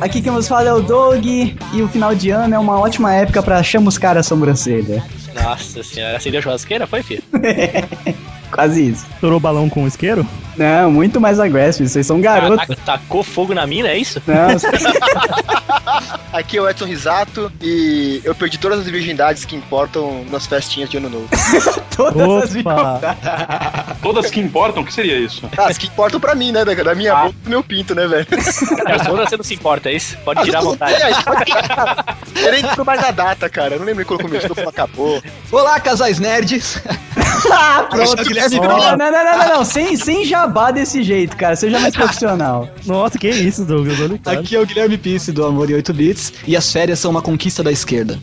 Aqui quem nos fala é o Doug e o final de ano é uma ótima época pra chamuscar a sobrancelha. Nossa senhora, acendeu a churrasqueira? Foi, filho? Quase isso. Estourou o balão com isqueiro? Não, muito mais agressivo. Vocês são garotos. Ah, tacou fogo na mina, é isso? Não, Aqui é o Edson Risato e eu perdi todas as virgindades que importam nas festinhas de ano novo. todas as Opa! Todas que importam, o que seria isso? Ah, as que importam pra mim, né? Da, da minha Ah. boca e do meu pinto, né, velho? As outras você não se importa, é isso? Pode tirar à vontade. É, pode tirar. Eu nem lembro mais a data, cara. Eu não lembro quando começou, quando acabou. Olá, casais nerds. Ah, pronto. Guilherme Não, não, não, não, não, não. Sem, sem jabá desse jeito, cara. Seja mais profissional. Nossa, que isso, Douglas? Aqui é o Guilherme Pisse do Amor em 8 Bits e as férias são uma conquista da esquerda.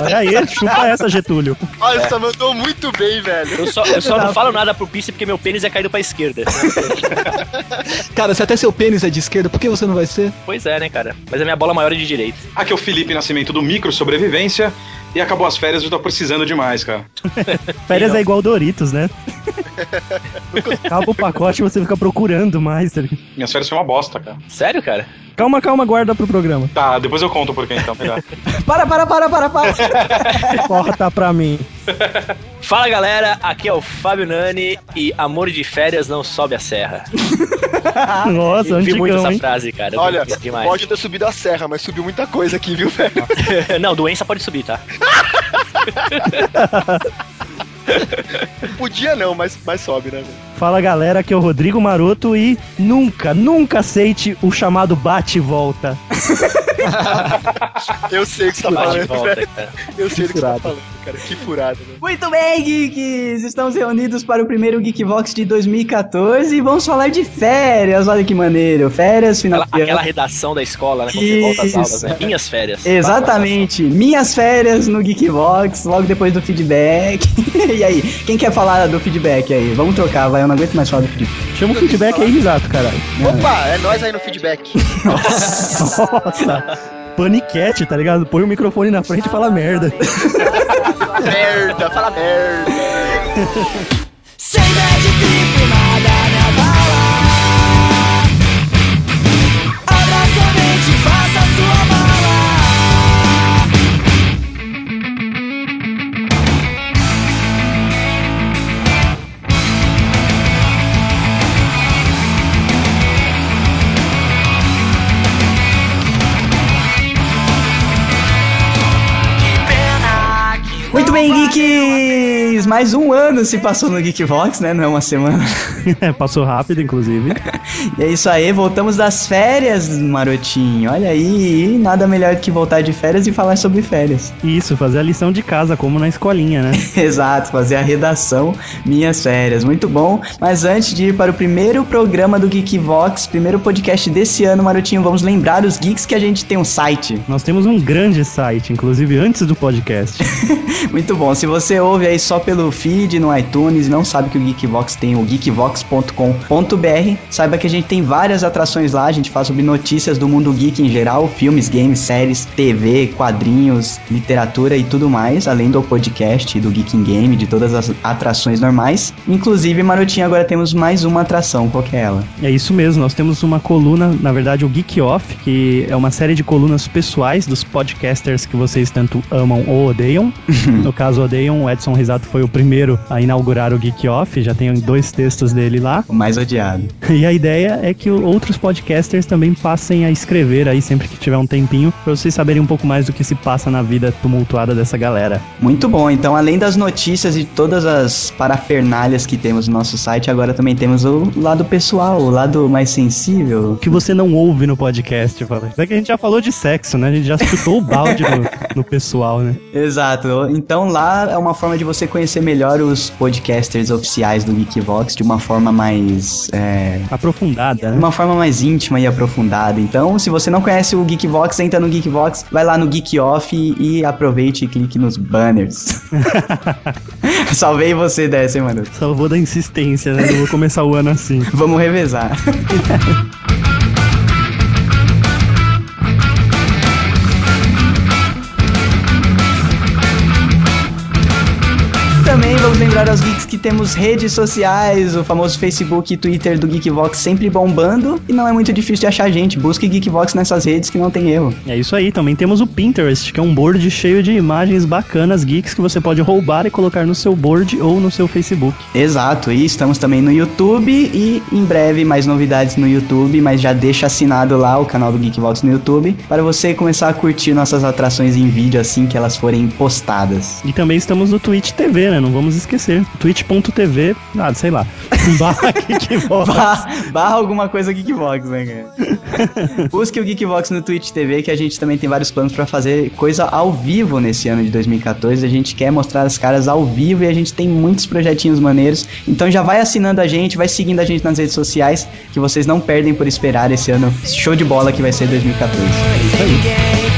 Olha aí, chupa essa, Getúlio. Olha, você mandou muito bem, velho. Eu só, eu só não falo nada pro Pisse porque meu pênis é caído pra esquerda. Cara, se até seu pênis é de esquerda, por que você não vai ser? Pois é, né, cara? Mas a minha bola maior é de direita. Aqui é o Felipe Nascimento do Micro Sobrevivência e acabou as férias, eu tô precisando demais, cara. Férias é igual Doritos, né? Acaba o pacote e você fica procurando mais. tá? Minhas férias foi uma bosta, cara. Sério, cara? Calma, calma, guarda pro programa. Tá, depois eu conto por quê então. Para, para, para, para, para. Tá pra mim. Fala galera, aqui é o Fábio Nani e amor de férias não sobe a serra. Nossa, Eu vi muito antigão, essa hein? frase, cara. Olha, pode ter subido a serra, mas subiu muita coisa aqui, viu, velho? não, doença pode subir, tá? Podia não, mas, mas sobe, né? Fala galera, aqui é o Rodrigo Maroto e nunca, nunca aceite o chamado bate e volta. Eu sei o que você tá Bate e falando, volta, cara. Eu sei o que você tá falando, cara. Que furada, né? Muito bem, geeks! Estamos reunidos para o primeiro Geekvox de 2014 e vamos falar de férias. Olha que maneiro. Férias, final Aquela, aquela redação da escola, né? Quando você volta às Isso. aulas, né? Minhas férias. Exatamente. Minhas férias no Geekvox, logo depois do feedback. e aí, quem quer falar do feedback aí? Vamos trocar, vai. Eu não aguento mais falar do feedback. Chama o feedback aí, risato, caralho. Opa, é nós aí no feedback. Nossa. Paniquete, tá ligado? Põe o microfone na frente e fala merda. merda, fala merda. Muito bem, geeks! Mais um ano se passou no Geekvox, né? Não é uma semana. É, Passou rápido, inclusive. E é isso aí, voltamos das férias, marotinho. Olha aí, nada melhor que voltar de férias e falar sobre férias. Isso, fazer a lição de casa, como na escolinha, né? Exato, fazer a redação Minhas Férias. Muito bom. Mas antes de ir para o primeiro programa do Geekvox, primeiro podcast desse ano, Marotinho, vamos lembrar os geeks que a gente tem um site. Nós temos um grande site, inclusive antes do podcast. Muito bom. Se você ouve aí só pelo feed no iTunes e não sabe que o Geekvox tem o geekvox.com.br, saiba que a gente tem várias atrações lá. A gente fala sobre notícias do mundo geek em geral, filmes, games, séries, TV, quadrinhos, literatura e tudo mais, além do podcast, do Geek in Game, de todas as atrações normais. Inclusive, Marotinho, agora temos mais uma atração. Qual que é ela? É isso mesmo, nós temos uma coluna, na verdade o Geek Off, que é uma série de colunas pessoais dos podcasters que vocês tanto amam ou odeiam. no caso, odeiam, o Edson Risato foi o primeiro a inaugurar o Geek Off, já tem dois textos dele lá. O mais odiado. E a ideia é que outros podcasters também passem a escrever aí sempre que tiver um tempinho, pra vocês saberem um pouco mais do que se passa na vida tumultuada dessa galera. Muito bom. Então, além das notícias e todas as parafernalhas que temos no nosso site, agora também temos o lado pessoal, o lado mais sensível. O que você não ouve no podcast, falei. É que a gente já falou de sexo, né? A gente já chutou o balde no, no pessoal, né? Exato. Então lá é uma forma de você conhecer melhor os podcasters oficiais do Geekvox de uma forma mais. É, Aprofundada, né? uma forma mais íntima e aprofundada. Então, se você não conhece o Geekvox, entra no Geekvox, vai lá no Geek Off e aproveite e clique nos banners. Salvei você dessa, hein, mano? Salvou da insistência, né? Eu vou começar o ano assim. Vamos revezar. me. Lembrar aos geeks que temos redes sociais, o famoso Facebook e Twitter do Geekvox sempre bombando. E não é muito difícil de achar gente. Busque Geekvox nessas redes que não tem erro. É isso aí, também temos o Pinterest, que é um board cheio de imagens bacanas, geeks, que você pode roubar e colocar no seu board ou no seu Facebook. Exato, e estamos também no YouTube e em breve mais novidades no YouTube, mas já deixa assinado lá o canal do Geekvox no YouTube para você começar a curtir nossas atrações em vídeo assim que elas forem postadas. E também estamos no Twitch TV, né? Não vamos esquecer. twitch.tv, nada, sei lá. Barra Geekvox. Barra, barra alguma coisa Geekvox, né, cara? Busque o Geekvox no Twitch TV, que a gente também tem vários planos pra fazer coisa ao vivo nesse ano de 2014. A gente quer mostrar as caras ao vivo e a gente tem muitos projetinhos maneiros. Então já vai assinando a gente, vai seguindo a gente nas redes sociais, que vocês não perdem por esperar esse ano show de bola que vai ser 2014. sem ninguém. Toma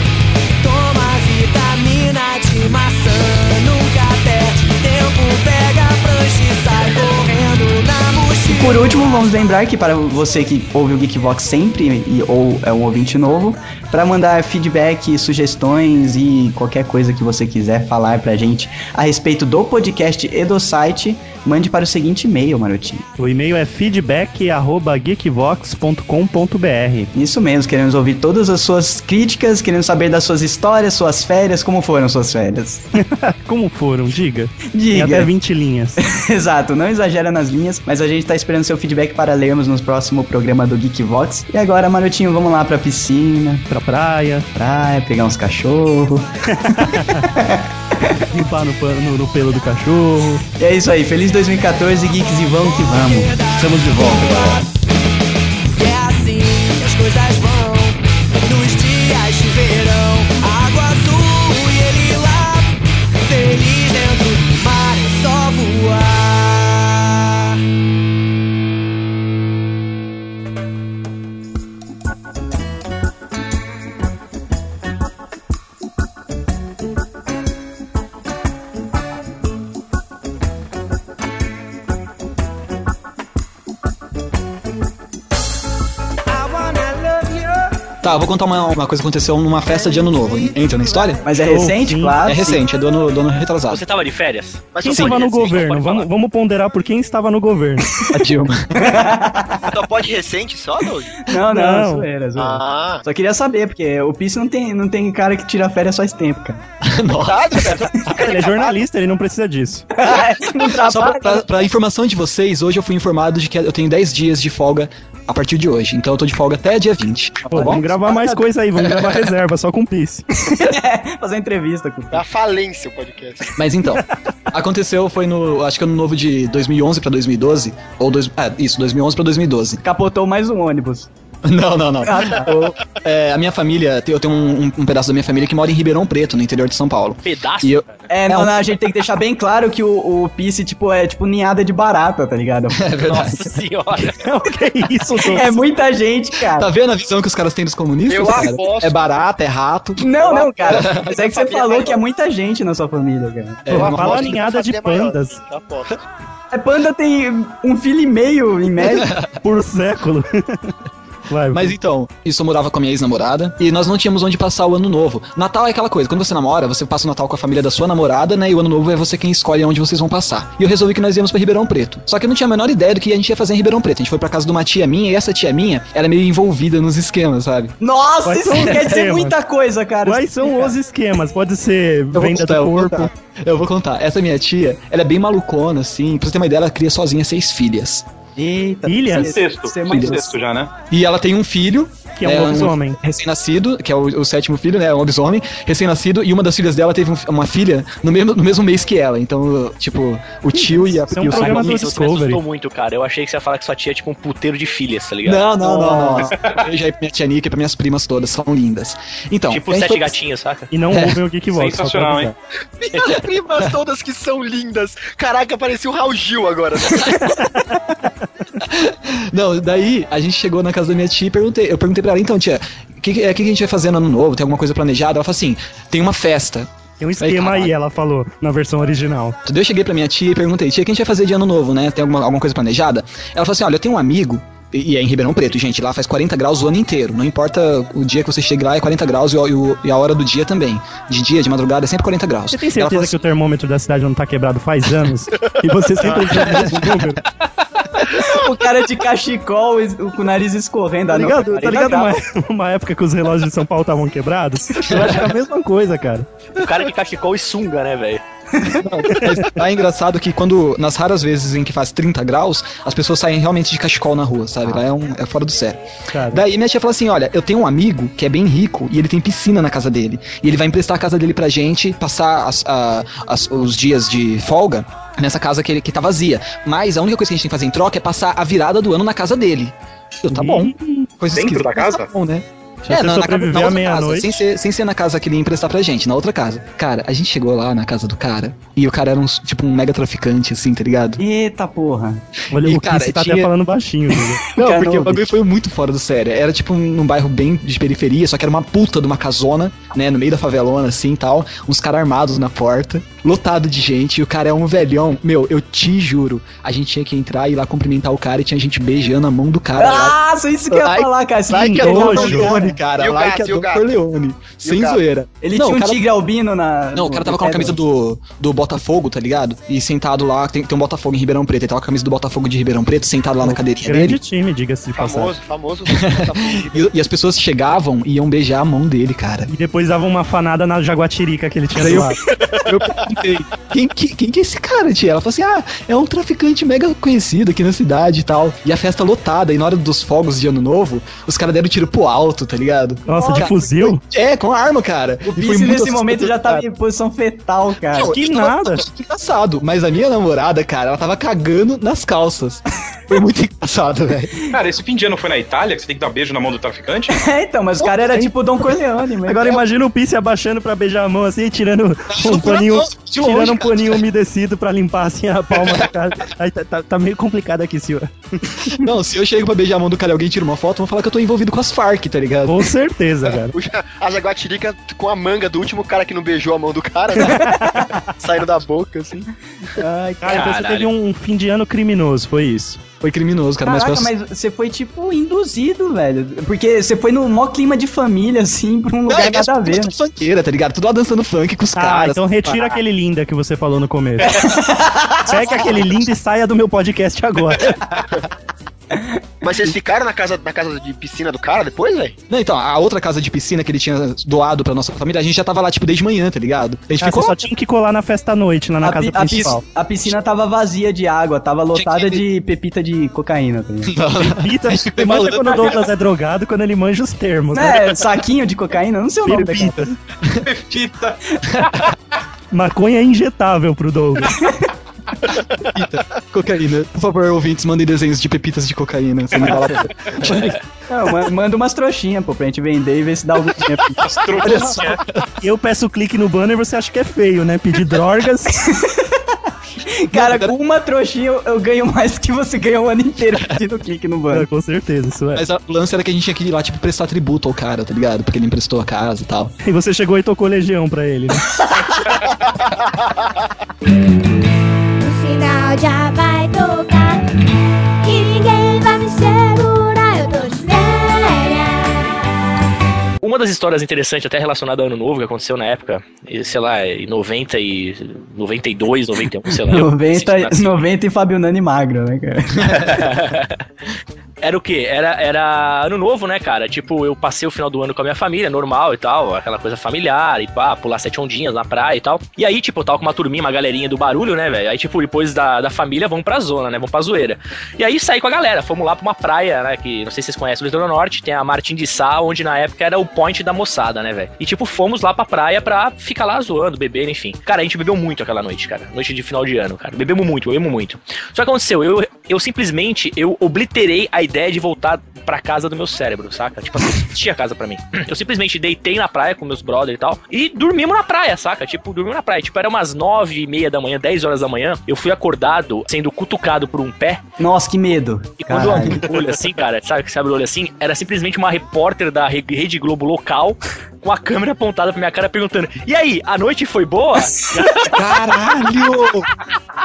Por último, vamos lembrar que para você que ouve o Geekvox sempre e, ou é um ouvinte novo, para mandar feedback, sugestões e qualquer coisa que você quiser falar pra gente a respeito do podcast e do site, mande para o seguinte e-mail, Marotinho. O e-mail é feedback.geekvox.com.br. Isso mesmo, queremos ouvir todas as suas críticas, queremos saber das suas histórias, suas férias, como foram suas férias. Como foram? Diga. Tem Diga. até 20 linhas. Exato, não exagera nas linhas, mas a gente tá esperando seu feedback para lermos no próximo programa do Geekvox. E agora, Marotinho, vamos lá pra piscina, Pra praia, praia, pegar uns cachorros. limpar no, no, no pelo do cachorro. E é isso aí, feliz 2014, geeks, e vamos que vamos. Estamos de volta, galera. Vou contar uma, uma coisa que aconteceu numa festa de ano novo. Entra na história? Mas é recente, sim. claro. é recente, é do ano, do ano retrasado. Você tava de férias? Mas Quem estava no governo? Vamos, vamos ponderar por quem estava no governo. A Dilma. só pode recente só, Doug? Não, não, Não. zoeira, zoeira. Ah, Só queria saber, porque o Pisse não tem, não tem cara que tira férias faz tempo, cara. Nossa. verdade, cara. Ele é jornalista, ele não precisa disso. não Só pra, pra, pra informação de vocês, hoje eu fui informado de que eu tenho 10 dias de folga a partir de hoje. Então eu tô de folga até dia 20. Pô, vamos gravar mais coisa aí, vamos gravar reserva, só com pisse. Fazer entrevista com o É a falência o podcast. Mas então, aconteceu foi no, acho que ano novo de 2011 pra 2012, ou dois, é, isso, 2011 pra 2012. Capotou mais um ônibus. Não, não, não. Ah, tá. Eu- é, a minha família, eu tenho um, um- um pedaço da minha família que mora em Ribeirão Preto, no interior de São Paulo. Pedaço? E eu, É, não, não, a gente tem que deixar bem claro que o, o Pisse, tipo, é tipo ninhada de barata, tá ligado? é verdade. Nossa senhora. o que é isso, Douglas? É muita gente, cara. Tá vendo a visão que os caras têm dos comunistas? Eu cara? aposto. É barata, é rato. Não, não, cara. Mas é que você falou maior. que é muita gente na sua família, cara. É, uma fala ninhada de maior, pandas aposto. A panda tem um filho e meio, em média. por século. Vai, Mas então, isso eu morava com a minha ex-namorada e nós não tínhamos onde passar o ano novo. Natal é aquela coisa, quando você namora, você passa o Natal com a família da sua namorada, né? E o ano novo é você quem escolhe onde vocês vão passar. E eu resolvi que nós íamos pra Ribeirão Preto. Só que eu não tinha a menor ideia do que a gente ia fazer em Ribeirão Preto. A gente foi pra casa de uma tia minha e essa tia minha era meio envolvida nos esquemas, sabe? Nossa, Quais isso quer dizer muita coisa, cara. Quais são os esquemas? Pode ser Eu vou venda contar, do eu vou corpo. contar. Eu vou contar. Essa minha tia, ela é bem malucona, assim. Pra você ter uma ideia, ela cria sozinha seis filhas. Eita, Ilhas? Sexto. Sexto já, né? E ela tem um filho. Que é um lobisomem. Recém-nascido, que é o, o sétimo filho, né? Um lobisomem. Recém-nascido. E uma das filhas dela teve um- uma filha no mesmo, no mesmo mês que ela. Então, tipo, o tio e a. Isso é um e do me Discovery. assustou muito, cara. Eu achei que você ia falar que sua tia é tipo um puteiro de filhas, tá ligado? Não, não, não, não. Beijo aí pra minha tia Nika e pra minhas primas todas, são lindas. Então, tipo sete foi- gatinhos, saca? E não É. ouvem o Geekbox. só pra Sensacional, hein? Minhas primas todas que são lindas. Caraca, parecia o Raul Gil agora. Não, daí a gente chegou na casa da minha tia e perguntei, eu perguntei pra ela, então, tia, o que, que, é, que que a gente vai fazer no ano novo? Tem alguma coisa planejada? Ela falou assim: tem uma festa. Tem um esquema Ai, aí, ela falou, na versão original. Daí eu cheguei pra minha tia e perguntei, tia, o que a gente vai fazer de ano novo, né? Tem alguma, alguma coisa planejada? Ela falou assim: olha, eu tenho um amigo. E é em Ribeirão Preto, gente. Lá faz 40 graus o ano inteiro. Não importa o dia que você chegue lá, é 40 graus e, o- e a hora do dia também. De dia, de madrugada, é sempre 40 graus. Você tem certeza que o termômetro da cidade não tá quebrado faz anos? e você sempre o mesmo número? O cara de cachecol, com o nariz escorrendo. Tá Ah, não, ligado? Tá ligado uma, uma época que os relógios de São Paulo estavam quebrados? Eu acho que é a mesma coisa, cara. O cara de cachecol e sunga, né, velho? Mas é engraçado que quando, nas raras vezes em que faz 30 graus, as pessoas saem realmente de cachecol na rua, sabe? Lá é, um, é fora do sério. Cara. Daí minha tia falou assim: olha, eu tenho um amigo que é bem rico e ele tem piscina na casa dele. E ele vai emprestar a casa dele pra gente passar as- a- as- os dias de folga nessa casa que, ele, que tá vazia. Mas a única coisa que a gente tem que fazer em troca é passar a virada do ano na casa dele. Eu, tá bom. Coisa Dentro esquisita, da casa? Tá bom, né? Se você sobreviver à outra meia-noite. casa, sem ser, sem ser na casa que ele ia emprestar pra gente, na outra casa. Cara, a gente chegou lá na casa do cara e o cara era um, tipo um mega traficante, assim, tá ligado? Eita porra. Olha, E, o cara, Kiss tá tinha- até falando baixinho. Não, Cara, porque não, o bagulho foi muito fora do sério. Era tipo um- num bairro bem de periferia, só que era uma puta de uma casona, né? No meio da favelona, assim e tal. Uns caras armados na porta, lotado de gente. E o cara é um velhão. Meu, eu te juro. A gente tinha que entrar e ir lá cumprimentar o cara e tinha gente beijando a mão do cara. lá. Ah, só isso que eu ia falar, cara. Esse Like que a Don. Corleone, cara. E o Like gato, a e o Don? Corleone. Sem gato? zoeira. Ele Não, tinha um cara- tigre albino na. Não, o cara tava com a camisa do, do Botafogo, tá ligado? E sentado lá, tem, tem um Botafogo em Ribeirão Preto. Ele tava com a camisa do Botafogo de Ribeirão Preto, sentado lá na cadeirinha Grande dele. time, diga-se de passagem. Famoso, famoso. E, e as pessoas chegavam e iam beijar a mão dele, cara. E depois dava uma fanada na jaguatirica que ele tinha Daí do eu- lado. Eu perguntei, quem que, quem que é esse cara, tia? Ela falou assim, ah, é um traficante mega conhecido aqui na cidade e tal. E a festa lotada, e na hora dos fogos de ano novo, os caras deram tiro pro alto, tá ligado? Nossa, de Cara, fuzil? É, com arma, cara. O E muito nesse momento já tava cara. em posição fetal, cara. Não, Que eu nada. engraçado, mas a minha namorada, cara, ela tava cagando nas calças. Foi muito engraçado, velho. Cara, esse fim de ano foi na Itália, que você tem que dar beijo na mão do traficante? É, então, mas o cara era tipo Don Corleone, mesmo. Agora imagina o Pi se abaixando pra beijar a mão assim e tirando um no paninho, de longe, tirando um cara. paninho umedecido pra limpar assim a palma da cara. Aí tá, tá- tá meio complicado aqui, senhor. Não, se eu chego pra beijar a mão do cara e alguém tira uma foto, vão falar que eu tô envolvido com as Farc, tá ligado? Com certeza, cara. Puxa a jaguatirica com a manga do último cara que não beijou a mão do cara, né? Saindo da boca, assim. Ai, Cara, então você teve um fim de ano criminoso, foi isso. Foi criminoso, cara, Caraca, mas... mas você foi tipo induzido, velho. Porque você foi no maior clima de família, assim, pra um Não, lugar é que as nada a ver, né? tudo funkeira, tá ligado? Tudo lá dançando funk com os Ah, caras. então retira aquele linda que você falou no começo. Pega aquele linda e saia do meu podcast agora. Mas vocês ficaram na casa, na casa de piscina do cara depois, velho? Não, então, a outra casa de piscina que ele tinha doado pra nossa família, a gente já tava lá, tipo, desde manhã, tá ligado? A gente Ah, ficou só tinha que colar na festa à noite, lá na A, casa pi- principal. piscina, a piscina tava vazia de água, tava lotada de pepita de cocaína. Tá ligado? Pita, Acho que você manja quando o Douglas é drogado, quando ele manja os termos, né? É, saquinho de cocaína, não sei o nome daquela Pita. Fita. Maconha é injetável pro Douglas. Cocaína. Por favor, ouvintes, mandem desenhos de pepitas de cocaína. Você me fala. Não, ma- manda umas trouxinhas, pô, pra gente vender e ver se dá algum dinheiro. As trouxas. Eu peço clique no banner e você acha que é feio, né? Pedir drogas. Cara, com uma trouxinha eu, eu ganho mais que você ganha o ano inteiro pedindo clique no É, banco. com certeza, isso é. Mas a- o lance era que a gente tinha que ir lá, tipo, prestar tributo ao cara, tá ligado? Porque ele emprestou a casa e tal. E você chegou e tocou legião pra ele, né? O sinal já vai tocar E ninguém vai me segurar Uma das histórias interessantes, até relacionada ao ano novo, que aconteceu na época, sei lá, em 90 e 92, 91, sei lá. eu 90, nasci. 90 e Fábio Nani magro, né, cara? Era o quê? Era, era ano novo, né, cara? Tipo, eu passei o final do ano com a minha família, normal e tal, aquela coisa familiar e pá, pular sete ondinhas na praia e tal. E aí, tipo, eu tava com uma turminha, uma galerinha do barulho, né, velho? Aí, tipo, depois da, da família, vamos pra zona, né? Vamos pra zoeira. E aí saí com a galera, fomos lá pra uma praia, né? Que não sei se vocês conhecem o Litoral Norte, tem a Martim de Sá, onde na época era o point da moçada, né, velho? E tipo, fomos lá pra praia pra ficar lá zoando, beber, enfim. Cara, a gente bebeu muito aquela noite, cara. Noite de final de ano, cara. Bebemos muito, bebemos muito. Só que aconteceu, eu, eu simplesmente, eu obliterei a ideia de voltar pra casa do meu cérebro, saca? Tipo, não existia casa pra mim. Eu simplesmente deitei na praia com meus brothers e tal, e dormimos na praia, saca? Tipo, dormimos na praia. Tipo, era umas nove e meia da manhã, 10 horas da manhã, eu fui acordado sendo cutucado por um pé, Nossa, que medo. e quando eu Caralho. abri o olho assim, cara, sabe que você abre o olho assim? Era simplesmente uma repórter da Re- Rede Globo local com a câmera apontada pra minha cara perguntando: E aí, a noite foi boa? Caralho!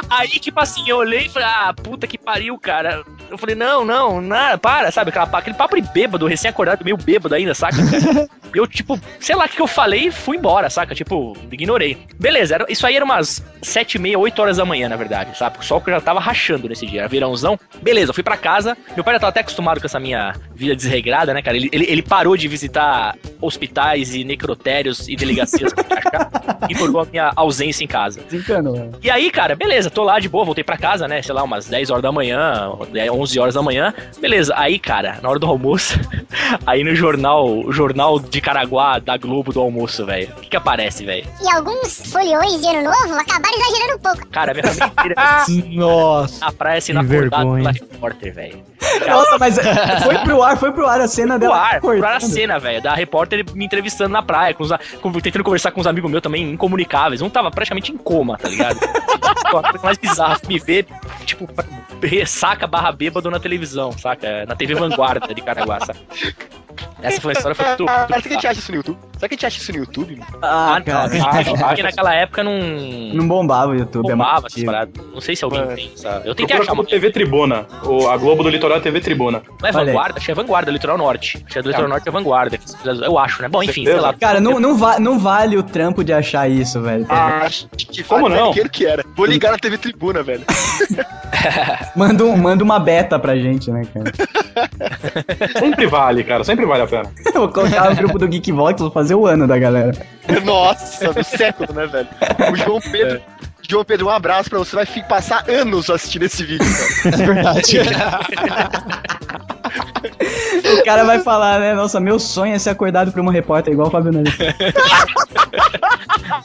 Aí, tipo assim, eu olhei e falei, ah, puta que pariu, cara. Eu falei, não, não, nada, para, sabe? Aquela, aquele papo de bêbado, recém-acordado, meio bêbado ainda, saca? cara? eu, tipo, sei lá o que eu falei e fui embora, saca? Tipo, ignorei. Beleza, era- isso aí era umas sete e meia, oito horas da manhã, na verdade, sabe? O sol que eu já tava rachando nesse dia, era verãozão. Beleza, eu fui pra casa. Meu pai já tava até acostumado com essa minha vida desregrada, né, cara? Ele, ele, ele parou de visitar hospitais e necrotérios e delegacias pra achar e informou a minha ausência em casa. Desencanou. né? E aí, cara, beleza, tô lá de boa, voltei pra casa, né? Sei lá, umas 10 horas da manhã, 11 horas da manhã. Beleza, aí, cara, na hora do almoço, aí no jornal, jornal de Caraguá da Globo do almoço, velho. O que que aparece, velho? E alguns foliões de ano novo acabaram exagerando um pouco. Cara, minha família inteira Nossa. na praia sendo Que acordada vergonha. pela repórter, velho. Nossa, mas foi pro ar, foi pro ar a cena Pro dela. ar, pro ar a cena, velho, da repórter me entrevistando na praia, com os, com- tentando conversar com uns amigos meus também, incomunicáveis. Um tava praticamente em coma, tá ligado? Mais bizarra, me ver, tipo, ressaca barra bêbado na televisão, saca? Na TV Vanguarda de Caraguá, saca? Essa foi a história, foi muito será que a gente acha isso no YouTube? Será que a gente acha isso no YouTube? mano? Ah, Ah, cara. não, porque naquela época não... Não bombava o YouTube. é bombava paradas. Não sei se alguém Mano. tem essa... Eu tentei Procura achar uma... TV Tribuna. O, a Globo do Litoral é TV Tribuna. Não é. Vanguarda? Acho que é Vanguarda, Litoral Norte. Acho que é do Litoral Norte é Vanguarda. Eu acho, né? Bom, enfim, sei lá. Cara, não, não, va não vale o trampo de achar isso, velho. Ah, que Como não? que era. Vou ligar na TV Tribuna, velho. Manda, um- manda uma beta pra gente, né, cara? Sempre vale, cara. Sempre vale a pena. Eu vou colocar o grupo do Geekvox, vou fazer o ano da galera. Nossa, do século, né, velho? O João Pedro. João Pedro, um abraço pra você. Vai passar anos assistindo esse vídeo, cara. É verdade. O cara vai falar, né? Nossa, meu sonho é ser acordado por uma repórter igual o Fábio Nunes.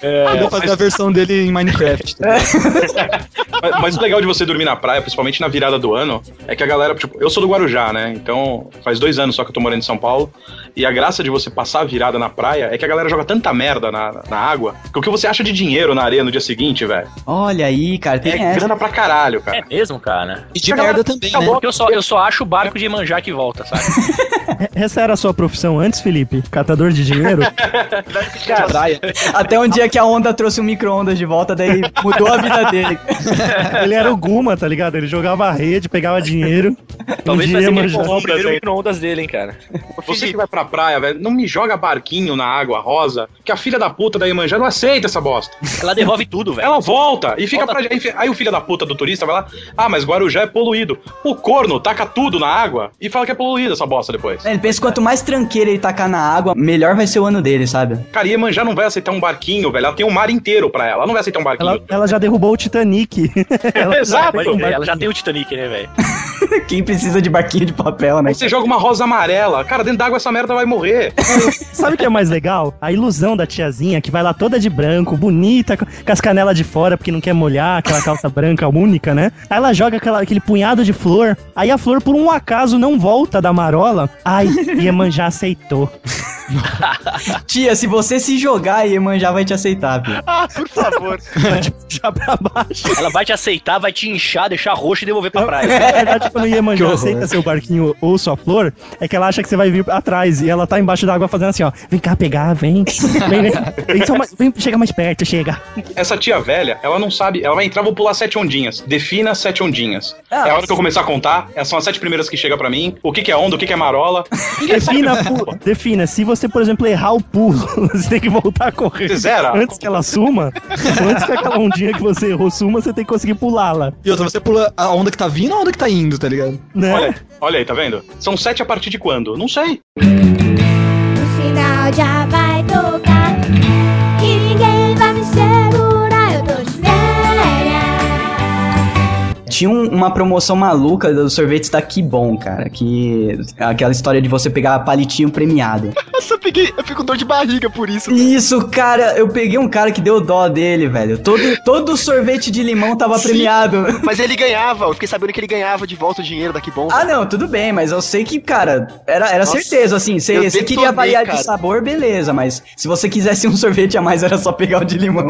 Eu vou fazer a versão dele em Minecraft. Mas, mas o legal de você dormir na praia, principalmente na virada do ano, é que a galera, tipo, eu sou do Guarujá, né? Então faz dois anos só que eu tô morando em São Paulo. E a graça de você passar a virada na praia é que a galera joga tanta merda na, na água que o que você acha de dinheiro na areia no dia seguinte, velho, Olha aí, cara, tem é essa. grana pra caralho, cara. É mesmo, cara? E de merda também, né? Porque eu só, eu só acho o barco de manjar que volta, sabe? Essa era a sua profissão antes, Felipe? Catador de dinheiro? Praia. Até um dia que a onda trouxe um micro-ondas de volta, daí mudou a vida dele. Ele era o Guma, tá ligado? Ele jogava a rede, pegava dinheiro. Talvez um dia comprou o primeiro micro-ondas dele, hein, cara. Você que vai pra praia, velho, não me joga barquinho na água rosa, que a filha da puta da Iemanjá não aceita essa bosta. Ela devolve tudo, velho. Ela volta e fica Volta. pra. aí o filho da puta do turista vai lá, ah, mas Guarujá é poluído. O corno taca tudo na água e fala que é poluído essa bosta depois. Ele pensa que quanto mais tranqueira ele tacar na água, melhor vai ser o ano dele, sabe? Cara, Iemanjá não vai aceitar um barquinho, velho. Ela tem um mar inteiro pra ela. Ela não vai aceitar um barquinho. Ela, ela já derrubou o Titanic. Ela- Exato. Pode crer, ela já tem o Titanic, né, velho? Quem precisa de barquinho de papel, né? Você joga uma rosa amarela. Cara, dentro d'água essa merda vai morrer. Sabe o que é mais legal? A ilusão da tiazinha que vai lá toda de branco, bonita, com as canelas de fora porque não quer molhar, aquela calça branca única, né? Aí ela joga aquela- aquele punhado de flor, aí a flor por um acaso não volta da marola. Ai, Iemanjá aceitou. Tia, se você se jogar, a Iemanjá vai te aceitar, viu? Ah, por favor. Vai te puxar pra baixo. Ela vai te aceitar, vai te inchar, deixar roxo e devolver pra Na praia. verdade, quando Iemanjá Que horror. aceita seu barquinho ou sua flor, é que ela acha que você vai vir atrás e ela tá embaixo da água fazendo assim, ó. Vem cá pegar, vem. Vem, vem. Vem, mais- vem chega mais perto, chega. Essa tia velha, ela não sabe. Ela vai entrar, vou pular sete ondinhas. Defina sete ondinhas. Ah, é a hora que eu começar a contar. Essas são as sete primeiras que chegam pra mim. O que, que é onda, o que, que é marola. Defina, defina, se você, por exemplo, errar o pulo, você tem que voltar a correr. Você zera? Antes que ela suma, antes que aquela ondinha que você errou suma, você tem que conseguir pulá-la. E outra, você pula a onda que tá vindo ou a onda que tá indo, tá ligado? Né? Olha, olha aí, tá vendo? São sete a partir de quando? Não sei. O sinal já Tinha um- uma promoção maluca dos sorvetes da Kibon, cara. Que. Aquela história de você pegar palitinho premiado. Nossa, eu peguei. Eu fico com dor de barriga por isso. Isso, cara, eu peguei um cara que deu dó dele, velho. Todo, todo sorvete de limão tava Sim. premiado. Mas ele ganhava. Eu fiquei sabendo que ele ganhava de volta o dinheiro daqui bom. Ah, não, tudo bem, mas eu sei que, cara, era, era Nossa, certeza, assim. Você queria variar cara. de sabor, beleza, mas se você quisesse um sorvete a mais, era só pegar o de limão.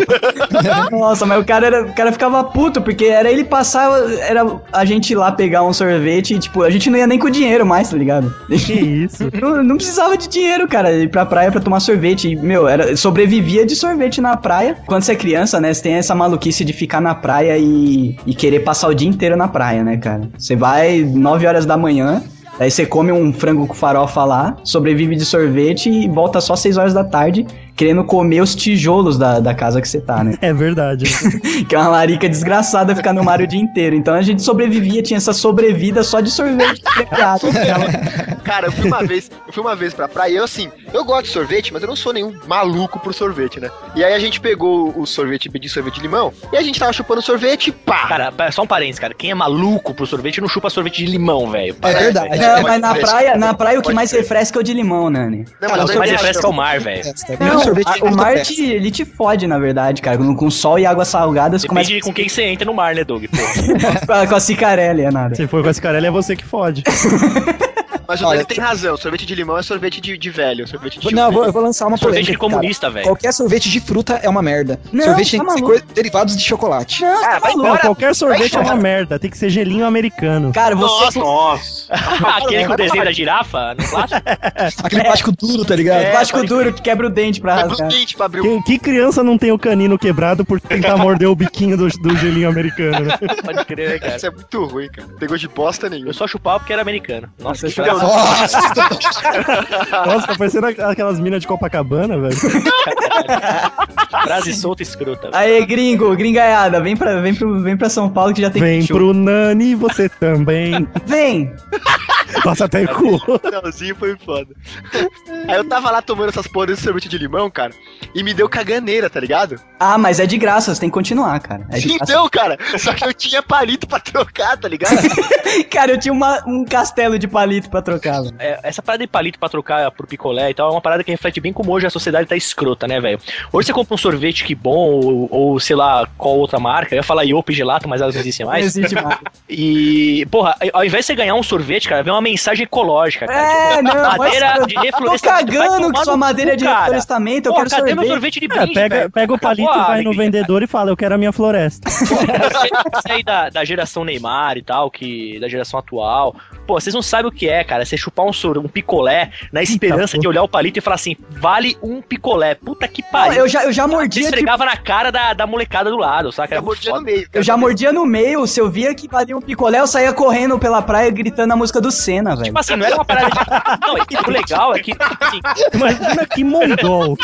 Nossa, mas o cara, era, o cara ficava puto, porque era ele passar, era a gente ir lá pegar um sorvete e, tipo, a gente não ia nem com dinheiro mais, tá ligado? Que isso? Não, não precisava de dinheiro, cara, ir pra praia pra tomar sorvete. E, meu, era, sobrevivia de sorvete na praia. Quando você é criança, né, você tem essa maluquice de ficar na praia e, e querer passar o dia inteiro na praia, né, cara? Você vai 9 horas da manhã, Aí você come um frango com farofa lá, sobrevive de sorvete e volta só 6 horas da tarde, querendo comer os tijolos da, da casa que você tá, né? É verdade. que é uma larica desgraçada ficar no mar o dia inteiro. Então a gente sobrevivia, tinha essa sobrevida só de sorvete. Cara, eu fui uma vez, eu fui uma vez pra praia e eu assim, eu gosto de sorvete, mas eu não sou nenhum maluco por sorvete, né? E aí a gente pegou o sorvete, pedi sorvete de limão, e a gente tava chupando sorvete e pá! Cara, só um parênteses, cara. Quem é maluco pro sorvete não chupa sorvete de limão, velho. É verdade. Não, mas na praia, na praia o que mais refresca é o de limão, Nani. Não, mas o Mas também refresca acho- o mar, velho. Não, Não, sorvete a- o mar te, ele te fode, na verdade, cara. Com, com sol e água salgada, você Depende começa com quem você entra no mar, né, Doug? Com a, com a cicarelli, é nada. Se for com esse cara, é você que fode. Mas o Olha, Dani tem razão, sorvete de limão é sorvete de, de velho, sorvete de Não, eu vou, eu vou lançar uma Sorvete polêmica. de cara. comunista, velho. Qualquer sorvete de fruta é uma merda. Não, sorvete tem tá que ser derivados de chocolate. Não, Ah, vai maluco. Não, embora. qualquer sorvete é uma merda. Tem que ser gelinho americano. Cara, você. Nossa. Aquele com o desenho da girafa no plástico? Aquele plástico duro, tá ligado? É, plástico duro que quebra o dente pra Quebra rasgar. os dentes pra abrir o Que, que criança não tem o canino quebrado por tentar morder o biquinho do, do gelinho americano, né? Pode crer, cara. Isso é muito ruim, cara. Pegou de bosta nenhuma. Eu só chupava porque era americano. Nossa, que Nossa, tá parecendo aquelas minas de Copacabana, velho. frase solta e escrota. Aí, gringo, gringaiada, vem pra, vem, pro, vem pra São Paulo que já tem Vem pro Nani, você também. Vem! Nossa, até cu. Finalzinho foi foda. Aí eu tava lá tomando essas porras de sorvete de limão, cara, e me deu caganeira, tá ligado? Ah, mas é de graça, você tem que continuar, cara. É de graça. Então, cara, só que eu tinha palito pra trocar, tá ligado? Cara, eu tinha uma- um castelo de palito pra trocar. É, essa parada de palito pra trocar por picolé e tal é uma parada que reflete bem como hoje a sociedade tá escrota, né, velho? Hoje você compra um sorvete que bom, ou, ou sei lá, qual outra marca. Eu ia falar Iop Gelato, mas elas não existem Não mais. existe mais. E, porra, ao invés de você ganhar um sorvete, cara, vem uma mensagem ecológica, cara. É, Tipo, não, madeira mas- de Tô reflorestamento. Vai cagando que sua madeira é cu, de reflorestamento, eu quero cadê sorvete. meu sorvete de É, brinde, pega, velho? pega o palito, Acabou a vai no vendedor e fala, eu quero a minha floresta. Você, você aí da, da geração Neymar e tal, que da geração atual, pô, vocês não sabem o que é, cara. Você chupar um, sor, um picolé na esperança pô. de olhar o palito e falar assim, vale um picolé. Puta que Não, pariu. eu já, eu já Você mordia, tipo, esfregava na cara da, da molecada do lado, saca? Eu mordia no meio. eu já mordia no meio, se eu via que valia um picolé, eu saía correndo pela praia gritando a música do Senna, velho. Tipo assim, não era uma parada de... Não, e o legal é que, assim, Imagina que mongol.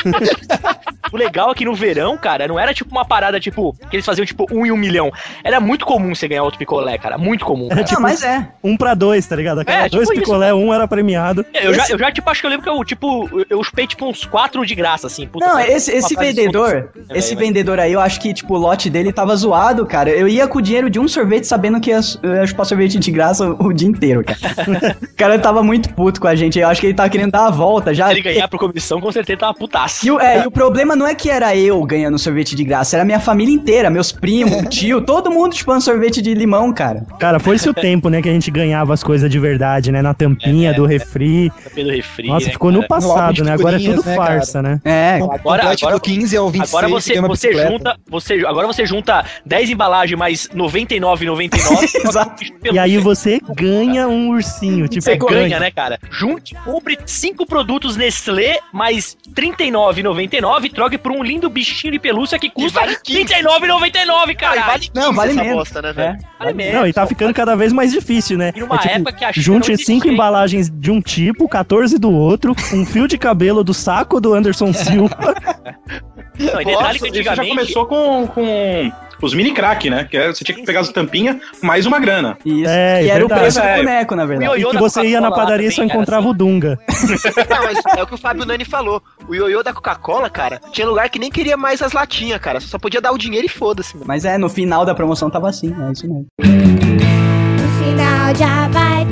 o legal é que no verão, cara, não era tipo uma parada, tipo, que eles faziam tipo um em um milhão. Era muito comum você ganhar outro picolé, cara. Muito comum. cara. Não, mas é. Um pra dois, tá ligado? Aquela É, tipo dois isso. picolé, um era premiado. Eu já, eu já, tipo, acho que eu lembro que eu, tipo, eu- eu chupei, tipo, uns quatro de graça, assim. Puta, Não, foi esse, esse vendedor, esse vendedor aí, eu acho que, tipo, o lote dele tava zoado, cara. Eu ia com o dinheiro de um sorvete sabendo que ia, eu ia chupar sorvete de graça o, o dia inteiro, cara. o cara tava muito puto com a gente. Eu acho que ele tava querendo dar a volta já. Se ele ganhar por comissão, com certeza tava putaço. E o, é, e o problema não é que era eu ganhando sorvete de graça, era minha família inteira, meus primos, tio, todo mundo chupando sorvete de limão, cara. Cara, foi-se o tempo, né, que a gente ganhava as coisas de verdade, né? Na tampinha É, do refri. Pelo refri, Nossa, né, ficou cara? no passado, né? Agora é tudo né, farsa, né? É, Agora- agora- do 15 ao 26. Agora você, você bicicleta. junta, você, agora você junta 10 embalagens mais 99,99 Exato. E aí você ganha um ursinho, tipo, Você ganha, né, cara? Junte, compre cinco produtos Nestlé mais R$39,99 e troque por um lindo bichinho de pelúcia que custa vale 15. R$39,99, Cara, cara. e vale Não, vale essa mesmo. bosta, né, velho? Vale mesmo. Não, e tá ficando cada vez mais difícil, né? E numa É tipo, época que a China junte não cinco embalagens de um tipo, 14 do outro, um fio de cabelo do saco do Anderson Silva. Não, e detalhe Nossa, que isso já antigamente... começou com, com os mini crack, né? Que é- você tinha que pegar as tampinhas mais uma grana. isso. É, que era o preço do É. boneco, na O verdade. ioiô que você ia na padaria e só encontrava o assim. Dunga. Não, mas é o que o Fábio Nani falou. O ioiô da Coca-Cola, cara, tinha lugar que nem queria mais as latinhas, cara. Só podia dar o dinheiro e foda-se. Mas é, no final da promoção tava assim, é isso mesmo. No final já vai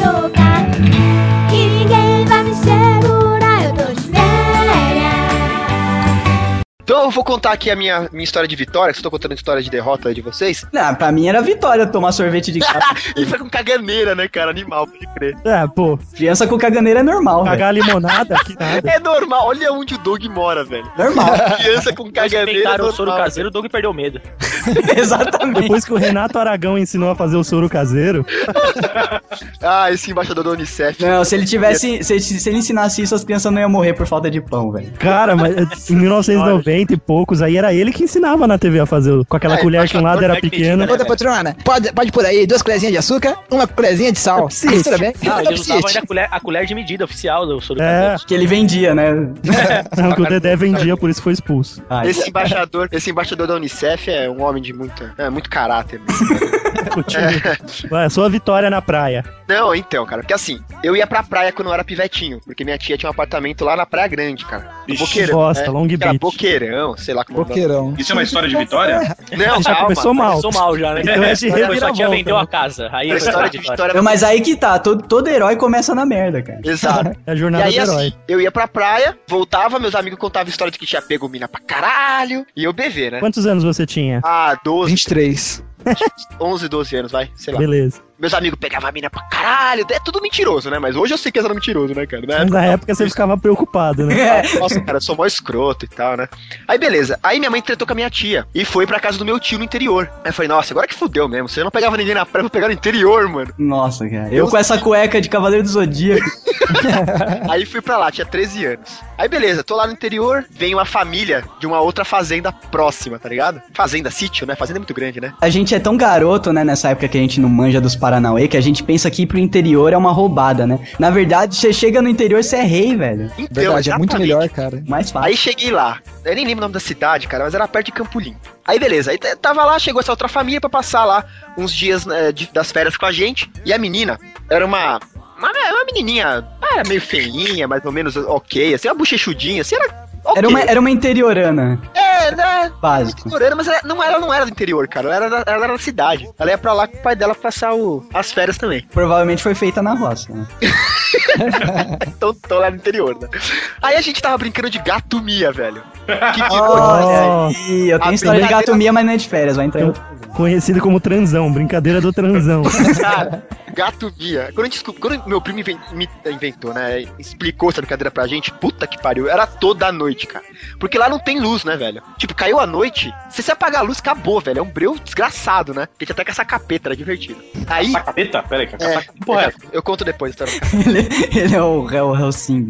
Então eu vou contar aqui a minha, minha história de vitória, que eu tô contando a história de derrota aí de vocês. Não, pra mim era vitória tomar sorvete de gato. E foi com caganeira, né, cara? Animal, pode crer. É, pô, Criança com caganeira é normal, cagar limonada, que nada. É normal, olha onde o Doug mora, velho. Normal. Criança com Depois que caganeira. é tentaram o soro caseiro, o Doug perdeu medo. Exatamente. Depois que o Renato Aragão ensinou a fazer o soro caseiro, Ah, esse embaixador da Unicef. Não, se ele tivesse. Se, se ele ensinasse isso, as crianças não iam morrer por falta de pão, velho. cara, mas em 1990 e poucos, aí era ele que ensinava na TV a fazer, com aquela É, colher que um lado era técnico, Outra patrona, pode, pode por aí duas colherzinhas de açúcar, uma colherzinha de sal. Sim. Tudo bem? Não, Não usavam precisa. ainda a colher, a colher de medida oficial do É. Que ele vendia, né? não, que o Dedé vendia, por isso foi expulso. Ai, Esse embaixador, esse embaixador da Unicef é um homem de muita, é, muito caráter. Continua. Vai, sua vitória na praia. Não, então, cara, porque assim, eu ia pra praia quando eu era pivetinho, porque minha tia tinha um apartamento lá na Praia Grande, cara. Ixi, Boqueirão. Bosta, né? Long Era Beach. Boqueirão, sei lá como é. Boqueirão. Isso é uma história de vitória? Não, Já calma. começou mal. Começou mal já, né? Então é de Depois sua tia vendeu né? a casa. Aí A história de vitória. vitória. Não, mas aí que tá, todo, todo herói começa na merda, cara. Exato. É a E jornada aí, do herói. assim, eu ia pra praia, voltava, meus amigos contavam história de que tinha pego mina pra caralho, e eu beber, né? Quantos anos você tinha? Ah, 12, 23. 11, 12 anos, vai, sei lá. Beleza. Meus amigos pegavam a mina pra caralho, é tudo mentiroso, né? Mas hoje eu sei que era mentiroso, né, cara? Na Mas época, na época você ficava preocupado, né? É. Nossa, cara, eu sou mó escroto e tal, né? Aí beleza. Aí minha mãe tretou com a minha tia e foi pra casa do meu tio no interior. Aí eu falei, nossa, agora que fudeu mesmo. Você não pegava ninguém na praia, eu vou pegar no interior, mano. Nossa, cara. Eu com essa cueca de Cavaleiro do Zodíaco. Aí fui pra lá, tinha 13 anos. Aí beleza, tô lá no interior, vem uma família de uma outra fazenda próxima, tá ligado? Fazenda, sítio, né? Fazenda é muito grande, né? A gente é tão garoto, né, nessa época que a gente não manja dos Paranauê, que a gente pensa que ir pro interior é uma roubada, né? Na verdade, você chega no interior, você é rei, velho. Então, Verdade, é muito exatamente. melhor, cara. Mais fácil. Aí cheguei lá. Eu nem lembro o nome da cidade, cara, mas era perto de Campo Limpo. Aí beleza, aí tava lá, chegou essa outra família pra passar lá uns dias né, de- das férias com a gente. E a menina era uma. Uma, uma menininha, ah, meio feinha, mais ou menos ok, assim, uma bochechudinha, assim, era. Ok. Era, uma, era uma interiorana, É, né? básico. Interiorana, mas ela não, ela não era do interior, cara. Ela era, da- ela era da cidade. Ela ia pra lá com o pai dela passar o- as férias também. Provavelmente foi feita na roça, né? Então, tô lá no interior, né? Aí a gente tava brincando de gato mia, velho. Que que Olha aí, eu tenho A história de brincadeira- gato mia, mas não é de férias, vai entrar Conhecido como transão, brincadeira do transão. Cara, gato Mia. Quando, gente quando meu primo me inventou, né? Explicou essa brincadeira pra gente, puta que pariu. Era toda a noite, cara. Porque lá não tem luz, né, velho? Tipo, caiu a noite, se você apagar a luz, acabou, velho. É um breu desgraçado, né? Tem que até com essa capeta, era divertido. Aí. Essa capeta? Pera aí, que É, que porra é essa? eu conto depois, tá? ele, ele é o Hell Helsing.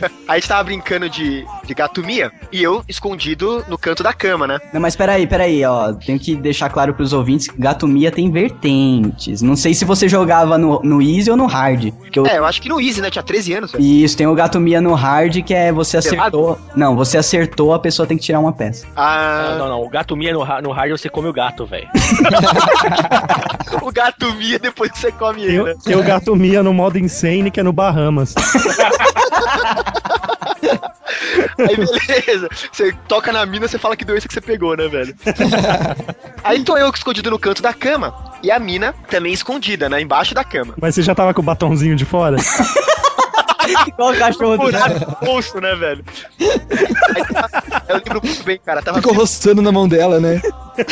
Aí a gente tava brincando de, de gato Mia e eu escondido no canto da cama, né? Não, mas peraí, peraí, ó. Tenho que deixar claro pros ouvintes que Gato Mia tem vertentes. Não sei se você jogava no, no Easy ou no Hard. Eu, É, eu acho que no Easy, né? Tinha 13 anos, velho. Isso, tem o Gato Mia no Hard, que é você Pelado? acertou. Não, você acertou, a pessoa tem que tirar uma peça. Ah, Não, não, não. O gato Mia no, no hard você come o gato, velho. o gato Mia depois que você come Tem, ele, né? tem o gato Mia no modo insane, que é no Bahamas. Aí beleza. Você toca na mina, você fala que doença que você pegou, né, velho? Aí tô eu escondido no canto da cama. E a mina também escondida, né? Embaixo da cama. Mas você já tava com o batonzinho de fora? Igual o cachorro do Furado no bolso, né, velho? Aí, eu lembro muito bem, cara. Tava Ficou roçando na mão dela, né?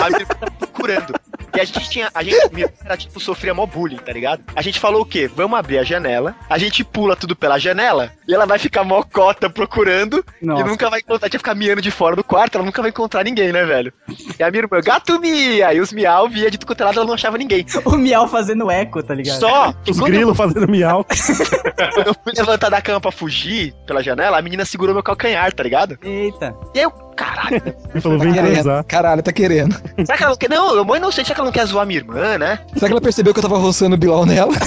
a mina tava procurando. E a gente tinha. A gente era, tipo, sofria mó bullying, tá ligado? A gente falou o quê? Vamos abrir a janela, a gente pula tudo pela janela e ela vai ficar mó cota procurando Nossa. e nunca vai encontrar. Tinha que ficar miando de fora do quarto, ela nunca vai encontrar ninguém, né, velho? E a minha irmã, gato mia! E os miau via de tudo quanto é lado, ela não achava ninguém. O Miau fazendo eco, tá ligado? Só Os quando eu, grilos fazendo miau. quando eu fui levantar da cama pra fugir pela janela, a menina segurou meu calcanhar, tá ligado? Eita. E aí eu, caralho, Ele falou, vem Tá querendo. transar. Caralho, tá querendo. será que ela não quer. Não, eu mãe não sei, será que ela não quer zoar minha irmã, né? Será que ela percebeu que eu tava roçando o Bilal nela?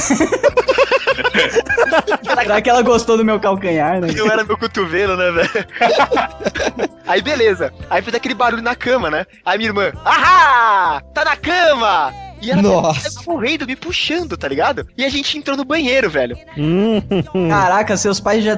Será que ela gostou do meu calcanhar, né? Eu era meu cotovelo, né, velho? Aí beleza. Aí fez aquele barulho na cama, né? Aí minha irmã, ahá! Tá na cama! E ela Nossa. correndo, me puxando, tá ligado? E a gente entrou no banheiro, velho. Hum, Caraca, seus pais já.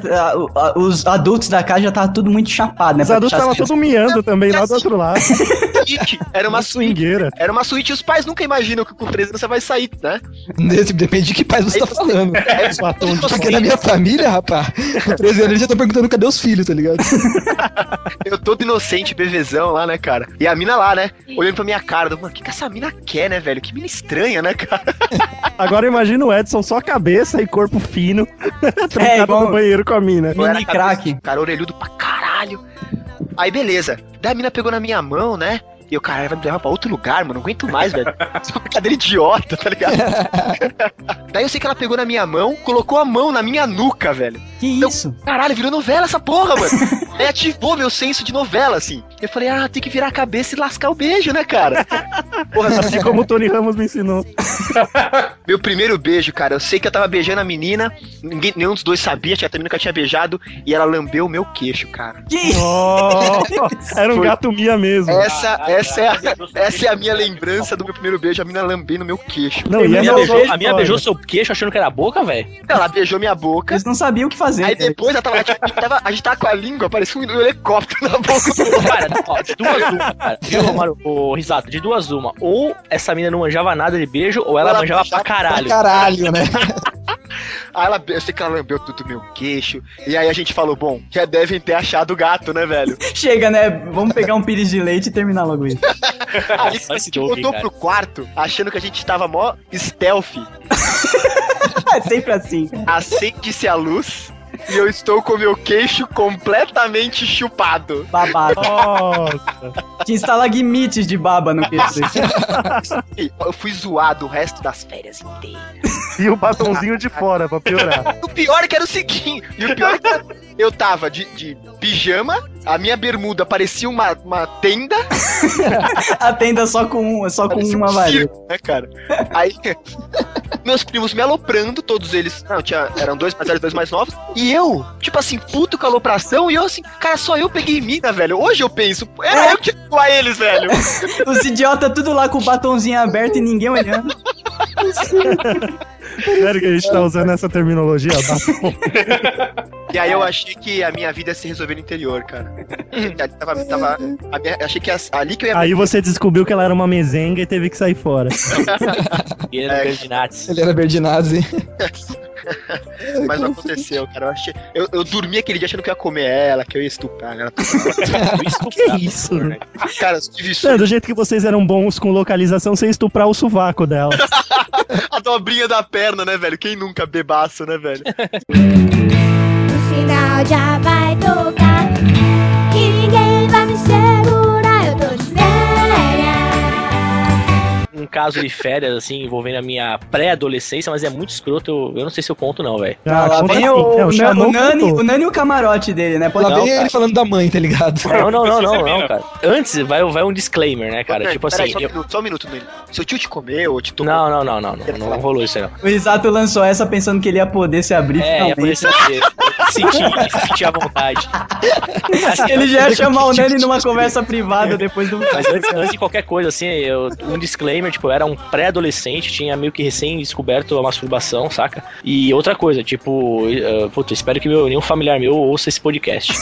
os adultos da casa já tava tudo muito chapado, né? os pra adultos as estavam todo miando também lá do outro lado. Suíte. Era uma Uma suíte. Era uma suíte e os pais nunca imaginam que com 13 anos você vai sair, né? Desse- Depende de que pais você tá falando. Batom de Porque na minha família, rapaz, com 13 anos eles já estão perguntando cadê os filhos, tá ligado? Eu todo inocente, bevezão lá, né, cara? E a mina lá, né? Olhando pra minha cara. Mano, o que, que essa mina quer, né, velho? Que mina estranha, né, cara? Agora imagina o Edson só cabeça e corpo fino, trancado É, igual- no banheiro com a mina. Mini craque. Cara, orelhudo pra caralho. Aí, beleza. Daí a mina pegou na minha mão, né? E eu, cara, vai me levar pra outro lugar, mano. Não aguento mais, velho. Uma brincadeira idiota, tá ligado? Daí eu sei que ela pegou na minha mão, colocou a mão na minha nuca, velho. Que Então- isso? Caralho, virou novela essa porra, mano. Aí ativou meu senso de novela, assim. Eu falei, ah, tem que virar a cabeça e lascar o beijo, né, cara? Porra, Assim como o Tony Ramos me ensinou. Meu primeiro beijo, cara, eu sei que eu tava beijando a menina, ninguém, nenhum dos dois sabia, tinha a menina que eu tinha beijado, e ela lambeu o meu queixo, cara. Que isso? Oh, era um Foi- gato Mia mesmo. Essa, essa, é a, essa é a minha lembrança do meu primeiro beijo, a menina lambendo meu queixo. Não, A e minha, essa beijou, a minha beijou seu queixo achando que era a boca, velho. Ela beijou minha boca. Eles não sabiam o que fazer. Aí cara. depois ela tava, a gente tava, a gente tava com a língua, parecia um helicóptero na boca. Cara, ó, de duas uma, cara. Viu, ô, Risato, de duas uma. Ou essa mina não manjava nada de beijo, ou ela, Ela manjava pra manjava pra caralho. Caralho, né? Aí ela, eu sei que ela lambeu tudo meu queixo. E aí a gente falou, bom, já devem ter achado o gato, né, velho? Chega, né? Vamos pegar um pires de leite e terminar logo isso. Aí a gente voltou pro quarto, achando que a gente tava mó stealth. É sempre assim. Acende-se a luz e eu estou com meu queixo completamente chupado. Babado. Nossa. Tinha estalagmites de baba no queixo. Eu fui zoado o resto das férias inteiras. E o batonzinho de fora, pra piorar. O pior é que era o seguinte, e o pior é que era- eu tava de, de pijama, a minha bermuda parecia uma, uma tenda, A tenda só com, um, só com parecia uma um varinha. circo, né, cara? Aí, meus primos me aloprando, todos eles, não, tinha, eram dois mais velhos, dois mais novos, e eu, tipo assim, puto com a alopração, e eu assim, cara, só eu peguei mina, velho. Hoje eu penso, era eu que zoar eles, velho. Os idiotas tudo lá com o batonzinho aberto e ninguém olhando. Sério que a gente tá usando essa terminologia? Batom. E aí eu achei que a minha vida ia se resolver no interior, cara. Ali tava, tava, a minha- achei que as- ali que eu ia Aí você descobriu que ela era uma mezenga e teve que sair fora. E ele era É. Berdinazzi. Ele era Berdinazzi. Mas não aconteceu, cara. Eu, achei, eu, eu dormi aquele dia achando que eu ia comer ela, que eu ia estuprar ela. Que isso? Cara, eu tive Não, sonho. do jeito que vocês eram bons com localização, você ia estuprar o sovaco dela. A dobrinha da perna, né, velho? Quem nunca bebaço, né, velho? O sinal já vai tocar E ninguém vai me segurar Eu tô de férias Um caso de férias, assim, envolvendo a minha pré-adolescência, mas é muito escroto. Eu, eu não sei se eu conto, não, velho. Ah, lá conta vem assim. o, É, o, o Nani, o Nani e o camarote dele, né? Pode Lá vem ele falando da mãe, tá ligado? Não, não, não, não, Precisa não, cara. Antes vai, vai um disclaimer, né, cara? Tipo assim. só, um minuto, só um minuto, Nele. Seu tio te comeu ou te tomou? Não, não, não, não, não, não, rolou isso aí, não. O Isato lançou essa pensando que ele ia poder se abrir É, ia poder finalmente. ser. Sentir, sentir à vontade. Ele já ia chamar o Nani numa conversa privada depois do. Mas antes, antes de qualquer coisa, assim, eu, um disclaimer, tipo, eu era um pré-adolescente, tinha meio que recém-descoberto a masturbação, saca? E outra coisa, tipo, uh, puta, espero que meu, nenhum familiar meu ouça esse podcast.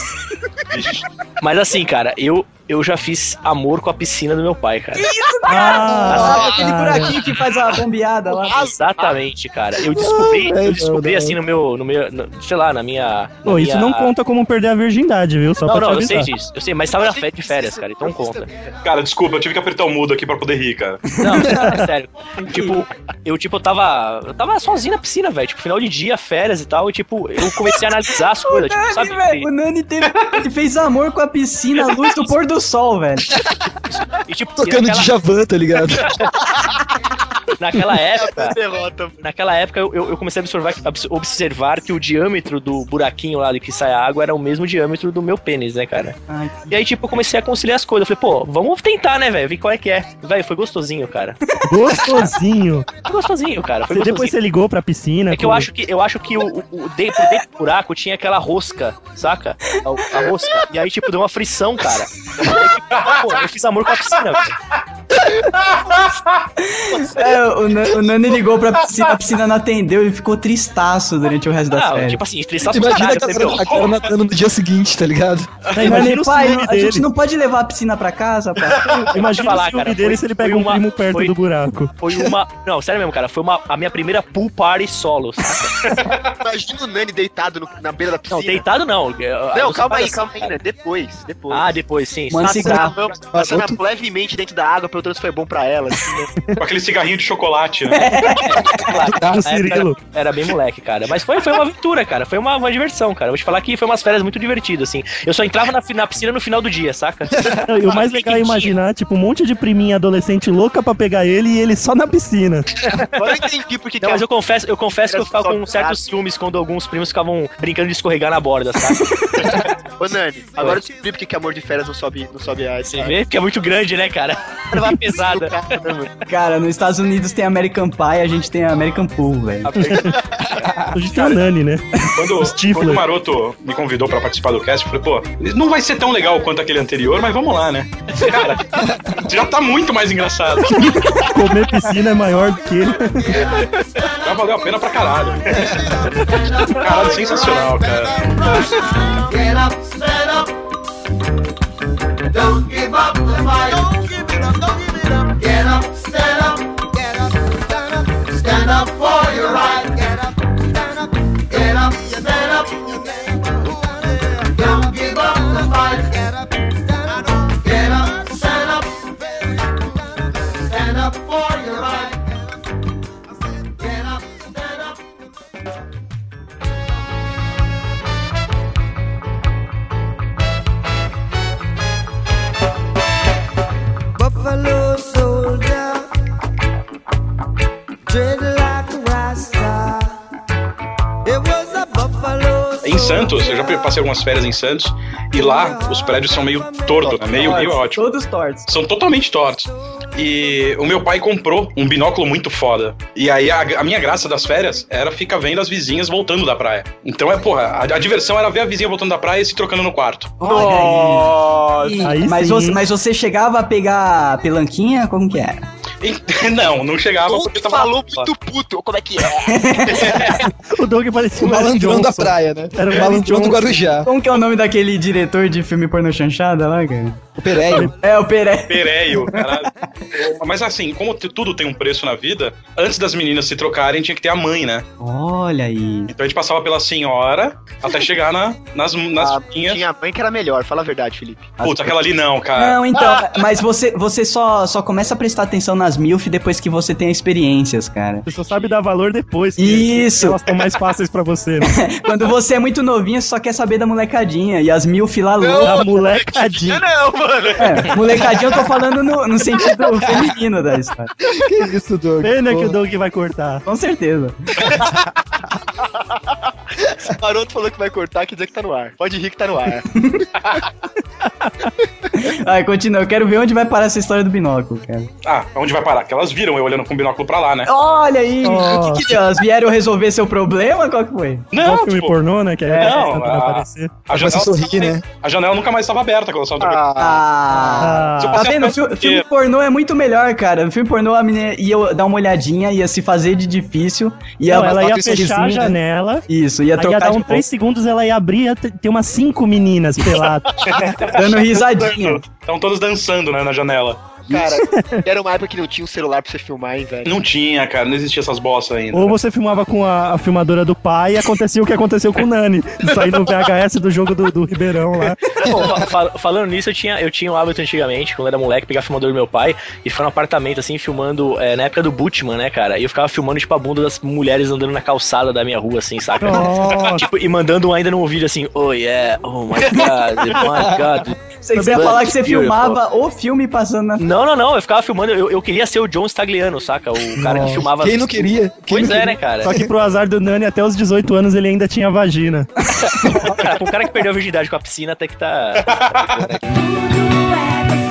Mas assim, cara, eu, eu já fiz amor com a piscina do meu pai, cara. Ah, Ah, aquele buraquinho que faz a bombeada lá. Exatamente, cara. Eu descobri, Ai, eu descobri não, assim no meu, no meu, no- sei lá, na minha. Pô, isso minha- não conta como perder a virgindade, viu? Só Não, pra não, eu sei disso. Eu sei, mas tava na férias de férias, cara, então conta. Cara, desculpa, eu tive que apertar o mudo aqui pra poder rir, cara. Não, é sério. Tipo, eu, tipo, eu tava. Eu tava sozinho na piscina, velho. Tipo, final de dia, férias e tal. E, tipo, eu comecei a analisar as coisas. Tipo, Nani, sabe? velho, o Nani teve, ele fez amor com a piscina, a luz do pôr do sol, velho. E, tipo, Tocando naquela, Djavan, tá ligado? naquela época. derrota. Naquela época eu, eu comecei a observar, observar que o diâmetro do buraquinho lá de que sai a água era o mesmo diâmetro do meu pênis, né, cara? Ai, E aí, tipo, eu comecei a conciliar as coisas. Eu falei, pô, vamos tentar, né, velho? Ver qual é que é. Velho, foi gostosinho, cara. Gostosinho. Foi gostosinho, cara. Foi gostosinho. depois você ligou pra piscina. É que eu acho que eu acho que o, o, o de- por dentro do buraco tinha aquela rosca, saca? A, a rosca. E aí, tipo, deu uma frição, cara. E aí, tipo, pô, eu fiz amor com a piscina, velho. É, o, Na- o Nani ligou pra piscina, a piscina não atendeu e ficou tristaço durante o resto da Não, férias. tipo assim, estressado Imagina caralho, a cara, matando no dia seguinte, tá ligado? Tá, imagina o pai, a gente não pode levar a piscina pra casa, pai. Imagina falar, o ciúme cara, dele foi- se ele pega um uma- primo perto foi- do buraco. Foi uma. Não, sério mesmo, cara. Foi uma, a minha primeira pool party solo. saca? Imagina o Nani deitado no- na beira da piscina. Não, deitado não. Não, calma aí, Você calma aí, né? Depois, depois. Ah, depois, sim. Mano. Passando, passando levemente dentro da água, perguntando se foi bom pra ela. assim, né? Com aquele cigarrinho de chocolate, né? Claro, Do na Cirilo. época Era bem moleque, cara. Mas foi, foi uma aventura, cara. Foi uma, uma diversão, cara. Vou te falar que foi umas férias muito divertidas, assim. Eu só entrava na, na piscina no final do dia, saca? Não, E o mais legal é imaginar, tipo, um monte de priminha adolescente louca pra pegar ele e ele só na piscina. Agora eu entendi porque Não, que mas eu confesso, eu confesso que eu Era ficava com certos ciúmes quando alguns primos ficavam brincando de escorregar na borda, sabe? Ô, Nani, agora eu descobri porque que amor de férias não sobe, não sobe a Você vê? Porque é muito grande, né, cara? Levar pesada. Cara, nos Estados Unidos tem American Pie, a gente tem American Pool, velho. A gente tem o Nani, né? Quando, quando o Maroto me convidou pra participar do cast, eu falei, pô, não vai ser tão legal quanto aquele anterior, mas vamos lá, né? Cara, já tá muito mais engraçado. Comer piscina é maior do que ele. Já valeu a pena pra caralho. Caralho, sensacional, cara. Get up, stand up. Don't give up the fight. Don't give it up, don't give dread like a rasta. It was a buffalo Em Santos, eu já passei algumas férias em Santos, e lá os prédios são meio tortos, né? meio, meio ótimo. Todos tortos. São totalmente tortos. E o meu pai comprou um binóculo muito foda. E aí a, a minha graça das férias era ficar vendo as vizinhas voltando da praia. Então é, porra, a, a diversão era ver a vizinha voltando da praia e se trocando no quarto. Olha aí. Aí mas, sim. você, mas você chegava a pegar a pelanquinha? Como que era? E- não, não chegava porque tava. falou muito puto, como é que é? O Doug parecia O Eric malandrão da praia, né? Era o malandrão do. Guarujá. Como que é o nome daquele diretor de filme porno chanchada lá, cara? O Pereio. É, o Peré. Pereio, caralho. Mas assim, como tudo tem um preço na vida, antes das meninas se trocarem, tinha que ter a mãe, né? Olha aí. Então a gente passava pela senhora até chegar na, nas, nas Ah, minhas. tinha mãe que era melhor, fala a verdade, Felipe. Puta, aquela ali não, cara. Não, então, mas você, você só, só começa a prestar atenção nas MILF depois que você tem experiências, cara. Você só sabe dar valor depois. Isso. Elas estão mais fáceis pra você, né? Quando você é muito novinho, você só quer saber da molecadinha. E as MILF lá loucas. Da molecadinha. Não, mano. É, molecadinha eu tô falando no, no sentido feminino da história. Que isso, Doug? Pena que o. Doug vai cortar. Com certeza. O Maroto falou que vai cortar, quer dizer que tá no ar. Pode rir que tá no ar. Vai, continua. Eu quero ver onde vai parar essa história do binóculo, cara. Ah, onde vai parar? Que elas viram eu olhando com o binóculo pra lá, né? Olha aí. Nossa. O que que deu? Elas vieram resolver seu problema? Qual que foi? Não, filme tipo, pornô, né? Que aí É, não, a- a janela, sorri, né? a janela nunca mais estava aberta quando trocando. Ah. Ah, eu Tá vendo? festa Filme, filme pornô é muito melhor, cara. No filme pornô a menina ia dar uma olhadinha, ia se fazer de difícil, ia não, ela ia fechar a né? janela. Isso, ia Aí ia trocar dar de um roupa, 3 segundos, ela ia abrir e ia ter ter umas 5 meninas peladas. dando risadinha. Estão todos dançando, né, na janela. Cara, era uma época que não tinha um celular pra você filmar, hein, velho. Não tinha, cara, não existia essas bossas ainda. Ou você filmava com a, a filmadora do pai e acontecia o que aconteceu com o Nani. Aí no VHS do jogo do, do Ribeirão lá. Fa- fal- falando nisso, eu tinha, eu tinha um hábito antigamente, quando eu era moleque, pegar a filmadora do meu pai e ficar no apartamento, assim, filmando, é, na época do Bootman, né, cara? E eu ficava filmando, tipo, a bunda das mulheres andando na calçada da minha rua, assim, saca? Tipo, e mandando um ainda num vídeo assim, oh yeah, oh my god, my god. Você quiser But falar que você beautiful. filmava o filme passando na. Não, não, não, eu ficava filmando, eu, eu queria ser o John Stagliano, saca? O cara que Nossa. filmava. Quem não queria? Quem Pois não é, queria? né, cara? Só que pro azar do Nani, até os 18 anos ele ainda tinha vagina. Cara, com o cara que perdeu a virgindade com a piscina até que tá.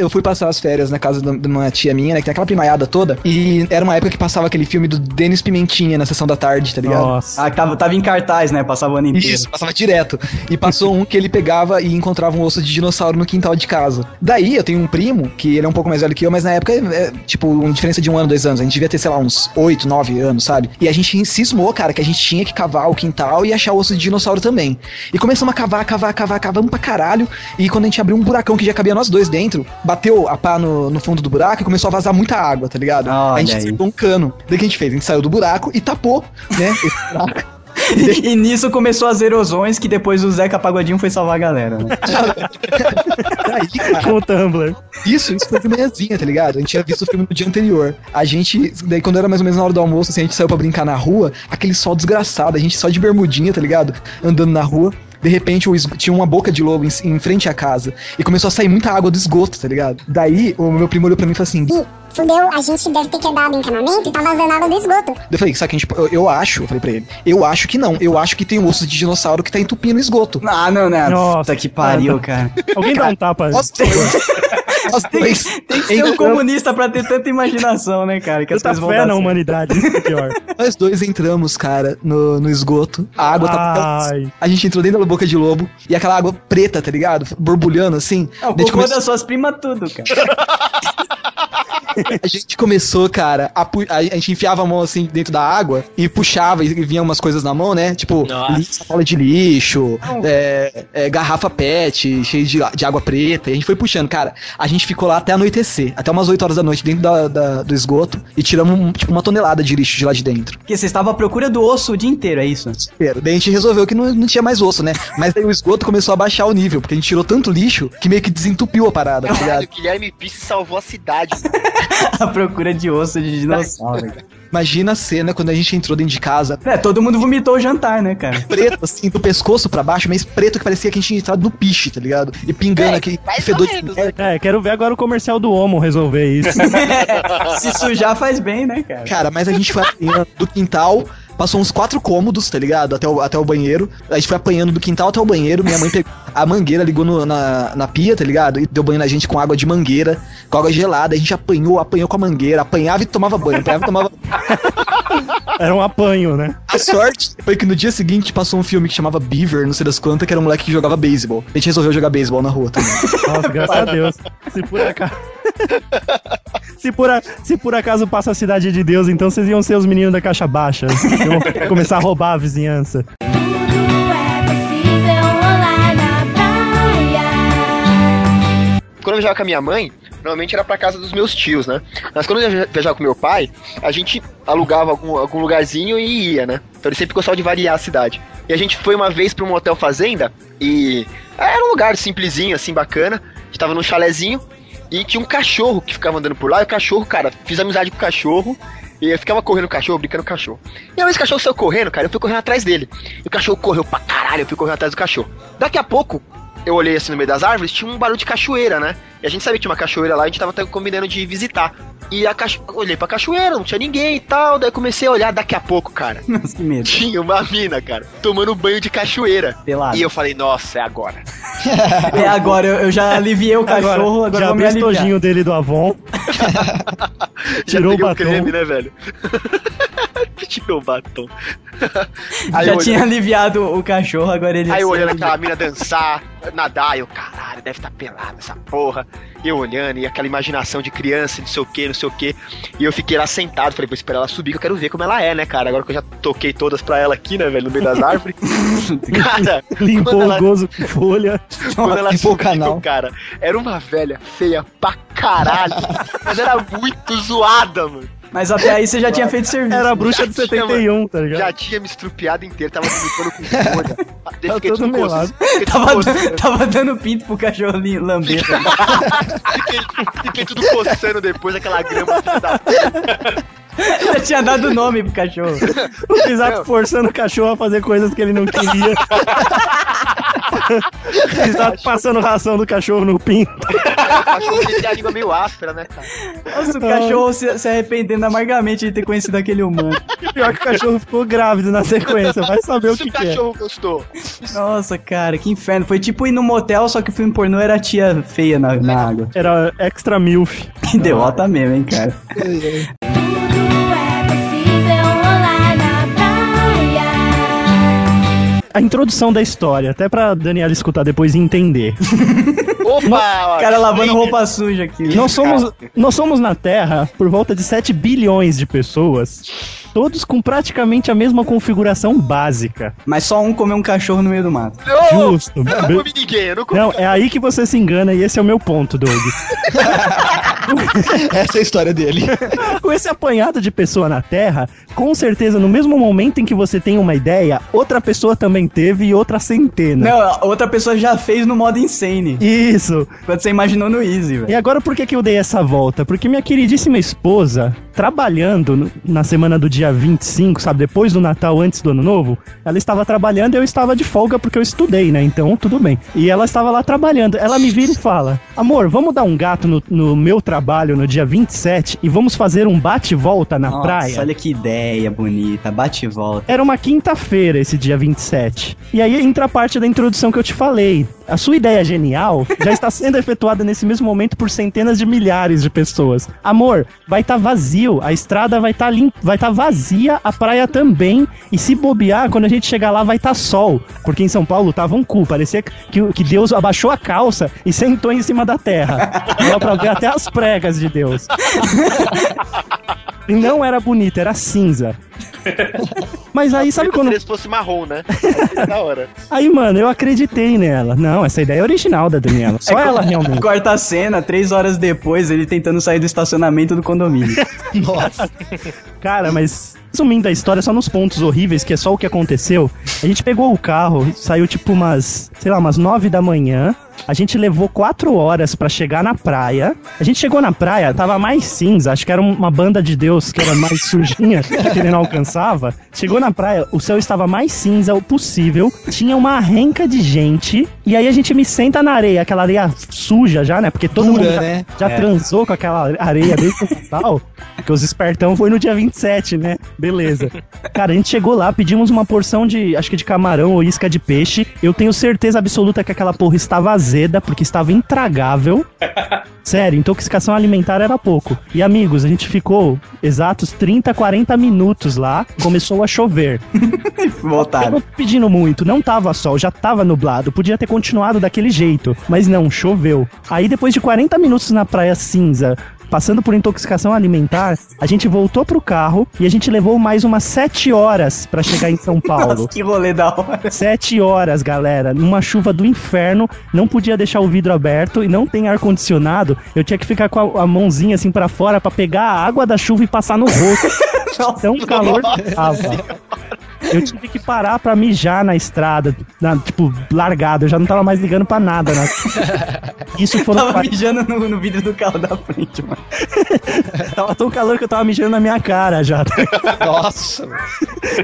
Eu fui passar as férias na casa de uma tia minha, né? Que tem aquela primaiada toda. E era uma época que passava aquele filme do Denis Pimentinha na sessão da tarde, tá ligado? Nossa. Ah, que tava, tava em cartaz, né? Passava o ano inteiro. Isso, passava direto. E passou um que ele pegava e encontrava um osso de dinossauro no quintal de casa. Daí eu tenho um primo, que ele é um pouco mais velho que eu, mas na época é, tipo, uma diferença de um ano, dois anos. A gente devia ter, sei lá, uns oito, nove anos, sabe? E a gente cismou, cara, que a gente tinha que cavar o quintal e achar o osso de dinossauro também. E começamos a cavar, cavar, cavar, cavamos pra caralho. E quando a gente abriu um buracão que já cabia nós dois dentro, bateu a pá no, no fundo do buraco e começou a vazar muita água, tá ligado? Olha a gente aí. acertou um cano. Daí o que a gente fez? A gente saiu do buraco e tapou, né? Esse buraco. E, nisso começou as erosões que depois o Zeca Pagodinho foi salvar a galera, né? Daí, cara, Com o Tumblr. Isso, isso foi de manhãzinha, tá ligado? A gente tinha visto o filme no dia anterior. A gente, daí quando era mais ou menos na hora do almoço, assim, a gente saiu pra brincar na rua, aquele sol desgraçado, a gente só de bermudinha, tá ligado? Andando na rua. De repente o tinha uma boca de lobo em, em frente à casa. E começou a sair muita água do esgoto, tá ligado? Daí o meu primo olhou pra mim e falou assim: Ih, fudeu, a gente deve ter quebrado o encanamento e tá vazando água do esgoto. Eu falei, sabe que a gente. Eu, eu acho, eu falei pra ele, eu acho que não. Eu acho que tem um osso de dinossauro que tá entupindo o esgoto. Ah, não, né? Nossa, Puta que pariu, cara. Alguém dá um tapa. Nós dois. Tem que ser um comunista pra ter tanta imaginação, né, cara? Que as coisas vão fé dar na certo. humanidade, isso que é pior. Nós dois entramos, cara, no, no esgoto. A água tá. Ai. A gente entrou dentro da boca de lobo e aquela água preta, tá ligado? Borbulhando assim. É o cocô come- das suas primas tudo, cara. A gente começou, cara, a, pu- a gente enfiava a mão assim dentro da água e puxava e vinha umas coisas na mão, né? Tipo, sacola de lixo, é, é, garrafa pet, cheia de, de água preta. E a gente foi puxando, cara. A gente ficou lá até anoitecer, até umas 8 horas da noite dentro da- da- do esgoto e tiramos um- tipo uma tonelada de lixo de lá de dentro. Porque você estava à procura do osso o dia inteiro, é isso? Inteiro. Daí a gente resolveu que não, não tinha mais osso, né? Mas daí o esgoto começou a baixar o nível, porque a gente tirou tanto lixo que meio que desentupiu a parada, tá ligado? O Guilherme Pisse salvou a cidade. à procura de osso de dinossauro. Imagina a cena quando a gente entrou dentro de casa, É, todo mundo vomitou o jantar, né, cara? preto, assim, do pescoço pra baixo, mas preto que parecia que a gente tinha entrado no piche, tá ligado? E pingando É, aquele fedor de menos, merda. É, quero ver agora o comercial do Homo resolver isso. Se sujar faz bem, né, cara? Cara, mas a gente foi do quintal, passou uns quatro cômodos, tá ligado? Até o, até o banheiro. A gente foi apanhando do quintal até o banheiro. Minha mãe pegou a mangueira, ligou no- na, na pia, tá ligado? E deu banho na gente com água de mangueira, com água gelada. A gente apanhou, apanhou com a mangueira, apanhava e tomava banho, apanhava e tomava Era um apanho, né? A sorte foi que no dia seguinte passou um filme que chamava Beaver, não sei das quantas, que era um moleque que jogava beisebol. A gente resolveu jogar beisebol na rua também. Nossa, graças a Deus. Se por acaso. Se por, a- se por acaso passa a cidade de Deus, então vocês iam ser os meninos da caixa baixa. Começar a roubar a vizinhança. Quando eu viajava com a minha mãe, normalmente era pra casa dos meus tios, né? Mas quando eu via- viajava com meu pai, a gente alugava algum, algum lugarzinho e ia, né? Então ele sempre gostava de variar a cidade. E a gente foi uma vez pra um hotel fazenda e era um lugar simplesinho, assim, bacana. A gente tava num chalezinho e tinha um cachorro que ficava andando por lá. E o cachorro, cara, fiz amizade com o cachorro. E eu ficava correndo o cachorro, brincando com o cachorro. E aí esse cachorro saiu correndo, cara, eu fui correndo atrás dele. E o cachorro correu pra caralho, eu fui correndo atrás do cachorro. Daqui a pouco, eu olhei assim no meio das árvores, tinha um barulho de cachoeira, né? E a gente sabia que tinha uma cachoeira lá, a gente tava até combinando de visitar. E a cacho... olhei pra cachoeira, não tinha ninguém e tal. Daí comecei a olhar daqui a pouco, cara. Nossa, que medo. Tinha uma mina, cara, tomando banho de cachoeira. Pelado. E eu falei, nossa, é agora. É, agora eu, eu já aliviei o cachorro, agora, já vou me aliviar. estojinho dele do Avon. Tirou o batom. creme, né, velho? Tirou o batom. Aí já tinha aliviado o cachorro, agora ele... Aí eu se olhando aquela mina dançar, nadar, eu, caralho, deve estar pelada essa porra. E eu olhando, e aquela imaginação de criança, não sei o que, não sei o que. E eu fiquei lá sentado, falei, vou esperar ela subir, que eu quero ver como ela é, né, cara? Agora que eu já toquei todas pra ela aqui, né, velho, no meio das árvores. cara, Limpou quando o ela, gozo com folha. quando ela limpou o canal. cara, era uma velha feia pra caralho. mas era muito zoada, mano. Mas até aí você já tinha feito serviço. Era a bruxa de tinha, 71, tá ligado? Já tinha me estrupiado inteiro, tava me limpando com folha. Tá fiquei todo melado. Tava, coçando. tava dando pinto pro cachorro lamber. Fiquei, fiquei tudo coçando depois daquela grama filha da já tinha dado nome pro cachorro. O Pisato forçando o cachorro a fazer coisas que ele não queria. O Pisato passando ração do cachorro no pinto. O cachorro tem a língua meio áspera, né, cara? Nossa, o cachorro se, se arrependendo amargamente de ter conhecido aquele humano. Pior que o cachorro ficou grávido na sequência, vai saber o que, o que é. cachorro gostou. Nossa, cara, que inferno. Foi tipo ir no motel, só que o filme pornô era a tia feia na, na água. Era extra milf. Que derrota mesmo, hein, cara. A introdução da história, até pra Daniela escutar depois e entender. Opa! O cara lavando roupa suja aqui. Nós somos, nós somos na Terra por volta de 7 bilhões de pessoas, todos com praticamente a mesma configuração básica. Mas só um comeu um cachorro no meio do mato. Não, Justo. eu não comi ninguém, eu não comi. Não, é aí que você se engana e esse é o meu ponto, Doug. Essa é a história dele. Com esse apanhado de pessoa na Terra, com certeza no mesmo momento em que você tem uma ideia, outra pessoa também teve e outra centena. Não, outra pessoa já fez no modo insane. Isso. Quando você imaginou no easy, E velho. agora por que, que eu dei essa volta? Porque minha queridíssima esposa, trabalhando no- na semana do dia 25, sabe, depois do Natal, antes do Ano Novo, ela estava trabalhando e eu estava de folga porque eu estudei, né? Então tudo bem. E ela estava lá trabalhando. Ela me vira e fala: Amor, vamos dar um gato no, no meu trabalho no dia 27 e vamos fazer um bate-volta na Nossa, praia? olha que ideia bonita. Bate e volta. Era uma quinta-feira esse dia 27. E aí entra a parte da introdução que eu te falei. A sua ideia genial já está sendo efetuada nesse mesmo momento por centenas de milhares de pessoas. Amor, vai estar vazio, a estrada vai estar limpa, vai estar vazia, a praia também. E se bobear, quando a gente chegar lá vai estar sol, porque em São Paulo tava um cu, parecia que, que Deus abaixou a calça e sentou em cima da terra. Dá pra ver até as pregas de Deus. E não era bonito, era cinza. Mas aí, sabe quando. Se fosse marrom, né? Aí, da hora. Aí, mano, eu acreditei nela. Não, essa ideia é original da Daniela. Só ela realmente. Corta a cena, três horas depois, ele tentando sair do estacionamento do condomínio. Nossa. Cara, mas. Resumindo a história, só nos pontos horríveis, que é só o que aconteceu. A gente pegou o carro, saiu tipo umas, sei lá, umas nove da manhã. A gente levou quatro horas pra chegar na praia. A gente chegou na praia, tava mais cinza, acho que era uma banda de Deus que era mais sujinha, que ele não alcançava. Chegou na praia, o céu estava mais cinza o possível, tinha uma renca de gente, e aí a gente me senta na areia, aquela areia suja já, né? Porque todo Dura, mundo já, né? já É. transou com aquela areia desde o Natal, porque os espertão foi no dia 27, né? Beleza. Cara, a gente chegou lá, pedimos uma porção de, acho que de camarão ou isca de peixe. Eu tenho certeza absoluta que aquela porra estava azeda, porque estava intragável. Sério, intoxicação alimentar era pouco. E amigos, a gente ficou exatos 30, 40 minutos lá, começou a chover. Voltaram. pedindo muito, não tava sol, já tava nublado, podia ter continuado daquele jeito, mas não, choveu. Aí depois de 40 minutos na praia cinza, passando por intoxicação alimentar, a gente voltou pro carro e a gente levou mais umas 7 horas pra chegar em São Paulo. Nossa, que rolê da hora. Sete horas, galera, numa chuva do inferno, não podia deixar o vidro aberto e não tem ar-condicionado. Eu tinha que ficar com a, a mãozinha assim pra fora pra pegar a água da chuva e passar no rosto. Tão calor que tava. Eu tive que parar pra mijar na estrada, na- tipo, largado. Eu já não tava mais ligando pra nada. né? Isso foram Tava 40 mijando no, no vidro do carro da frente, mano. Tava tão calor que eu tava mijando na minha cara já. Nossa.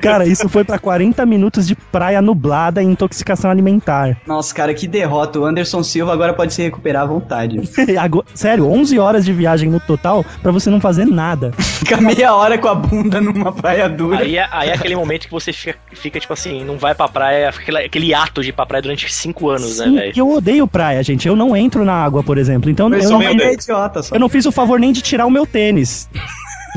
Cara, isso foi pra 40 minutos de praia nublada e intoxicação alimentar. Nossa, cara, que derrota. O Anderson Silva agora pode se recuperar à vontade. Agora- sério, 11 horas de viagem no total pra você não fazer nada. Fica meia hora com a bunda numa praia dura. Aí é, aí é aquele momento que você fica, fica, tipo assim, não vai pra praia, aquele, aquele ato de ir pra praia durante cinco anos, né, Sim, velho? e eu odeio praia, gente. Eu não entro na água, por exemplo. Então eu não, Pessoalmente é idiota só. eu não fiz o favor nem de tirar o meu tênis.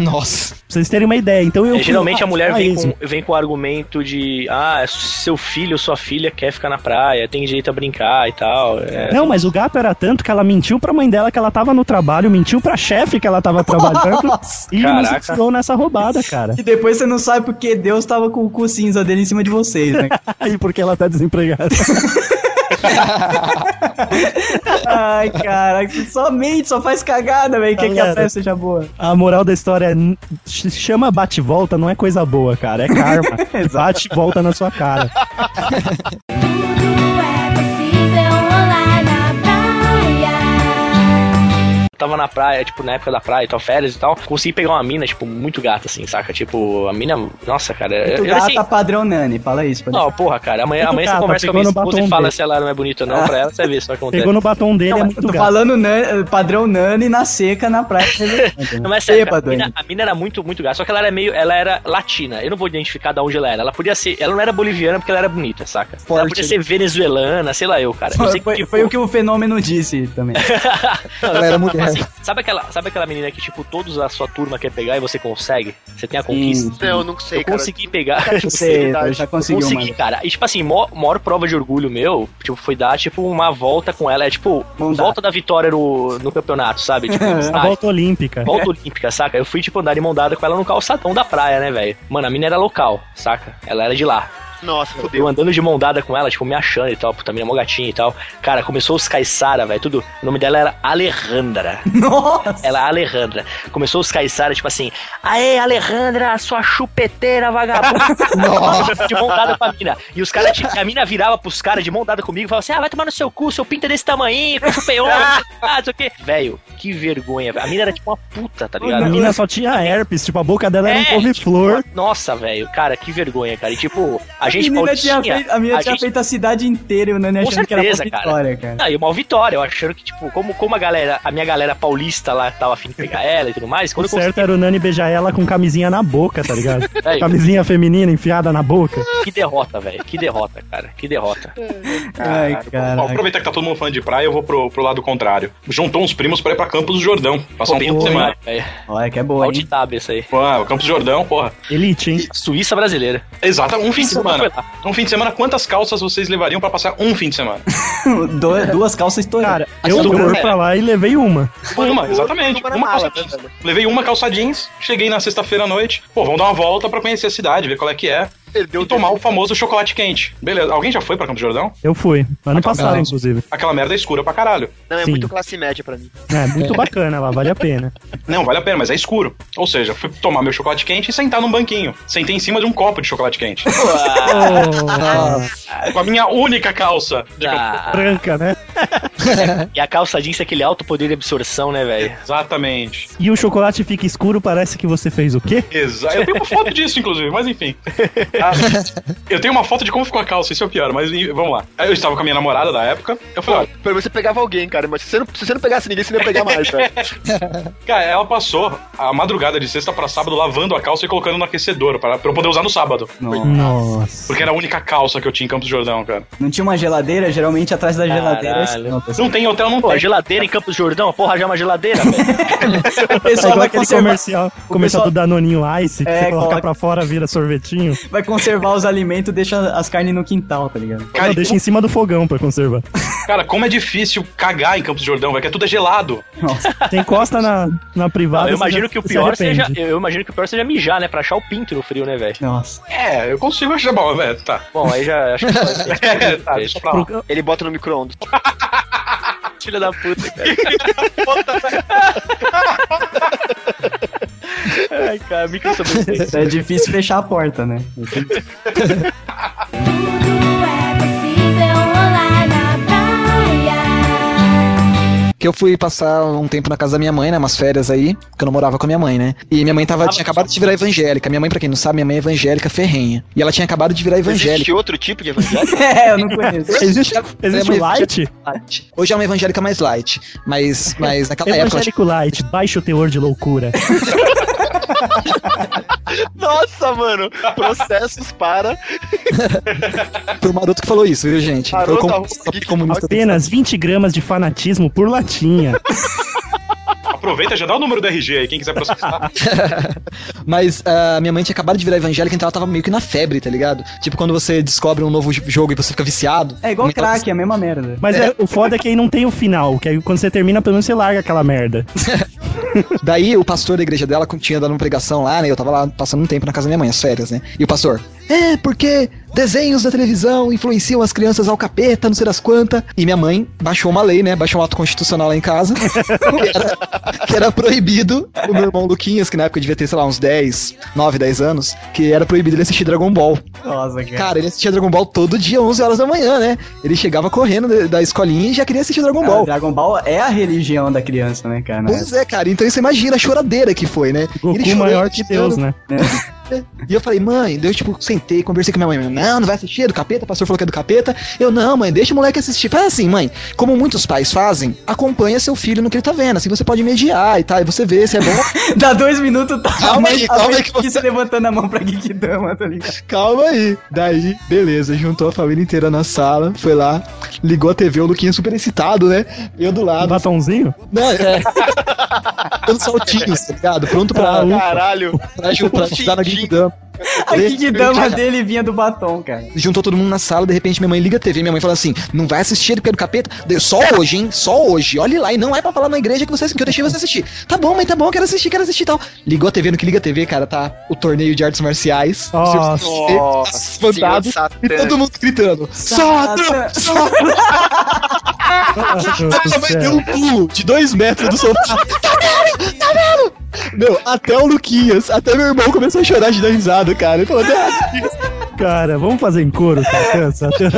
Nossa. Pra vocês terem uma ideia. Então eu É, geralmente a mulher vem com, vem com o argumento de ah, seu filho, sua filha quer ficar na praia, tem direito a brincar e tal. É. Não, mas o gato era tanto que ela mentiu pra mãe dela que ela tava no trabalho, mentiu pra chefe que ela tava trabalhando Nossa. e Caraca. nos nessa roubada, cara. E depois você não sabe porque Deus tava com o cu cinza dele em cima de vocês, né? Aí porque ela tá desempregada. Ai, cara, somente só faz cagada, velho. Quer que a praia seja boa. A moral da história é chama bate-volta, não é coisa boa, cara. É karma. Bate e volta na sua cara. tava na praia, tipo, na época da praia e tal, férias e tal, consegui pegar uma mina, tipo, muito gata, assim, saca? Tipo, a mina, nossa, cara. Muito eu, eu, gata assim, padrão Nani, fala isso. não, porra, cara, amanhã, Muito amanhã você gata, conversa com a minha no esposa e fala dele. se ela não é bonita ou não pra ela, você vê se vai acontecer. Pegou no batom dele, é muito Tô gato. falando Nani- padrão Nani na seca na praia. Não, mas é sério, cara, a, mina, a mina era muito, muito gata. Só que ela era meio. Ela era latina. Eu não vou identificar de onde ela era. Ela podia ser. Ela não era boliviana porque ela era bonita, saca? ela Forte. podia ser venezuelana, sei lá eu, cara. Eu sei que, Foi, tipo, foi o que o fenômeno disse também. Ela era mulher. Assim, sabe, aquela, sabe aquela menina que, tipo, todos a sua turma quer pegar e você consegue? Você tem a conquista? Sim. Não, eu não sei, Eu cara. consegui pegar. Você eu já conseguiu, consegui, mano. cara. E, tipo assim, maior, maior prova de orgulho meu, tipo, foi dar, tipo, uma volta com ela. É, tipo, dada. volta da vitória no, no campeonato, sabe? Tipo, A volta olímpica. Volta olímpica, saca? Eu fui, tipo, andar de mão dada com ela no calçadão da praia, né, velho? Mano, a mina era local, saca? Ela era de lá. Nossa, Eu fodeu. andando de mão dada com ela, tipo, me achando e tal, puta, mina é mó gatinha e tal. Cara, começou os caiçara, velho, tudo. O nome dela era Alejandra. Nossa! Ela, Alejandra. Começou os caiçara, tipo assim, aê, Alejandra, sua chupeteira, vagabunda. de mão dada com a mina. E os caras, tipo, a mina virava pros caras de mão dada comigo e falava assim, ah, vai tomar no seu cu, seu pinto é desse tamanho, com chupeião, ah, não sei o quê. Velho, que vergonha, velho. A mina era tipo uma puta, tá ligado? A mina só tinha herpes, tipo, a boca dela era um É, couve-flor. tipo, Nossa, velho, cara, que vergonha, cara. E tipo, a, A gente menina tinha feito, a menina a tinha gente- feito a cidade inteira e o Nani Com achando que era certeza, uma cara. vitória, cara. Não, e uma vitória, eu achando que, tipo, como, como a galera, a minha galera paulista lá tava afim de pegar ela e tudo mais, quando O eu consegui, certo era o Nani beijar ela com camisinha na boca, tá ligado? Aí. camisinha feminina enfiada na boca. que derrota, velho, que derrota, cara, que derrota. Ai, cara. aproveitar que tá todo mundo falando de praia, eu vou pro, pro lado contrário. Juntou uns primos pra ir pra Campos do Jordão. Passar um fim de semana. Olha que é boa, hein? Altitab essa aí. Pô, Campos do Jordão, porra. Elite, hein? Suíça brasileira. Exato, um fim de semana. Lá. Um fim de semana, quantas calças vocês levariam pra passar um fim de semana? Du- Duas calças estouradas. Cara, eu, fui é. pra lá e levei uma. Uma, exatamente. uma calça jeans. Levei uma calça jeans, cheguei na sexta-feira à noite. Pô, vamos dar uma volta pra conhecer a cidade, ver qual é que é. Perdeu E tomar o famoso chocolate quente. Beleza, alguém já foi pra Campos do Jordão? Eu fui. Ano passado, não. inclusive. Aquela merda é escura pra caralho. Não, é Sim. muito classe média pra mim. É, muito bacana lá, vale a pena. Não, vale a pena, mas é escuro. Ou seja, fui tomar meu chocolate quente e sentar num banquinho. Sentei em cima de um copo de chocolate quente. Oh, com a minha única calça. de Ah, branca, né? e a calça jeans é aquele alto poder de absorção, né, velho? Exatamente. E o chocolate fica escuro, parece que você fez o quê? Exa eu tenho uma foto disso, inclusive, mas enfim. Ah, eu tenho uma foto de como ficou a calça, isso é o pior, mas vamos lá. Eu estava com a minha namorada da época, eu falei, olha, Pelo menos você pegava alguém, cara. Mas se você não, se você não pegasse ninguém, você não ia pegar mais, velho. cara, ela passou a madrugada de sexta pra sábado lavando a calça e colocando no aquecedor pra, pra eu poder usar no sábado. Não, Nossa. Porque era a única calça que eu tinha em Campos do Jordão, cara. não tinha uma geladeira? Geralmente atrás da geladeira. Caralho. Não, pessoal. Não tem hotel, não Pô, a tem. geladeira em Campos do Jordão, porra, já é uma geladeira, velho. o É pessoal igual vai aquele conservar, comercial, comercial pessoal- do Danoninho Ice, que É, você coloca coloca- pra fora, vira sorvetinho. vai conservar os alimentos, deixa as carnes no quintal, tá ligado? Cara, deixa em cima do fogão pra conservar. Cara, como é difícil cagar em Campos do Jordão, velho, que é tudo é gelado. Nossa. Você encosta na, na privada. Não, eu imagino já- que o pior se seja. Eu imagino que o pior seja mijar, né? Pra achar o pinto no frio, né, velho? Nossa. É, eu consigo achar bom, velho, tá. Bom, aí já acho que É, tá, deixa pra lá. Pro- Ele bota no micro-ondas. Filha da puta, cara. Ai, cara, micro sobrevivência. É difícil fechar a porta, né? Que eu fui passar um tempo na casa da minha mãe, né? Umas férias aí, que eu não morava com a minha mãe, né? E minha mãe tava, tinha acabado de virar evangélica. Minha mãe, pra quem não sabe, minha mãe é evangélica ferrenha. E ela tinha acabado de virar evangélica. Existe outro tipo de evangelho? É, eu não conheço. Existe, existe É, light? light. Hoje é uma evangélica mais light. Mas, mas naquela época. ela Evangélico light, baixa o teor de loucura. Nossa, mano. Processos para. Foi o Maroto que falou isso, viu, gente? Foi o Maroto, com- arroba só geek, comunista. Apenas 20 gramas de fanatismo por latinha. Aproveita, já dá o número do RG aí, quem quiser processar. Mas a minha mãe tinha acabado de virar evangélica, então ela tava meio que na febre, tá ligado? Tipo quando você descobre um novo jogo e você fica viciado. É igual crack, é a mesma merda. Mas é, o foda é que aí não tem o final, que aí quando você termina, pelo menos você larga aquela merda. Daí o pastor da igreja dela tinha dado uma pregação lá, né? Eu tava lá passando um tempo na casa da minha mãe, as férias, né? E o pastor, é, porque desenhos da televisão influenciam as crianças ao capeta, não sei das quantas. E minha mãe baixou uma lei, né? Baixou um ato constitucional lá em casa, que era, que era proibido o meu irmão Luquinhas, que na época devia ter, sei lá, uns 10, 9, 10 anos, que era proibido ele assistir Dragon Ball. Nossa, cara. Cara, ele assistia Dragon Ball todo dia, 11 horas da manhã, né? Ele chegava correndo da- escolinha e já queria assistir Dragon Cara, Ball. Dragon Ball é a religião da criança, né, cara? Pois é, cara, então você imagina a choradeira que foi, né? Goku Ele chorando, maior que. Deus, né? E eu falei, mãe, daí eu, tipo, sentei, conversei com minha mãe. Não, não vai assistir, é do capeta, o pastor falou que é do capeta. Eu, não, mãe, deixa o moleque assistir. Faz assim, mãe, como muitos pais fazem, acompanha seu filho no que ele tá vendo. Assim você pode mediar e tal, e você vê se é bom. Dá dois minutos, tá? Calma aí, a calma aí que você levantando a mão pra Geekdama, tá ligado? Calma aí. Daí, beleza, juntou a família inteira na sala, foi lá, ligou a TV, o Luquinha super excitado, né? Eu do Um lado. batonzinho? Não, é. Dando saltinhos, tá ligado? Pronto pra, Ah. Caralho. pra, pra, pra ajudar na Geekdama. A Geekdama dele vinha do batom, cara. juntou todo mundo na sala, de repente minha mãe liga a TV, minha mãe fala assim: "Não vai assistir porque é do capeta, só hoje, hein? Só hoje. Olhe lá e não é pra falar na igreja que você que eu deixei você assistir. Tá bom, mãe, tá bom, quero assistir, quero assistir e tal". Ligou a TV, no que liga a TV, cara, tá o torneio de artes marciais. Nossa. Nossa, Espantado. E todo mundo gritando: "Sata! Sata!" Ela vai ter um pulo de dois metros do sofá. Tá vendo? Tá vendo? Meu, até o Luquinhas, até meu irmão começou a chorar de dar risada, cara. Ele falou, "Ah, Cara, vamos fazer em coro, Satã, Satã,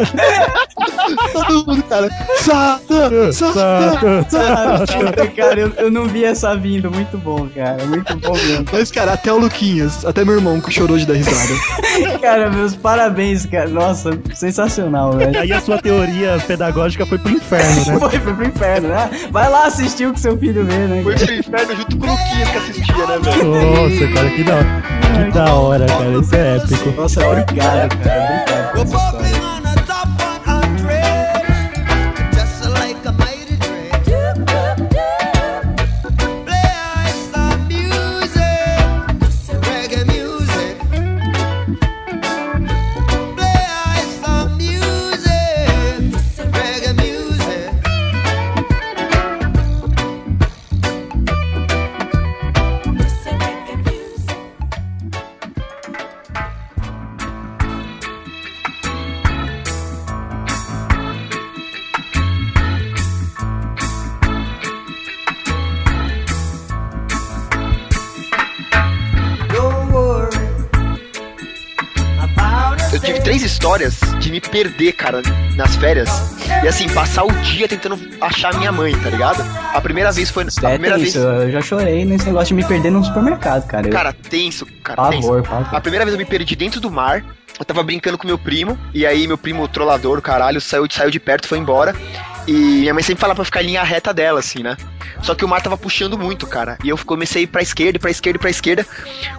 todo mundo, cara. Sata! Sata! Satã, Satã. cara, eu, eu não vi essa vindo. Muito bom, cara. Muito bom mesmo. Mas, cara, até o Luquinhas, até meu irmão que chorou de dar risada. Cara, meus parabéns, cara. Nossa, sensacional, velho. Aí a sua teoria pedagógica foi pro inferno, né? Foi, foi pro inferno, né? Vai lá assistir o que seu filho vê, né? Foi pro inferno junto com o Luquinhas que assistia, né, velho? Nossa, cara, que da, que da hora, cara. Isso é épico. Nossa, obrigado, cara. Obrigado. Perder, cara, nas férias. E assim, passar o dia tentando achar minha mãe, tá ligado? A primeira vez foi. A É primeira tenso, vez. eu já chorei nesse negócio de me perder no supermercado, cara. Eu- Cara, tenso, cara, tenso. pavor, pavor. A primeira vez eu me perdi dentro do mar. Eu tava brincando com meu primo. E aí meu primo, trollador, caralho, saiu, saiu de perto, foi embora. E minha mãe sempre falava pra ficar em linha reta dela, assim, né? Só que o mar tava puxando muito, cara. E eu comecei a ir pra esquerda, pra esquerda, pra esquerda.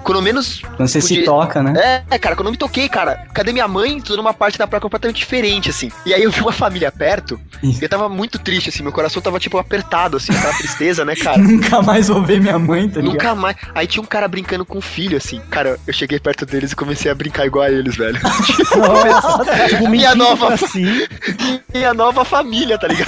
Quando menos. Quando você se podia- toca, né? É, cara, quando eu me toquei, cara, cadê minha mãe? Tô numa parte da praia completamente diferente, assim. E aí eu vi uma família perto, e eu tava muito triste, assim, meu coração tava, tipo, apertado, assim, aquela tristeza, né, cara? Nunca mais vou ver minha mãe, tá ligado? Nunca mais. Aí tinha um cara brincando com o filho, assim. Cara, eu cheguei perto deles e comecei a brincar igual a eles, velho. Nossa, tipo, Minha nova- si. Minha nova família, tá ligado?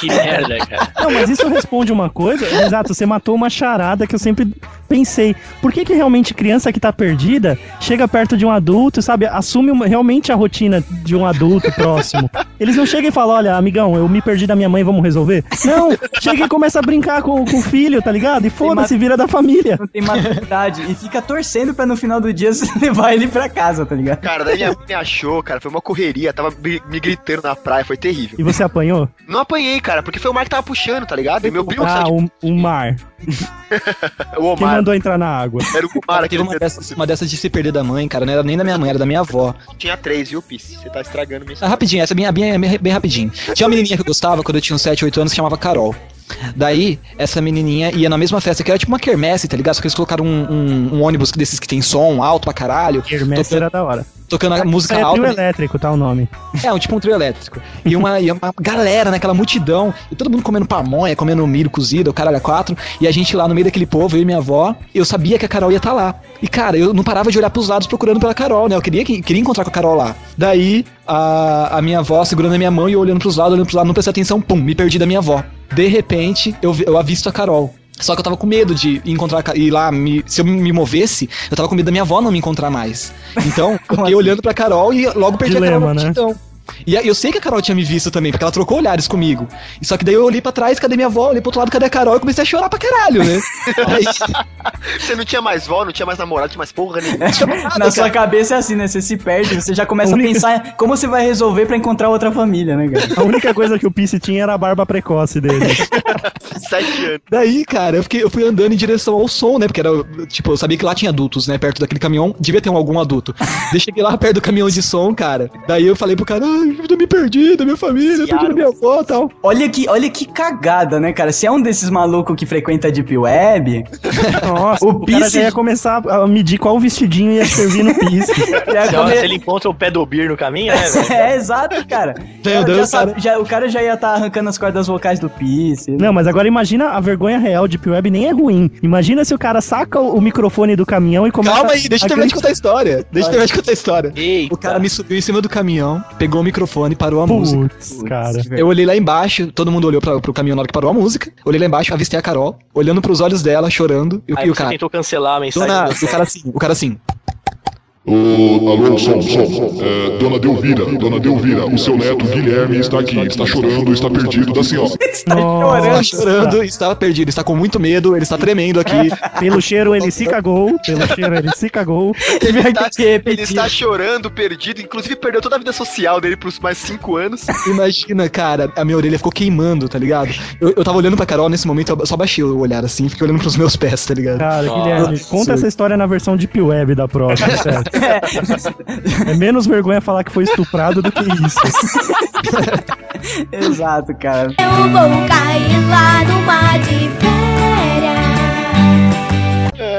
Que merda, cara. Não, mas isso responde uma coisa. Exato, você matou uma charada que eu sempre pensei. Por que, que realmente criança que tá perdida chega perto de um adulto, sabe? Assume uma- realmente a rotina de um adulto próximo. Eles não chegam e falam: olha, amigão, eu me perdi da minha mãe, vamos resolver? Não, chega e começa a brincar com, com o filho, tá ligado? E foda-se, vira da família. Não tem maturidade. e fica torcendo pra no final do dia você levar ele pra casa, tá ligado? Cara, daí minha mãe me achou, cara, foi uma correria, tava me me gritando na praia, foi terrível. E você apanhou? Não apanhei, cara, porque foi o mar que tava puxando, tá ligado? E meu primo Ah, o, o mar. o Quem Omar, mandou entrar na água? era o Omar Teve aquele uma dessas, uma dessas de se perder da mãe, cara, não era nem da minha mãe, era da minha avó. Tinha três, viu, Pisse? Você tá estragando minha Ah, rapidinho, essa é bem, bem, bem, bem rapidinho. Tinha uma menininha que eu gostava quando eu tinha uns 7, 8 anos que chamava Carol. Daí, essa menininha ia na mesma festa, que era tipo uma quermesse, tá ligado? Só que eles colocaram um, um- um ônibus desses que tem som alto pra caralho, Hermes era da hora. Tocando a música É alta. trio elétrico, tá o nome. É, um tipo um trio elétrico. E uma, e uma galera naquela multidão, e todo mundo comendo pamonha, comendo milho cozido, o caralho a quatro, e a gente lá no meio daquele povo, eu e minha avó, eu sabia que a Carol ia estar lá. E cara, eu não parava de olhar pros lados procurando pela Carol, né? Eu queria, que- queria encontrar com a Carol lá. Daí, a, a minha avó segurando a minha mão e eu olhando pros lados, olhando pros lados, não prestei atenção, pum, me perdi da minha avó. De repente, eu, eu avisto a Carol. Só que eu tava com medo de encontrar ir lá, me- se eu me movesse, eu tava com medo da minha avó não me encontrar mais. Então, eu fiquei olhando pra Carol e logo perdi a Dilema, Carol na né? multidão. E eu sei que a Carol tinha me visto também, porque ela trocou olhares comigo. E só que daí eu olhei pra trás, cadê minha avó? Olhei pro outro lado, cadê a Carol? E comecei a chorar pra caralho, né? Aí, Você não tinha mais vó, não tinha mais namorado, não tinha mais porra nenhuma. Na sua cabeça é assim, né? Você se perde, você já começa a Única- pensar como você vai resolver pra encontrar outra família, né, cara? A única coisa que o Pisse tinha era a barba precoce dele. Sete anos. daí, cara, eu, fiquei, eu fui andando em direção ao som, né? Porque era, tipo, eu sabia que lá tinha adultos, né? Perto daquele caminhão, devia ter um, algum adulto. Daí cheguei lá perto do caminhão de som, cara. Daí eu falei pro cara, eu me perdi da minha família, perdi da minha avó e tal. Olha que, olha que cagada, né, cara? Se é um desses malucos que frequenta a Deep Web, Nossa, O o, já ia começar a medir qual vestidinho ia servir no Pisse. já Se, come- se ele encontra o pé do Beer no caminho, né, velho? É, exato, cara. Meu Deus, já cara. já- o cara já ia estar arrancando as cordas vocais do Peace. Não, mas agora imagina a vergonha real de Web nem é ruim. Imagina se o cara saca o microfone do caminhão e começa Calma aí, deixa eu terminar de contar a história. Deixa eu terminar de contar a história. Eita. O cara me subiu em cima do caminhão, pegou o microfone, parou a música. Putz, cara. Eu olhei lá embaixo, todo mundo olhou pra, pro caminhão na hora que parou a música. Olhei lá embaixo, avistei a Carol, olhando pros olhos dela, chorando. E o Aí que o cara? tentou cancelar a mensagem. Dona, do o cara assim, o cara assim. Ô, alô, som, som. É, dona Delvira, dona Delvira, o seu neto Guilherme está aqui, está chorando, está perdido da senhora. Está chorando, está perdido, está com muito medo, ele está tremendo aqui. Pelo cheiro ele se cagou, pelo cheiro ele se cagou. Ele tá, que ele está chorando, perdido, inclusive perdeu toda a vida social dele pros mais cinco anos. Imagina, cara, a minha orelha ficou queimando, tá ligado? Eu, eu tava olhando pra Carol nesse momento, eu só baixei o olhar assim, fiquei olhando pros meus pés, tá ligado? Cara, Nossa. Guilherme, conta essa história na versão Deep Web da próxima, sério. É menos vergonha falar que foi estuprado do que isso. Exato, cara. Eu vou cair lá no mar de férias.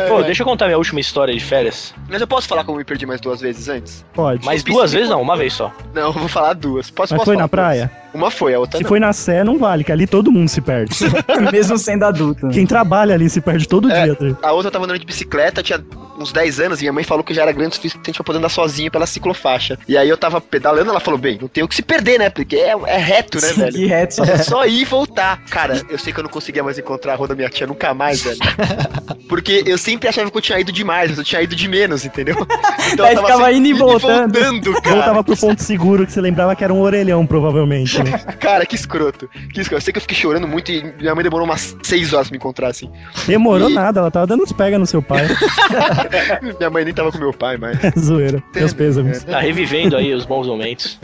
Pô, deixa eu contar minha última história de férias. Mas eu posso falar como eu me perdi mais duas vezes antes? Pode. Mas duas vezes não, uma vez só. Não, eu vou falar duas. Posso, Mas posso foi falar na praia? Uma foi, a outra Se não. foi na Sé, não vale, que ali todo mundo se perde. Mesmo sendo adulto. né? Quem trabalha ali se perde todo É. dia. tá? A outra eu tava andando de bicicleta, tinha uns 10 anos, e minha mãe falou que já era grande o suficiente pra poder andar sozinho pela ciclofaixa. E aí eu tava pedalando, ela falou, bem, não tem o que se perder, né? Porque é, é reto, né, velho? Seguir reto, só É só ir e voltar. Cara, eu sei que eu não conseguia mais encontrar a rua da minha tia nunca mais, velho. Porque eu sempre achava que eu tinha ido demais, mas eu tinha ido de menos, entendeu? Então Aí eu tava ficava indo e voltando. voltando, cara. Voltava pro ponto seguro que você lembrava que era um orelhão, provavelmente. Cara, que escroto. Que escroto. Eu sei que eu fiquei chorando muito e minha mãe demorou umas 6 horas pra me encontrar, assim. Demorou E- nada, ela tava dando uns pega no seu pai. minha mãe nem tava com meu pai, mas. Zoeira. Meus pêsames. Tá revivendo aí os bons momentos.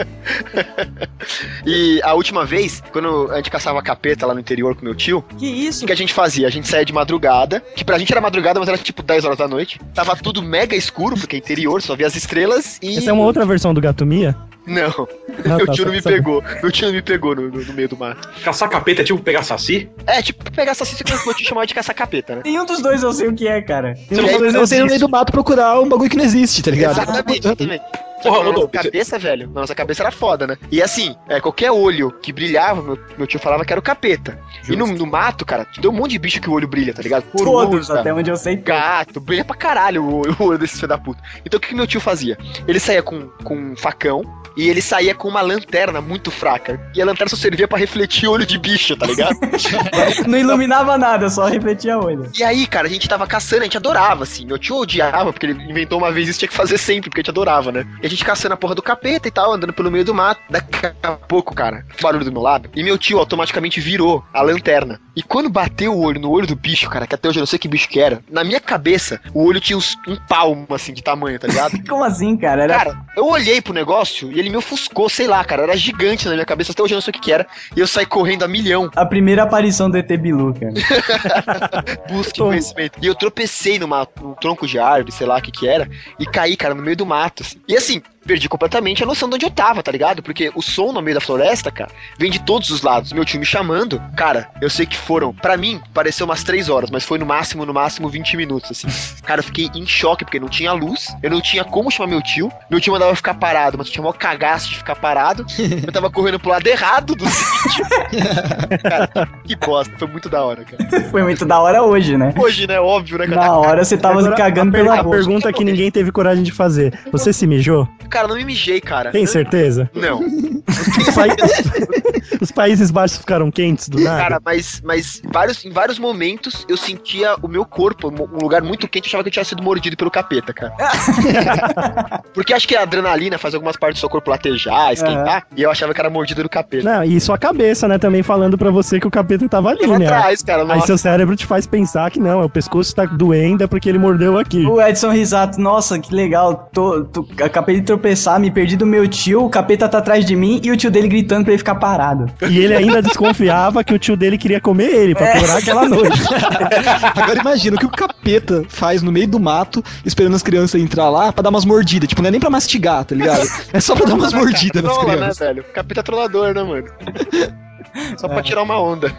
E a última vez, quando a gente caçava capeta lá no interior com meu tio, Que isso? o que a gente fazia? A gente saía de madrugada, que pra gente era madrugada, mas era tipo 10 horas da noite. Tava tudo mega escuro, porque é interior, só via as estrelas e. Essa é uma outra versão do Gato Mia? Não, Ah, meu tá, tio não me só- pegou. Meu tio não me pegou no, no- no meio do mato. Caçar capeta é tipo pegar saci? É, tipo, pegar essa que meu tio chamava de caçar capeta, né? Nenhum dos dois eu sei o que é, cara. E aí, Eu não sei no meio do mato procurar um bagulho que não existe, tá ligado? Exatamente, exatamente. Porra, na nossa cabeça, velho, na nossa cabeça era foda, né? E assim, é, qualquer olho que brilhava, meu, meu tio falava que era o capeta. E no, no mato, cara, deu um monte de bicho que o olho brilha, tá ligado? Todos, Coruja, até onde eu sei. gato, brilha pra caralho o, o olho desse filho da puta. Então o que, que meu tio fazia? Ele saía com, com um facão e ele saía com uma lanterna muito fraca. E a lanterna só servia pra refletir o olho de bicho, tá ligado? Não iluminava nada, só refletia olho. e aí, cara, a gente tava caçando, a gente adorava, assim. Meu tio odiava, porque ele inventou uma vez isso, tinha que fazer sempre, porque a gente adorava, né? E a gente caçando a porra do capeta e tal, andando pelo meio do mato. Daqui a pouco, cara, barulho do meu lado. E meu tio automaticamente virou a lanterna. E quando bateu o olho no olho do bicho, cara, que até hoje eu não sei que bicho que era, na minha cabeça, o olho tinha uns- um palmo, assim, de tamanho, tá ligado? Como assim, cara? Era Cara, eu olhei pro negócio e ele me ofuscou, sei lá, cara. Era gigante na minha cabeça, até hoje eu não sei o que, que era. E eu saí correndo a milhão, a primeira aparição do ET Bilu, cara. busca conhecimento. E eu tropecei numa, num tronco de árvore, sei lá o que que era, e caí, cara, no meio do mato. assim. E assim, like perdi completamente a noção de onde eu tava, tá ligado? Porque o som no meio da floresta, cara, vem de todos os lados. Meu tio me chamando, cara, eu sei que foram, pra mim, pareceu umas 3 horas, mas foi no máximo, no máximo 20 minutos, assim. Cara, eu fiquei em choque, porque não tinha luz, eu não tinha como chamar meu tio, meu tio mandava eu ficar parado, mas eu tinha maior cagaço de ficar parado, eu tava correndo pro lado errado do sítio. cara, que bosta, foi muito da hora, cara. Foi muito da hora hoje, né? Hoje, né, óbvio, né, cara? Na hora você tava Agora, cagando a, pela a pergunta que ninguém teve coragem de fazer. Você se mijou? Cara, não me mijei, cara. Tem certeza? Não. Os pais, os Países Baixos ficaram quentes do nada? Cara, mas, mas vários, em vários momentos eu sentia o meu corpo, um lugar muito quente, eu achava que eu tinha sido mordido pelo capeta, cara. Porque acho que a adrenalina faz algumas partes do seu corpo latejar, esquentar, e eu achava que era mordido do capeta. Não, e sua cabeça, né, também falando pra você que o capeta tava ali, Tava né? atrás, cara, Aí nossa. seu cérebro te faz pensar que não, é o pescoço tá doendo é porque ele mordeu aqui. O Edson Risato, nossa, que legal. Tô, tô- acabei de tropeçar, me perdi do meu tio, o capeta tá atrás de mim e o tio dele gritando pra ele ficar parado. E ele ainda desconfiava que o tio dele queria comer ele pra piorar aquela noite. Agora imagina o que o capeta faz no meio do mato, esperando as crianças entrar lá pra dar umas mordidas. Tipo, não é nem pra mastigar, tá ligado? É só pra dar umas mordidas nas né, crianças. velho? Capeta trollador, né, mano? Só pra tirar uma onda.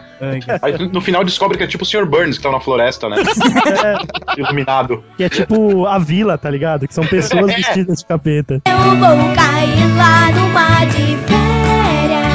Aí no final descobre que é tipo o Sr. Burns que tá na floresta, né? Iluminado. Que é tipo a vila, tá ligado? Que são pessoas vestidas de capeta. Eu vou cair lá no mar de férias.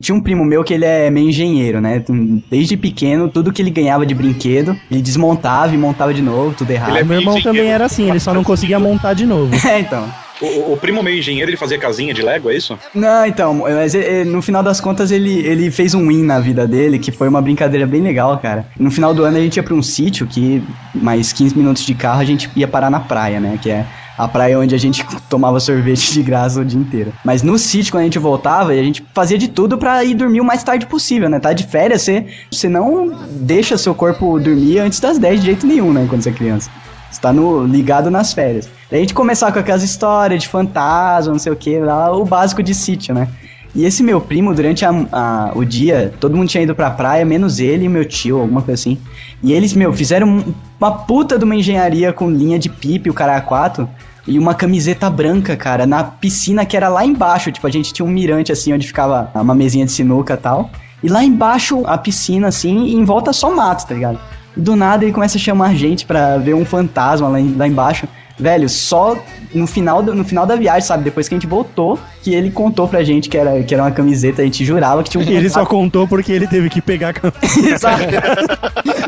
Tinha um primo meu que ele é meio engenheiro, né? Desde pequeno, tudo que ele ganhava de brinquedo, ele desmontava e montava de novo, tudo errado. Ele é Meu irmão também era assim, ele só não conseguia montar de novo. É, então. O, o- primo meio engenheiro, ele fazia casinha de Lego, é isso? Não, então, mas eh, no final das contas ele, ele fez um win na vida dele, que foi uma brincadeira bem legal, cara. No final do ano a gente ia pra um sítio que, mais 15 minutos de carro, a gente ia parar na praia, né? Que é a praia onde a gente tomava sorvete de graça o dia inteiro. Mas no sítio, quando a gente voltava, a gente fazia de tudo pra ir dormir o mais tarde possível, né? Tá de férias, você, você não deixa seu corpo dormir antes das 10 de jeito nenhum, né? Quando você é criança. Você tá no, ligado nas férias. Daí a gente começar com aquelas histórias de fantasma, não sei o que, lá, o básico de sítio, né? E esse meu primo, durante a- a- o dia, todo mundo tinha ido pra praia, menos ele e meu tio, alguma coisa assim. E eles, meu, fizeram um- uma puta de uma engenharia com linha de pipe, o cara a quatro, e uma camiseta branca, cara, na piscina que era lá embaixo. Tipo, a gente tinha um mirante assim, onde ficava uma mesinha de sinuca e tal. E lá embaixo, a piscina, assim, e em volta só mato, tá ligado? Do nada ele começa a chamar a gente pra ver um fantasma lá, em- lá embaixo. Velho, só no final, do- no final da viagem, sabe? Depois que a gente voltou, que ele contou pra gente que era, que era uma camiseta, a gente jurava que tinha um E ele só contou porque ele teve que pegar a camiseta Exato.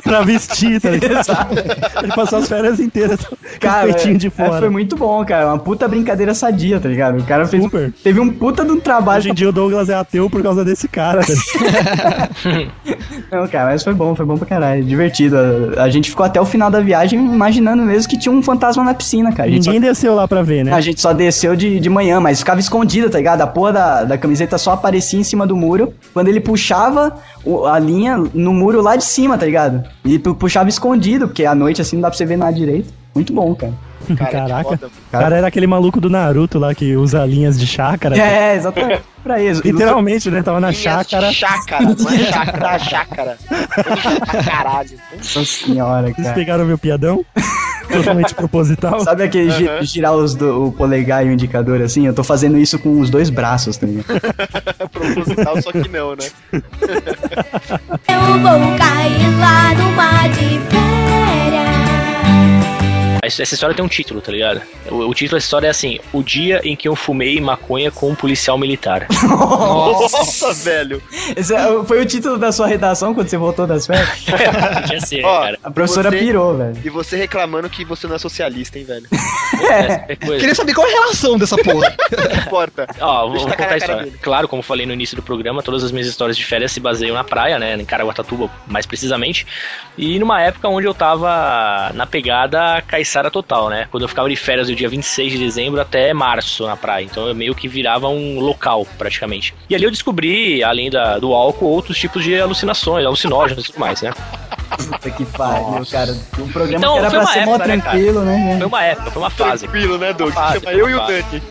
pra vestir, tá ligado? Ele passou as férias inteiras com Cara, o peitinho de é, fora. foi muito bom, cara. Uma puta brincadeira sadia, tá ligado? O cara fez. Super. Teve um puta de um trabalho. Hoje em dia o Douglas é ateu por causa desse cara. tá? Não, cara, mas foi bom, foi bom pra caralho. Divertido. A, a gente ficou até o final da viagem imaginando mesmo que tinha um fantasma na piscina, cara. A gente, Ninguém desceu lá pra ver, né? só, a gente só desceu de, de manhã, mas ficava escondida, tá ligado? A porra da, da camiseta só aparecia em cima do muro. Quando ele puxava o- a linha no muro lá de cima, tá ligado? E pu- puxava escondido, porque à noite assim não dá pra você ver nada direito. Muito bom, cara. Cara, Caraca. cara era aquele maluco do Naruto lá que usa linhas de chácara. É, exatamente. pra isso. Literalmente, né? Tava na Linhas chácara. Chácara, não é chácara, chácara. Pra caralho. Nossa senhora, Vocês cara. pegaram meu piadão? Totalmente proposital. Sabe aquele gi- girar os do- o polegar e o indicador assim? Eu tô fazendo isso com os dois braços? É proposital, só que não, né? Eu vou cair lá no mar de férias. Essa história tem um título, tá ligado? O, o título dessa história é assim: O dia em que eu fumei maconha com um policial militar. Nossa, velho. Esse é- foi o título da sua redação quando você voltou das férias? Podia ser, Ó, cara. A professora Você- pirou, velho. E você reclamando que você não é socialista, hein, velho? É. Queria saber qual é a relação dessa porra. Não importa. Ó, vou, vou contar a história. dele. Claro, como falei no início do programa, todas as minhas histórias de férias se baseiam na praia, né? Em Caraguatatuba, mais precisamente. E numa época onde eu tava na pegada caiçara total, né? Quando eu ficava de férias do dia 26 de dezembro até março na praia. Então eu meio que virava um local, praticamente. E ali eu descobri, além da, do álcool, outros tipos de alucinações, alucinógenos e tudo mais, né? Puta que pariu, cara. Um programa Então, que era foi pra uma ser mó época, né, tranquilo, né? Foi uma época, foi uma fase. Tranquilo, né, Doug? Fase, Chama eu e o. Dani.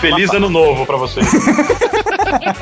Feliz ano novo pra você.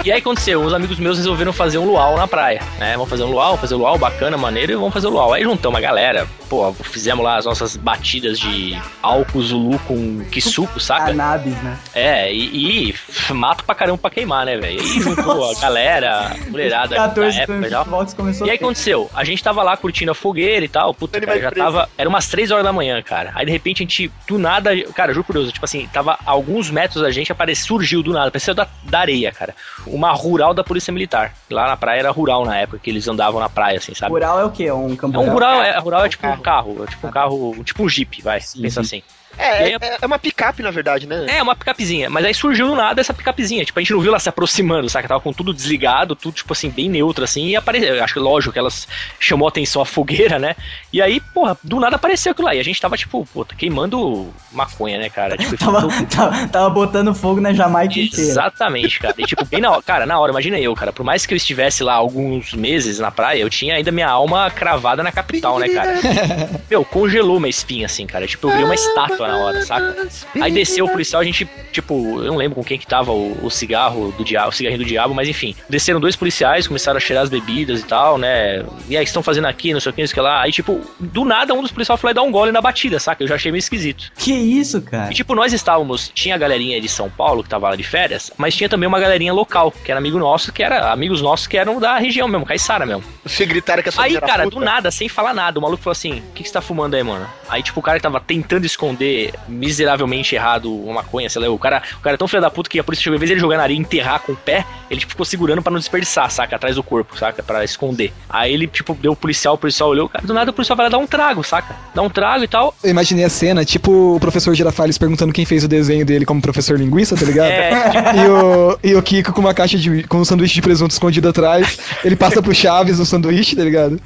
E aí aconteceu, uns amigos meus resolveram fazer um luau na praia, né? Vamos fazer um luau, fazer um luau bacana, maneiro, e vamos fazer um luau. Aí juntamos a galera, pô, fizemos lá as nossas batidas de álcool Zulu com quisuco, saca? Cannabis, né? É, e, e mato pra caramba pra queimar, né, velho? E juntou a galera, a mulherada da 14 época e tal. Xbox começou E aí aconteceu, a gente tava lá curtindo a fogueira e tal, puta, Ele cara, já preso. tava, era umas 3 horas da manhã, cara. Aí de repente a gente, do nada, cara, juro por Deus, tipo assim, tava a alguns metros da gente, apareceu, surgiu do nada, parecia da, da areia, cara. Uma rural da polícia militar. Lá na praia era rural na época, que eles andavam na praia, assim, sabe? Rural é o quê? Um É campo um rural, é, carro, rural é um tipo um carro. é tipo um carro, tipo um jeep, vai, Sim, pensa sim. assim. É, aí- é, é uma picape, na verdade, né? É, uma picapezinha. Mas aí surgiu do nada essa picapezinha. Tipo, a gente não viu ela se aproximando, saca? Tava com tudo desligado, tudo, tipo assim, bem neutro, assim. E apareceu. Acho que lógico que elas chamou atenção a fogueira, né? E aí, porra, do nada apareceu aquilo lá. E a gente tava, tipo, puta, queimando maconha, né, cara? Tipo, Tava, tava, tava botando fogo na Jamaica inteira. Exatamente, cara. E, tipo, bem na hora, cara, na hora, imagina eu, cara. Por mais que eu estivesse lá alguns meses na praia, eu tinha ainda minha alma cravada na capital, né, cara? Meu, congelou minha espinha, assim, cara. Tipo, eu virei uma estátua na hora, saca? Aí desceu o policial, a gente, tipo, eu não lembro com quem que tava o, o cigarro do diabo, o cigarrinho do diabo, mas enfim. Desceram dois policiais, começaram a cheirar as bebidas e tal, né? E aí, o que estão fazendo aqui, não sei o que, não sei o que lá. Aí, tipo, do nada, um dos policiais foi lá dar um gole na batida, saca? Eu já achei meio esquisito. Que isso, cara? E tipo, nós estávamos, tinha a galerinha de São Paulo que tava lá de férias, mas tinha também uma galerinha local, que era amigo nosso, que era amigos nossos que eram da região mesmo, Caiçara mesmo. Você gritaram que a sua Aí, cara, puta. do nada, sem falar nada, o maluco falou assim: O que, que você tá fumando aí, mano? Aí, tipo, o cara que tava tentando esconder miseravelmente errado uma maconha, sei lá, o cara, o cara é tão filho da puta que a polícia chegou, em vez de ele jogar na areia e enterrar com o pé, ele, tipo, ficou segurando pra não desperdiçar, saca? Atrás do corpo, saca? Pra esconder. Aí ele, tipo, deu o policial, o policial olhou, cara, do nada o policial vai lá dar um trago, saca? Dá um trago e tal. Eu imaginei a cena, tipo o professor Girafales perguntando quem fez o desenho dele como professor linguiça, tá ligado? É. E, o, e o Kiko com uma caixa de. com um sanduíche de presunto escondido atrás. Ele passa pro Chaves o sanduíche, tá ligado?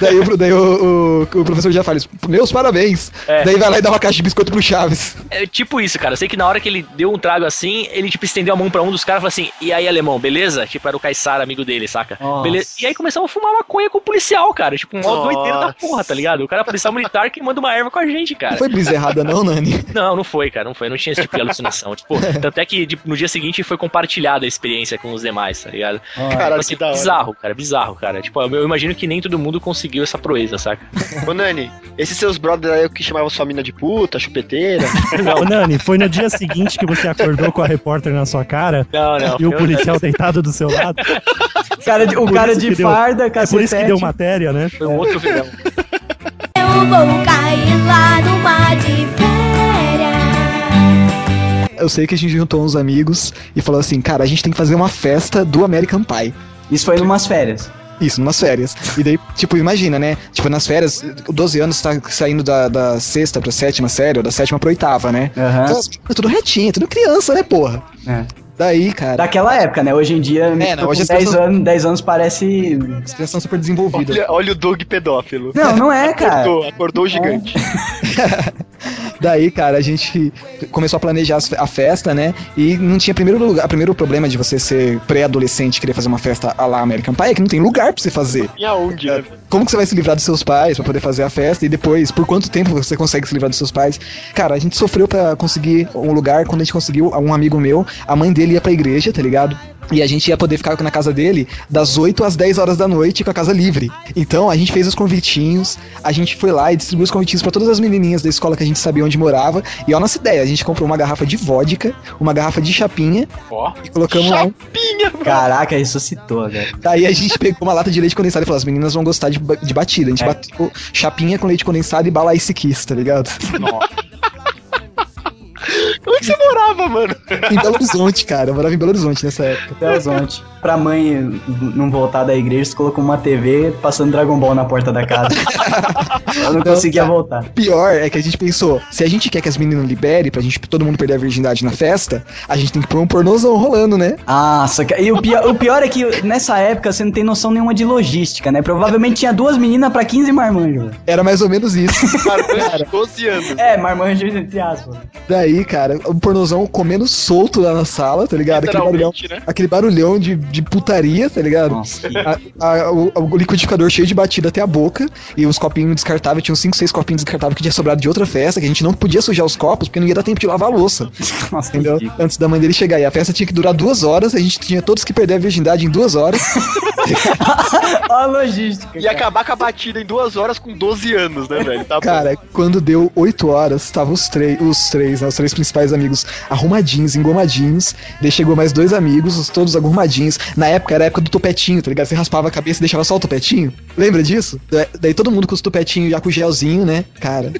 Daí, o, daí o, o, o professor Girafales, meus parabéns. É. Daí vai lá e dá uma caixa de biscoito pro Chaves. É tipo isso, cara. Eu sei que na hora que ele deu um trago assim, ele, tipo, estendeu a mão pra um dos caras e falou assim: E aí, alemão, beleza? Tipo, era o Caissara, amigo dele, saca? Nossa. Beleza. E aí começamos a fumar maconha com o policial, cara. Tipo, um modo doideiro da porra, tá ligado? O cara é policial militar que manda uma erva com a gente, cara. Não foi brisa errada, não, Nani? Não, não foi, cara, não foi. Não tinha esse tipo de alucinação. tipo, tanto é que tipo, no dia seguinte foi compartilhada a experiência com os demais, tá ligado? Caralho, Assim, que da hora. bizarro, cara, bizarro, cara. Tipo, eu eu imagino que nem todo mundo conseguiu essa proeza, saca? Ô, Nani, esses seus brothers aí que chamavam sua mina de puta, chupeteira. Ô, Nani, foi no dia seguinte que você acordou com a repórter na sua cara Não, não. e o policial deitado do seu lado? Cara de- o Por cara de que deu- farda, É por isso que deu matéria, né? Foi um outro verão. Eu vou cair lá no mar de férias. Eu sei que a gente juntou uns amigos e falou assim, cara, a gente tem que fazer uma festa do American Pie. Isso foi numas férias. Isso, numas férias. E daí, tipo, imagina, né? Tipo, nas férias, 12 anos tá saindo da, da sexta pra sétima série, ou da sétima pra oitava, né? Aham. Então, meninas tudo retinho, tudo criança, né, porra? É. Daí, cara, Daquela época, né? Hoje em dia, É, não, com hoje as 10, pessoas- anos, 10 anos parece. as crianças são super desenvolvidas. olha, olha o Doug pedófilo. Não, não é, cara. Acordou, acordou o gigante. Daí, cara, a gente começou a planejar a festa, né? E não tinha primeiro lugar. O primeiro problema de você ser pré-adolescente e querer fazer uma festa à la American Pie é que não tem lugar pra você fazer. E aonde, né? Como que você vai se livrar dos seus pais pra poder fazer a festa? E depois, por quanto tempo você consegue se livrar dos seus pais? Cara, a gente sofreu pra conseguir um lugar. Quando a gente conseguiu, um amigo meu, a mãe dele ia pra igreja, tá ligado? E a gente ia poder ficar na casa dele das 8 às 10 horas da noite com a casa livre. Então a gente fez os convitinhos, a gente foi lá e distribuiu os convitinhos pra todas as menininhas da escola que a gente sabia onde morava. E olha a nossa ideia, a gente comprou uma garrafa de vodka, uma garrafa de chapinha Ó. e colocamos lá um Caraca, ressuscitou, velho. Daí a gente pegou uma lata de leite condensado e falou: as meninas vão gostar de, de batida. A gente É. bateu chapinha com leite condensado e bala Ice Kiss, tá ligado? Onde você morava, mano? em Belo Horizonte, cara. Eu morava em Belo Horizonte nessa época. Belo Horizonte. Pra mãe não voltar da igreja, você colocou uma TV passando Dragon Ball na porta da casa. Ela não conseguia voltar. Pior é que a gente pensou: se a gente quer que as meninas liberem pra gente todo mundo perder a virgindade na festa, a gente tem que pôr um pornozão rolando, né? Ah, só que, e o pior, o pior é que nessa época você não tem noção nenhuma de logística, né? Provavelmente tinha duas meninas pra 15 marmanjos. Era mais ou menos isso. Marmanjo de 12 anos. É, marmanjo entre aspas. Daí, cara, o pornozão comendo solto lá na sala, tá ligado? Aquele barulhão, né? aquele barulhão de, de putaria, tá ligado? Nossa, A- a- o, o liquidificador cheio de batida até a boca e uns copinhos descartáveis, tinha uns 5, 6 copinhos descartáveis que tinha sobrado de outra festa, que a gente não podia sujar os copos porque não ia dar tempo de lavar a louça, nossa, entendeu? que- Antes da mãe dele chegar. E a festa tinha que durar duas horas, a gente tinha todos que perder a virgindade em duas horas. Olha a logística. E cara. acabar com a batida em duas horas com 12 anos, né, velho? Tá bom. Cara, quando deu 8 horas, estavam os três, os três, né, os três principais principais amigos arrumadinhos, engomadinhos. Daí chegou mais dois amigos, todos arrumadinhos. Na época era a época do topetinho, tá ligado? Você raspava a cabeça e deixava só o topetinho. Lembra disso? Da- Daí todo mundo com os topetinhos já com gelzinho, né? Cara,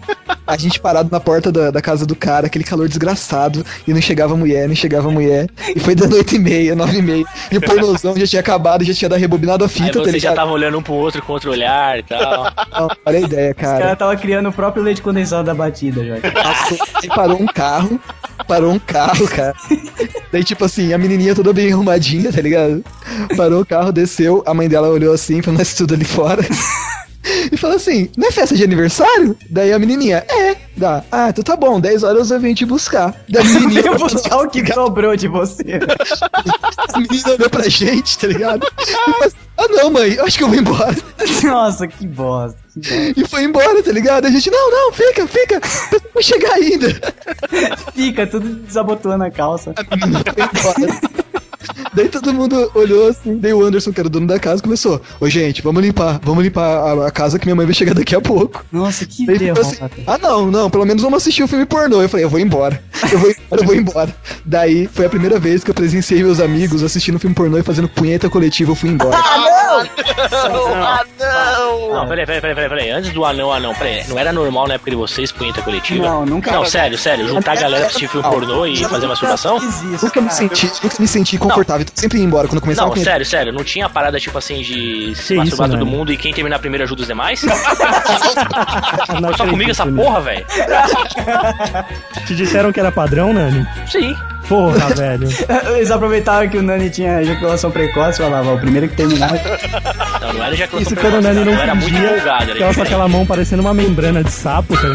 a gente parado na porta da, da casa do cara, aquele calor desgraçado, e não chegava mulher, não chegava mulher. E foi dando oito e meia, nove e meia. E o pornozão já tinha acabado, já tinha dado rebobinado a Aí fita, tá você já ligado? tava olhando um pro outro com outro olhar e tal. Não, olha a ideia, O cara. cara tava criando o próprio leite condensado da batida já. Passou, aí parou um carro, parou um carro, cara. Daí, tipo assim, a menininha toda bem arrumadinha, tá ligado? Parou o carro, desceu, a mãe dela olhou assim, pra nós tudo ali fora. E falou assim, não é festa de aniversário? Daí a menininha, é, dá. Ah, então tá bom, 10 horas eu venho te buscar. Daí a menininha, Eu vou buscar o que sobrou de você. a menina olhou pra gente, tá ligado? Assim, ah não, mãe, eu acho que eu vou embora. Nossa, que bosta. que bosta. E foi embora, tá ligado? A gente, não, não, fica, fica, vou chegar ainda. Fica tudo desabotoando a calça. A menina foi embora. Daí todo mundo olhou assim, daí o Anderson, que era o dono da casa, começou: Ô gente, vamos limpar, vamos limpar a, a casa que minha mãe vai chegar daqui a pouco. Nossa, que Daí ficou assim, ah não, não, pelo menos vamos assistir o filme pornô. Eu falei, eu vou embora. Eu vou embora, eu vou embora. Daí foi a primeira vez que eu presenciei meus amigos assistindo filme pornô e fazendo punheta coletiva, eu fui embora. Ah, não! Não, peraí, peraí, peraí, peraí, peraí. Antes do anão, anão, peraí. Não era normal na época de vocês, punheta coletiva? Não, nunca. Não, sério, sério. Juntar a galera pra assistir filme pornô e fazer masturbação? Nunca me senti, nunca me senti confortável. Então sempre ia embora quando começava Não, sério, sério. Não tinha parada tipo assim de se Que masturbar isso, todo Nani? mundo e quem terminar primeiro ajuda os demais? Não Só comigo essa porra, velho? Te disseram que era padrão, Nani? Sim. Porra, velho. Eles aproveitavam que o Nani tinha ejaculação precoce e falavam, o primeiro que terminar. Não, não era ejaculação Isso quando o precoce, Nani não eu era muito. Era com aquela mão parecendo uma membrana de sapo, tá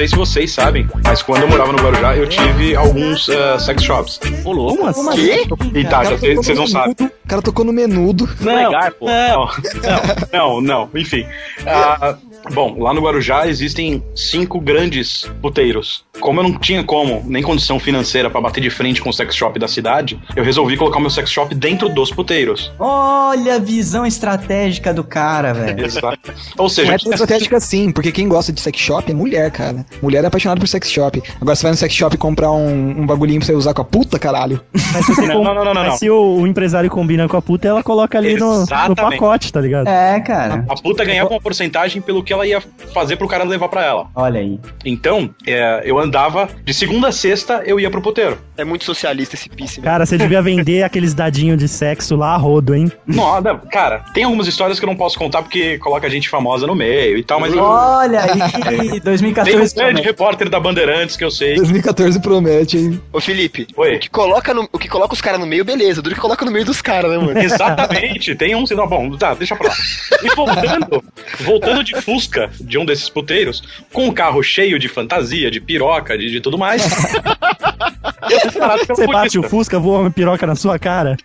sei se vocês sabem, mas quando eu morava no Guarujá, eu tive alguns eh, sex shops. Ô, louco. Como assim? Quê? E tá, vocês não sabem. O cara tocou no menudo. Legal, pô. Não, não, não, não, enfim. Ah, bom, lá no Guarujá existem cinco grandes puteiros. Como eu não tinha como, nem condição financeira pra bater de frente com o sex shop da cidade, eu resolvi colocar o meu sex shop dentro dos puteiros. Olha a visão estratégica do cara, velho. Exato. Ou Não seja, é estratégica assim, porque quem gosta de sex shop é mulher, cara. Mulher é apaixonada por sex shop. Agora você vai no sex shop comprar um, um bagulhinho pra você usar com a puta, caralho. Mas se, você Não, com- não, não, não, mas não. se o, o empresário combina com a puta, ela coloca ali no, no pacote, tá ligado? É, cara. a puta ganhava uma porcentagem pelo que ela ia fazer pro cara levar pra ela. Olha aí. Então, é, eu andava de segunda a sexta, eu ia pro puteiro. É muito socialista esse pisse, né? Cara, você devia vender aqueles dadinhos de sexo lá a rodo, hein? Nossa, cara, tem algumas histórias que eu não posso contar porque coloca gente famosa no meio e tal, mas eu, Olha aí, tem um 2014. grande repórter da Bandeirantes que eu sei. 2014 promete, hein? Ô Felipe, Oi. o que coloca, no, o que coloca os caras no meio, beleza. Duro que coloca no meio dos caras, né, mano? Exatamente, tem um sinal. Bom, tá, deixa pra lá. E voltando, voltando de Fusca, de um desses puteiros, com um carro cheio de fantasia, de piroca, de, de tudo mais. eu fui parado pela Você bate polícia. o Fusca, voa uma piroca na sua cara.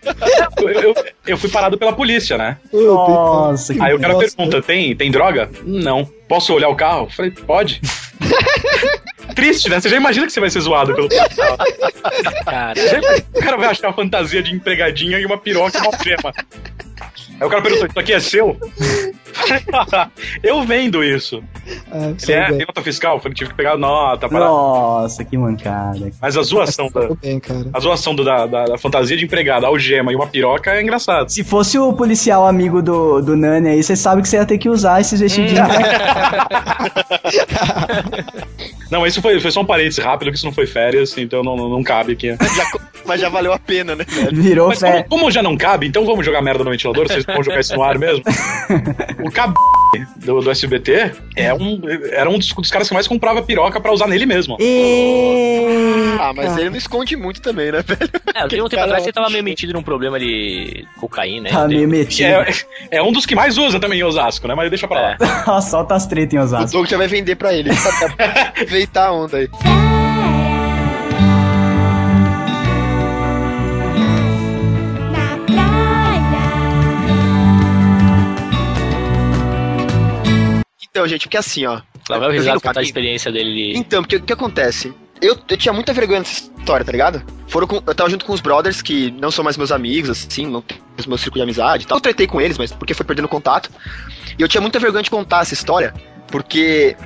Eu, eu- eu fui parado pela polícia, né? Nossa, que Aí o cara Nossa. pergunta: tem, tem droga? Não. Posso olhar o carro? Falei, pode. Triste, né? Você já imagina que você vai ser zoado pelo policial. Cara, O cara vai achar a fantasia de empregadinha e uma piroca e uma prema. Aí o cara perguntou: Isso aqui é seu? Eu vendo isso. Ah, Ele é, tem nota fiscal? Eu falei: Tive que pegar nota. Para... Nossa, que mancada. Mas a zoação, da, Tudo bem, cara. a zoação do- da, da, da fantasia de empregada, algema e uma piroca é engraçado. Se fosse o policial amigo do, do Nani aí, você sabe que você ia ter que usar esses vestidinhos. Não, mas isso foi, foi só um parênteses rápido, que isso não foi férias, então não, não, não cabe aqui. Já, Mas já valeu a pena, né, velho? Virou Mas fé. como, como já não cabe, então vamos jogar merda no ventilador? Vocês vão jogar isso no ar mesmo? O cab do, do SBT é um, era um dos, dos caras que mais comprava piroca pra usar nele mesmo. E... Ah, mas ele não esconde muito também, né, velho? É, tem um tempo atrás você tava meio metido num problema de cocaína, né? Tá meio E metido. é, é um dos que mais usa também em Osasco, né? Mas deixa pra lá. É. Solta as tretas em O Osasco. Doug já vai vender pra ele. Aproveitar a onda aí. Então, gente, porque assim, ó. Lá vai o risado contar a experiência dele. Então, porque o que acontece? Eu, eu tinha muita vergonha dessa história, tá ligado? Foram com- eu tava junto com os brothers que não são mais meus amigos, assim, não tem os meus círculos de amizade e tal. Eu tretei com eles, mas porque foi perdendo contato. E eu tinha muita vergonha de contar essa história, porque.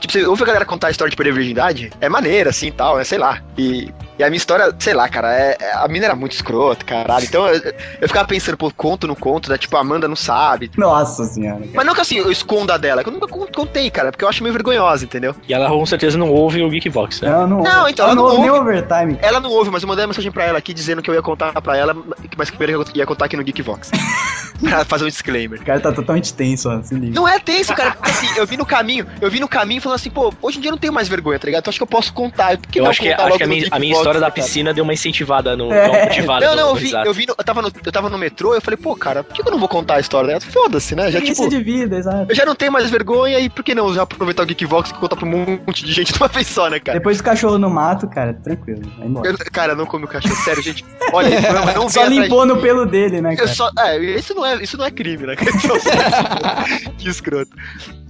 Tipo, você ouve a galera contar a história de perder a virgindade, é maneira, assim, tal, né, sei lá. E, e a minha história, sei lá, cara, é, é- a mina era muito escrota, caralho. Então eu, eu ficava pensando, pô, conto, não conto, né? Tipo, a Amanda não sabe. Nossa senhora. cara. Mas não que assim, eu esconda dela, que eu nunca con- contei, cara, porque eu acho meio vergonhosa, entendeu? E ela com certeza não ouve o Geekvox, né? Não, não, Não, ouve. então, Ela ela não não ouve nem ouve. overtime. Ela não ouve, mas eu mandei uma mensagem pra ela aqui dizendo que eu ia contar pra ela, mas que primeiro eu ia contar aqui no Geekvox. pra fazer um disclaimer. O cara tá totalmente tenso, ó. Se liga. Não é tenso, cara, porque assim, eu vi no caminho, eu vi no caminho falando assim, pô, hoje em dia eu não tenho mais vergonha, tá ligado? Então acho que eu posso contar. Por que Eu não acho que, contar acho logo que a, no minha, a Geekbox, minha história da cara? piscina deu uma incentivada no. É. uma motivada Não, no- não, eu vi, eu vi, no- eu tava no, eu tava no metrô, eu falei, pô, cara, por que eu não vou contar a história dela? Foda-se, né? Já, tipo, de vida, exato. eu já não tenho mais vergonha e por que não já aproveitar o Geekvox e contar pra um monte de gente de uma vez só, né, cara? Depois do cachorro no mato, cara, tranquilo, vai embora. Eu- cara, não come o cachorro, sério, gente. Olha, não Só limpou no pelo dele, né, Eu cara? só, é, isso não é, isso não é crime, né? que escroto.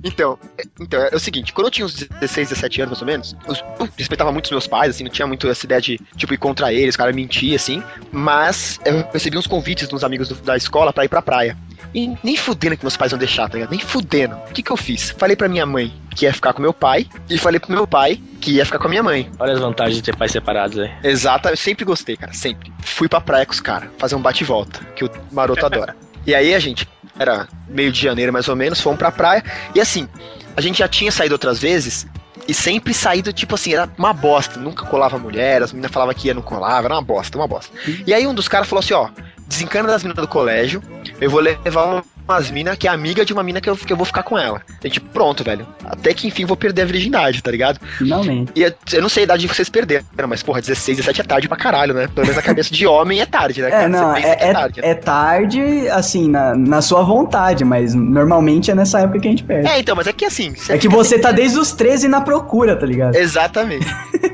Então, é- então, é o seguinte, quando eu tinha uns 16, 17 anos, mais ou menos, eu, eu respeitava muito os meus pais, assim, não tinha muito essa ideia de, tipo, ir contra eles, cara mentir, assim, mas eu recebi uns convites dos amigos do- da escola pra ir pra praia. E nem fudendo que meus pais vão deixar, tá ligado? Nem fudendo. O que que eu fiz? Falei pra minha mãe que ia ficar com meu pai, e falei pro meu pai que ia ficar com a minha mãe. Olha as vantagens de ter pais separados aí. Exata, eu sempre gostei, cara, sempre. Fui pra praia com os caras, fazer um bate e volta, que o maroto adora. E aí a gente, era meio de janeiro mais ou menos, fomos pra praia, e assim, a gente já tinha saído outras vezes, e sempre saído, tipo assim, era uma bosta, nunca colava mulher, as meninas falavam que ia, não colava, era uma bosta, uma bosta. E aí um dos caras falou assim, ó, desencana das meninas do colégio, eu vou levar uma- umas minas que é amiga de uma mina que eu, que eu vou ficar com ela. A gente, pronto, velho. Até que enfim vou perder a virgindade, tá ligado? Finalmente. E eu, eu não sei a idade de vocês perderam, mas porra, 16, 17 é tarde pra caralho, né? Pelo menos na cabeça de homem é tarde, né? É, cara? não, é, que é, tarde, né? é tarde, assim, na, na sua vontade, mas normalmente é nessa época que a gente perde. É, então, mas é que assim. É que você tá desde os 13 na procura, tá ligado? Exatamente.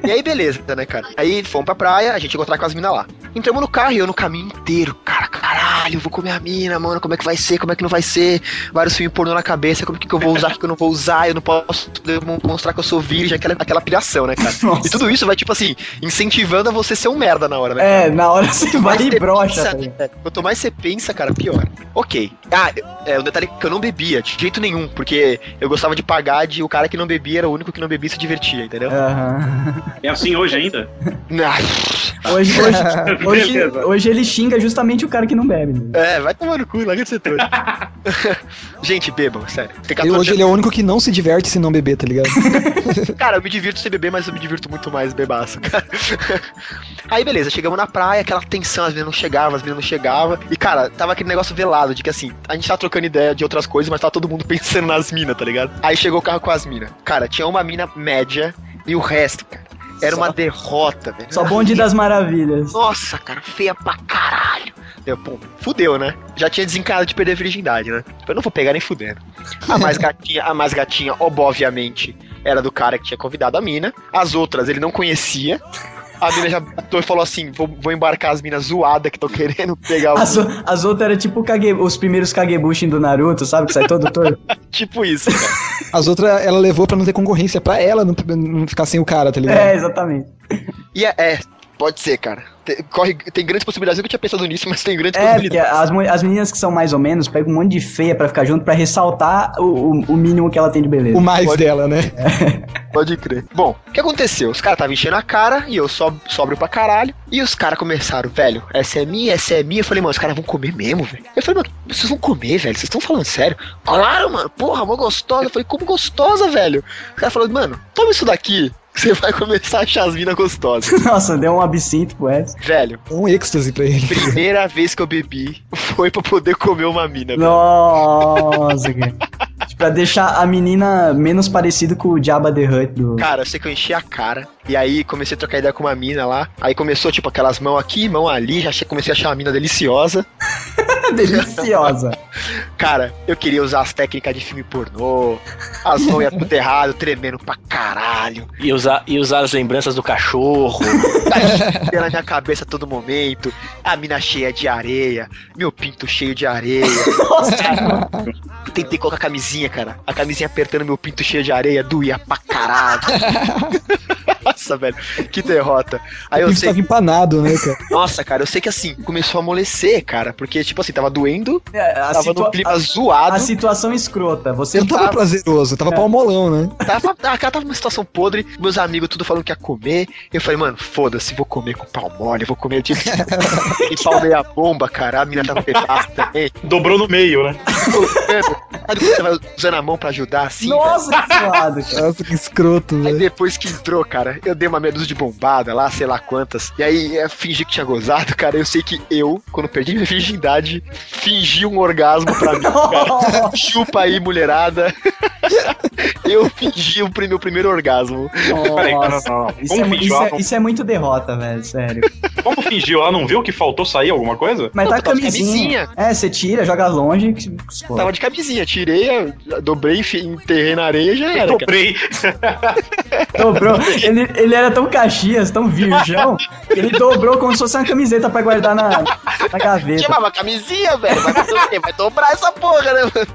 e aí, beleza, né, cara? Aí fomos pra praia, a gente encontrar com as minas lá. Entramos no carro e eu no caminho inteiro. Cara, caralho, vou comer a mina, mano. Como é que vai ser? Como é que não vai ser? Vários filmes pornô na cabeça. Como que, que eu vou usar? O que eu não vou usar? Eu não posso mostrar que eu sou virgem. Aquela, aquela piração, né, cara? Nossa. E tudo isso vai, tipo assim, incentivando a você ser um merda na hora, né? É, na hora você vai e brocha. pensa, tá é, Quanto mais você pensa, cara, pior. Ok. Ah, é, o detalhe é que eu não bebia, de jeito nenhum, porque eu gostava de pagar de o cara que não bebia era o único que não bebia e se divertia, entendeu? Aham. É assim hoje ainda? Hoje, hoje, hoje, hoje ele xinga justamente o cara que não bebe. É, vai tomar no cu, larga de setor. Gente, bebam, sério. Ele, 14 hoje ele é o único que não se diverte se não beber, tá ligado? Cara, eu me divirto sem beber, mas eu me divirto muito mais bebaço, cara. Aí, beleza, chegamos na praia, aquela tensão, as meninas não chegavam, as meninas não chegavam. E, cara, tava aquele negócio velado de que, assim, a gente tava trocando ideia de outras coisas, mas tava todo mundo pensando nas minas, tá ligado? Aí chegou o carro com as minas. Cara, tinha uma mina média e o resto, cara, era uma derrota, velho. Só bonde das maravilhas. Nossa, cara, feia pra caralho. Deu, pô, fudeu, né? Já tinha desencarado de perder a virgindade, né? Eu não vou pegar nem fudendo. A mais gatinha, a mais gatinha, obviamente, era do cara que tinha convidado a mina. As outras ele não conhecia. A mina já e falou assim: vou, vou embarcar as minas zoadas que estão querendo pegar o. As, as outras eram tipo Kage- os primeiros Kagebushin do Naruto, sabe? Que sai todo torto. Tipo isso, cara. As outras ela levou pra não ter concorrência, pra ela não, não ficar sem o cara, tá ligado? É, exatamente. E é, é, pode ser, cara. Tem, corre, tem grandes possibilidades. Eu nunca tinha pensado nisso, mas tem grandes É, porque possibilidades. as, mu- as meninas que são mais ou menos pegam um monte de feia pra ficar junto pra ressaltar o, o, o mínimo que ela tem de beleza. O mais Pode- dela, né? Pode crer. Bom, o que aconteceu? Os caras estavam enchendo a cara e eu só sobro pra caralho. E os caras começaram, velho, essa é minha, essa é minha. Eu falei, mano, os caras vão comer mesmo, velho. Eu falei, mano, vocês vão comer, velho? Vocês estão falando sério? Claro, mano, porra, mó gostosa. Eu falei, como gostosa, velho? Os caras falaram, mano, toma isso daqui. Você vai começar a achar as minas gostosas. Nossa, deu um absinto pro Edson. Velho, Um êxtase pra ele. primeira vez que eu bebi foi pra poder comer uma mina, velho. Nossa, cara. Pra deixar a menina menos parecida com o Jabba the Hutt do. Cara, eu sei que eu enchi a cara. E aí comecei a trocar ideia com uma mina lá. Aí começou, tipo, aquelas mãos aqui, mão ali. Já achei- comecei a achar uma mina deliciosa. Deliciosa. Cara, eu queria usar as técnicas de filme pornô. As mãos iam tudo errado, tremendo pra caralho. E usar, e usar as lembranças do cachorro. Tá na minha cabeça a todo momento. A mina cheia de areia. Meu pinto cheio de areia. Eu tentei colocar a camisinha, cara. A camisinha apertando meu pinto cheio de areia. Doía pra caralho. Nossa, velho. Que derrota. Aí eu Ele sei. tava empanado, né, cara? Nossa, cara, eu sei que assim, começou a amolecer, cara. Porque, tipo assim, tava doendo. É, a, Tava situa- no clima a- zoado. a situação escrota. Você Não tava tá. prazeroso, tava pau molão, né? Tava, a cara tava numa situação podre, meus amigos tudo falando que ia comer. Eu falei, mano, foda-se, vou comer com pau mole, vou comer de. e pau meia bomba, cara. A mina tava pedaço também. Dobrou no meio, né? Sabe quando você vai usando a mão pra ajudar assim? Nossa, que zoado, cara. Nossa, que escroto, Aí velho. depois que entrou, cara, eu dei uma meia dúzia de bombada lá, sei lá quantas. E aí eu fingi que tinha gozado, cara. Eu sei que eu, quando perdi minha virgindade, fingi um orgasmo pra mim, cara. Chupa aí, mulherada. eu fingi o meu primeiro orgasmo. Peraí, não, não, não. não. Isso é, isso, é, não- isso é muito derrota, velho, sério. Como fingiu? Ela não viu que faltou sair alguma coisa? Mas Não, tá a tava de camisinha. camisinha. É, você tira, joga longe. que-. Tava de camisinha, tirei, eu dobrei, enterrei na areia e já era. Dobrei. Dobrou. Ele, ele era tão caxias, tão virgão, que ele dobrou como se fosse uma camiseta pra guardar na, na gaveta. Chamava camisinha, velho. Vai fazer o quê? Vai dobrar essa porra, né, mano?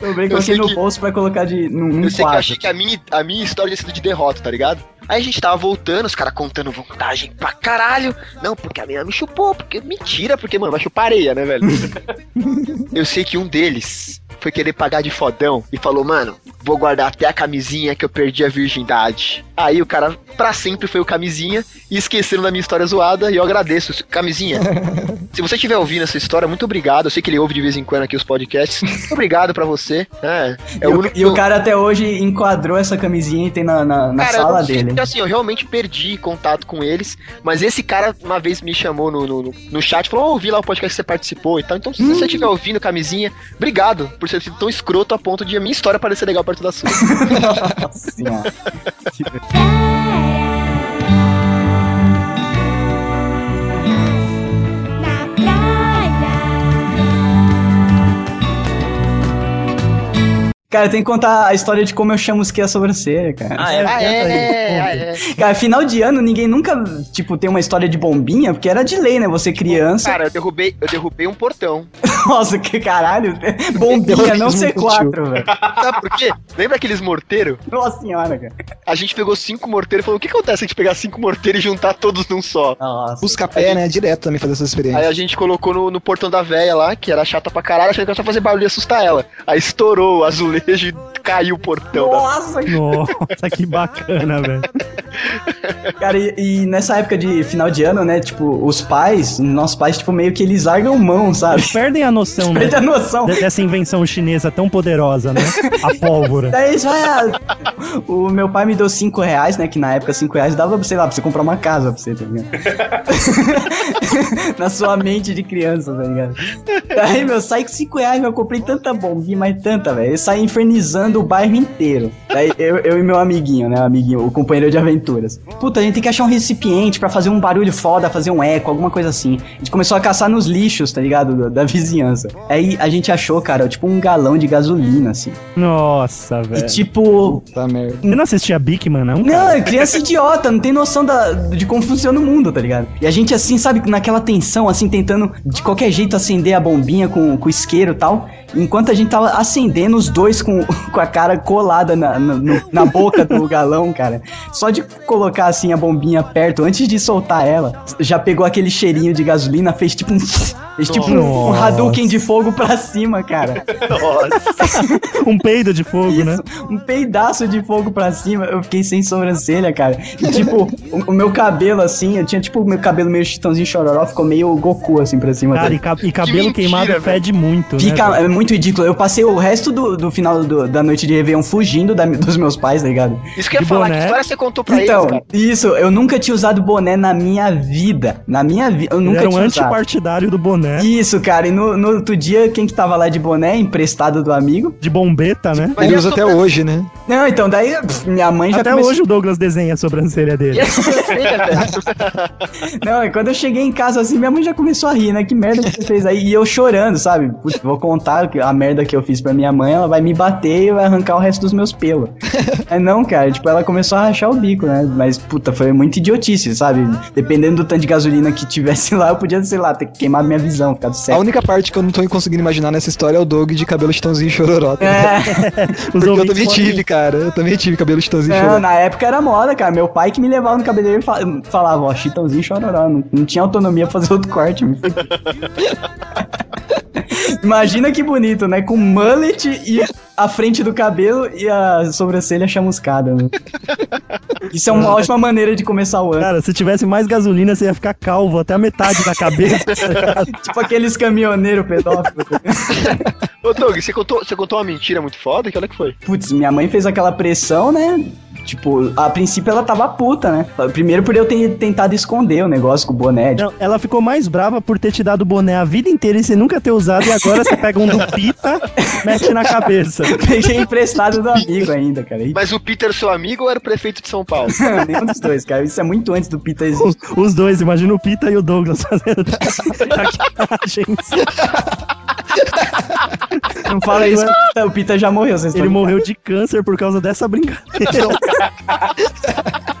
Eu coloquei sei no que- bolso pra colocar de, num, num Eu sei que eu quadro. achei que a minha, a minha história tinha sido de derrota, tá ligado? Aí a gente tava voltando, os caras contando vantagem pra caralho. Não, porque a menina me chupou, porque. Mentira, porque, mano, vai chupar areia, né, velho? eu sei que um deles foi querer pagar de fodão e falou, mano, vou guardar até a camisinha que eu perdi a virgindade. Aí o cara, pra sempre, foi o camisinha e esqueceram da minha história zoada e eu agradeço. Camisinha, se você estiver ouvindo essa história, muito obrigado. Eu sei que ele ouve de vez em quando aqui os podcasts. Muito obrigado pra você. É, é E, o, único e o cara até hoje enquadrou essa camisinha e tem na, na, na Cara, sala dele. assim, eu realmente perdi contato com eles, mas esse cara uma vez me chamou no, no, no- no chat e falou: "Ó, ouvi lá o podcast que você participou e tal. Então, se você estiver ouvindo camisinha, obrigado por ter sido tão escroto a ponto de a minha história parecer legal perto da sua. Nossa senhora. Cara, tem que contar a história de como eu chamusquei a sobrancelha, cara. Ah, é? ah, é, ah, é. Cara, final de ano, ninguém nunca, tipo, tem uma história de bombinha, porque era de lei, né? Você criança. Cara, eu derrubei, eu derrubei um portão. Nossa, que caralho. Bombinha, não C4, velho. Sabe por quê? Lembra aqueles morteiros? Nossa senhora, cara. A gente pegou cinco morteiros e falou: o que acontece se a gente pegar cinco morteiros e juntar todos num só? Nossa. Busca pé, né? Direto também fazer essa Aí experiência. a gente colocou no, no portão da véia lá, que era chata pra caralho, achando que ela só fazer barulho e assustar ela. Aí estourou o azulejo e caiu o portão da Nossa, Nossa, que bacana, velho. Cara, e, e nessa época de final de ano, né? Tipo, os pais, nossos pais, tipo, meio que eles largam mão, sabe? Perdem a noção, né? Perde a noção. de- Dessa invenção chinesa tão poderosa, né? A pólvora. Daí já. O meu pai me deu 5 reais, né? Que na época 5 reais dava, sei lá, pra você comprar uma casa pra você, tá ligado? na sua mente de criança, tá ligado? Daí, meu, sai com 5 reais, meu, eu comprei tanta bombinha, mas tanta, velho. Eu saí infernizando o bairro inteiro. Daí eu, eu e meu amiguinho, né? Amiguinho, o companheiro de aventuras. Puta, a gente tem que achar um recipiente pra fazer um barulho foda, fazer um eco, alguma coisa assim. A gente começou a caçar nos lixos, tá ligado? Da, da vizinhança. Aí a gente achou, cara, tipo um galão de gasolina, assim. Nossa, E velho. tipo, Tá merda. Você não assistia Bigman, não? não, cara? é criança idiota, não tem noção da, de como funciona o mundo, tá ligado? E a gente, assim, sabe, naquela tensão, assim, tentando de qualquer jeito acender a bombinha com, com isqueiro e tal. Enquanto a gente tava acendendo os dois com, com a cara colada na, na, na boca do galão, cara. Só de colocar assim a bombinha perto, antes de soltar ela, já pegou aquele cheirinho de gasolina, fez tipo um. Fez tipo um, um Hadouken de fogo pra cima, cara. Um peido de fogo, né? Um peidaço de fogo pra cima. Eu fiquei sem sobrancelha, cara. E, tipo, o, o meu cabelo, assim, eu tinha tipo o meu cabelo meio chitãozinho chororó, ficou meio Goku, assim, pra cima. Cara, e, ca- e cabelo mentira, queimado velho. fede muito, Fica né? é muito ridículo. Eu passei o resto do, do final do- da noite de Réveillon fugindo da- dos meus pais, tá ligado? Isso que eu ia falar, boné. que história você contou pra Então, eles, cara? isso, eu nunca tinha usado boné na minha vida. Na minha vida, eu Ele nunca era um tinha usado. antipartidário do boné. Isso, cara, e no, no outro dia, quem que tava lá de boné, emprestado do amigo? De bombeta, né? Ele eu usa até hoje, né? Não, então daí pff, minha mãe já Até começou... hoje o Douglas desenha a sobrancelha dele. velho? Não, e quando eu cheguei em casa assim, minha mãe já começou a rir, né? Que merda que você fez aí? E eu chorando, sabe? Putz, vou contar a merda que eu fiz pra minha mãe, ela vai me bater e vai arrancar o resto dos meus pelos. é não, cara, tipo, ela começou a rachar o bico, né? Mas, puta, foi muito idiotice, sabe? Dependendo do tanto de gasolina que tivesse lá, eu podia, sei lá, ter queimado minha visão, ficado A cego. única parte que eu não tô conseguindo imaginar nessa história é o Doug de cabelo chitãozinho e chororó. tá? É, Porque eu também tive, cara. Eu também tive cabelo chitãozinho e não, chororó. na época era moda, cara. Meu pai que me levava no cabeleireiro e fa- falava, ó, chitãozinho chororó. Não, não tinha autonomia pra fazer outro corte. Imagina que bonito, né? Com mullet e a frente do cabelo e a sobrancelha chamuscada. Né? Isso é uma ótima maneira de começar o ano. Cara, se tivesse mais gasolina, você ia ficar calvo até a metade da cabeça. Tipo aqueles caminhoneiros pedófilos. Ô, Doug, você contou, você contou uma mentira muito foda? Que olha que foi? Putz, minha mãe fez aquela pressão, né? Tipo, a princípio ela tava puta, né? Primeiro por eu ter tentado esconder o negócio com o boné. Não, ela ficou mais brava por ter te dado boné a vida inteira e você nunca ter usado, e agora você pega um do Pita, mete na cabeça. Peguei emprestado do amigo ainda, cara. E Mas o Peter, seu amigo, ou era o prefeito de São Paulo? Nenhum dos dois, cara. Isso é muito antes do Pita existir. Os, os dois, imagina o Pita e o Douglas fazendo. Não fala isso, o Pita- já morreu. Vocês Ele morreu de câncer por causa dessa brincadeira.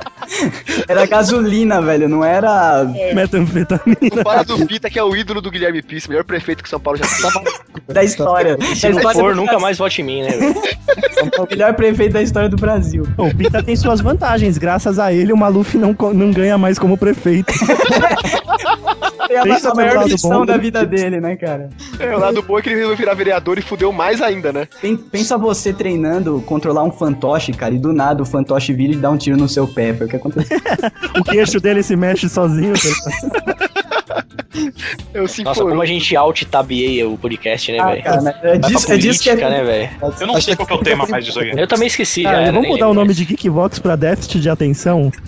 Era gasolina, velho, não era. Metanfetamina. Fora do Pita, que é o ídolo do Guilherme Pisse, melhor prefeito que São Paulo já teve. Da história. Se não for, do nunca Brasil. mais vote em mim, né? velho? O melhor prefeito da história do Brasil. Bom, o Pita tem suas vantagens. Graças a ele, o Maluf não, não ganha mais como prefeito. É a, Pensa a maior lição bom da vida dele, né, cara? É, o lado bom é que ele resolveu virar vereador e fudeu mais ainda, né? Pen- Pensa você treinando, controlar um fantoche, cara, e do nada o fantoche vira e dá um tiro no seu pé. Foi o que aconteceu. O queixo dele se mexe sozinho. tá Eu sim, Nossa, como a gente alt-tabeia o podcast, né, Ah, velho? cara, né? é, disso, é disso que é. né, velho? Eu não sei qual que é o tema mais disso aqui. Eu também esqueci, Cara, já. era, vamos mudar o nome mais. de Geekvox pra déficit de atenção?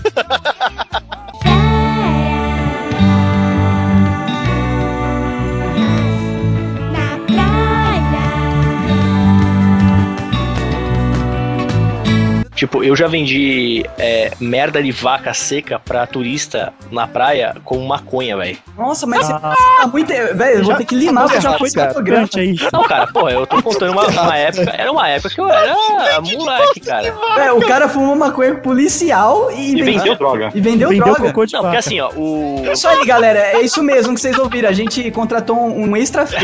Tipo, eu já vendi é, merda de vaca seca pra turista na praia com maconha, velho. Nossa, mas Ah. você tá muito. Velho, eu vou ter que limar Você já essa foi esse fotograma. traficante aí? Não, cara, porra, eu tô contando uma, uma época. Era uma época que eu era moleque, cara. É, o cara fumou maconha com policial e, E vendeu droga. E vendeu, Vendeu droga. cocô de Não, porque assim, ó, o. É Isso aí, galera. É isso mesmo que vocês ouviram. A gente contratou um, um extra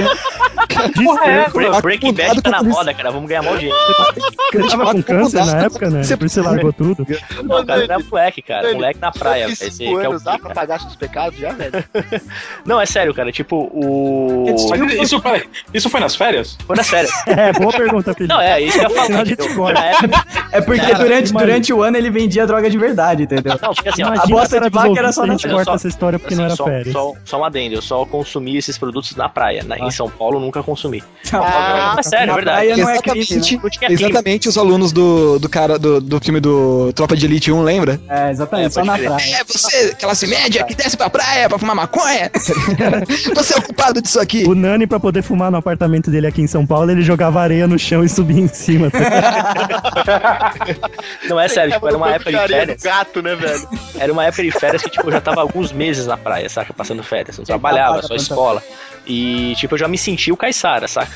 Porra, é, Tá Breaking Bad tá na moda, cara. Vamos ganhar mal dinheiro. Ele tava com câncer na época, né? Por isso você largou tudo. Não, cara, era moleque, cara. Ele- Moleque na praia, Você quer o dá pra pagar seus pecados já, velho? Não, é sério, cara. Tipo, o. Isso, peraí, isso foi nas férias? Foi na sério. É, boa pergunta, Felipe. Não, é isso que eu ia Senão a gente época- É porque Cara, durante, durante o ano ele vendia droga de verdade, entendeu? Não, porque assim, ó, a bosta de vaca era só a na gente férias. corta essa história porque não assim, era só, férias. Só, só um adendo, eu só consumi esses produtos na praia. né? Em São Paulo eu nunca consumi. Ah, é sério, é na verdade. praia não é crime, Exatamente, os alunos do, do cara do, do filme do Tropa de Elite 1, lembra? É, exatamente, É, só na praia. É, você, classe média, que desce pra praia pra fumar maconha. você é o culpado disso aqui. O Nani, pra poder fumar no apartamento dele aqui em São Paulo, ele jogava areia no chão e subia em cima. Não é sério, tipo, era uma época de férias. gato, né, velho? Era uma época de férias que, tipo, eu já tava alguns meses na praia, saca? Passando férias. Não trabalhava, só escola. E, tipo, eu já me sentia o Caissara, saca?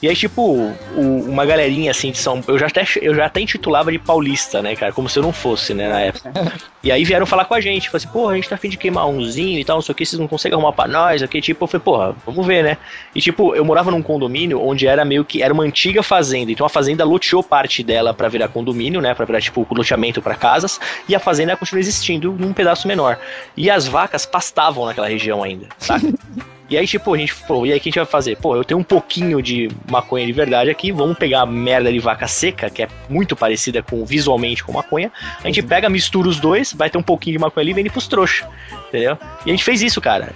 E aí, tipo, o- uma galerinha assim de São eu já até eu já até intitulava de paulista, né, cara? Como se eu não fosse, né, na época. E aí vieram falar com a gente, falaram assim, porra, a gente tá afim de queimar umzinho e tal, não sei o que, vocês não conseguem arrumar pra nós, aqui, tipo, eu falei, porra, vamos ver, né? E tipo, eu morava num condomínio onde era meio que, era uma antiga fazenda, então a fazenda loteou parte dela pra virar condomínio, né, pra virar tipo loteamento pra casas, e a fazenda continua existindo num pedaço menor. E as vacas pastavam naquela região ainda, sabe? E aí, tipo, a gente falou, e aí o que a gente vai fazer? Pô, eu tenho um pouquinho de maconha de verdade aqui, vamos pegar a merda de vaca seca, que é muito parecida com visualmente com maconha. A gente pega, mistura os dois, vai ter um pouquinho de maconha ali e vende pros trouxas. Entendeu? E a gente fez isso, cara.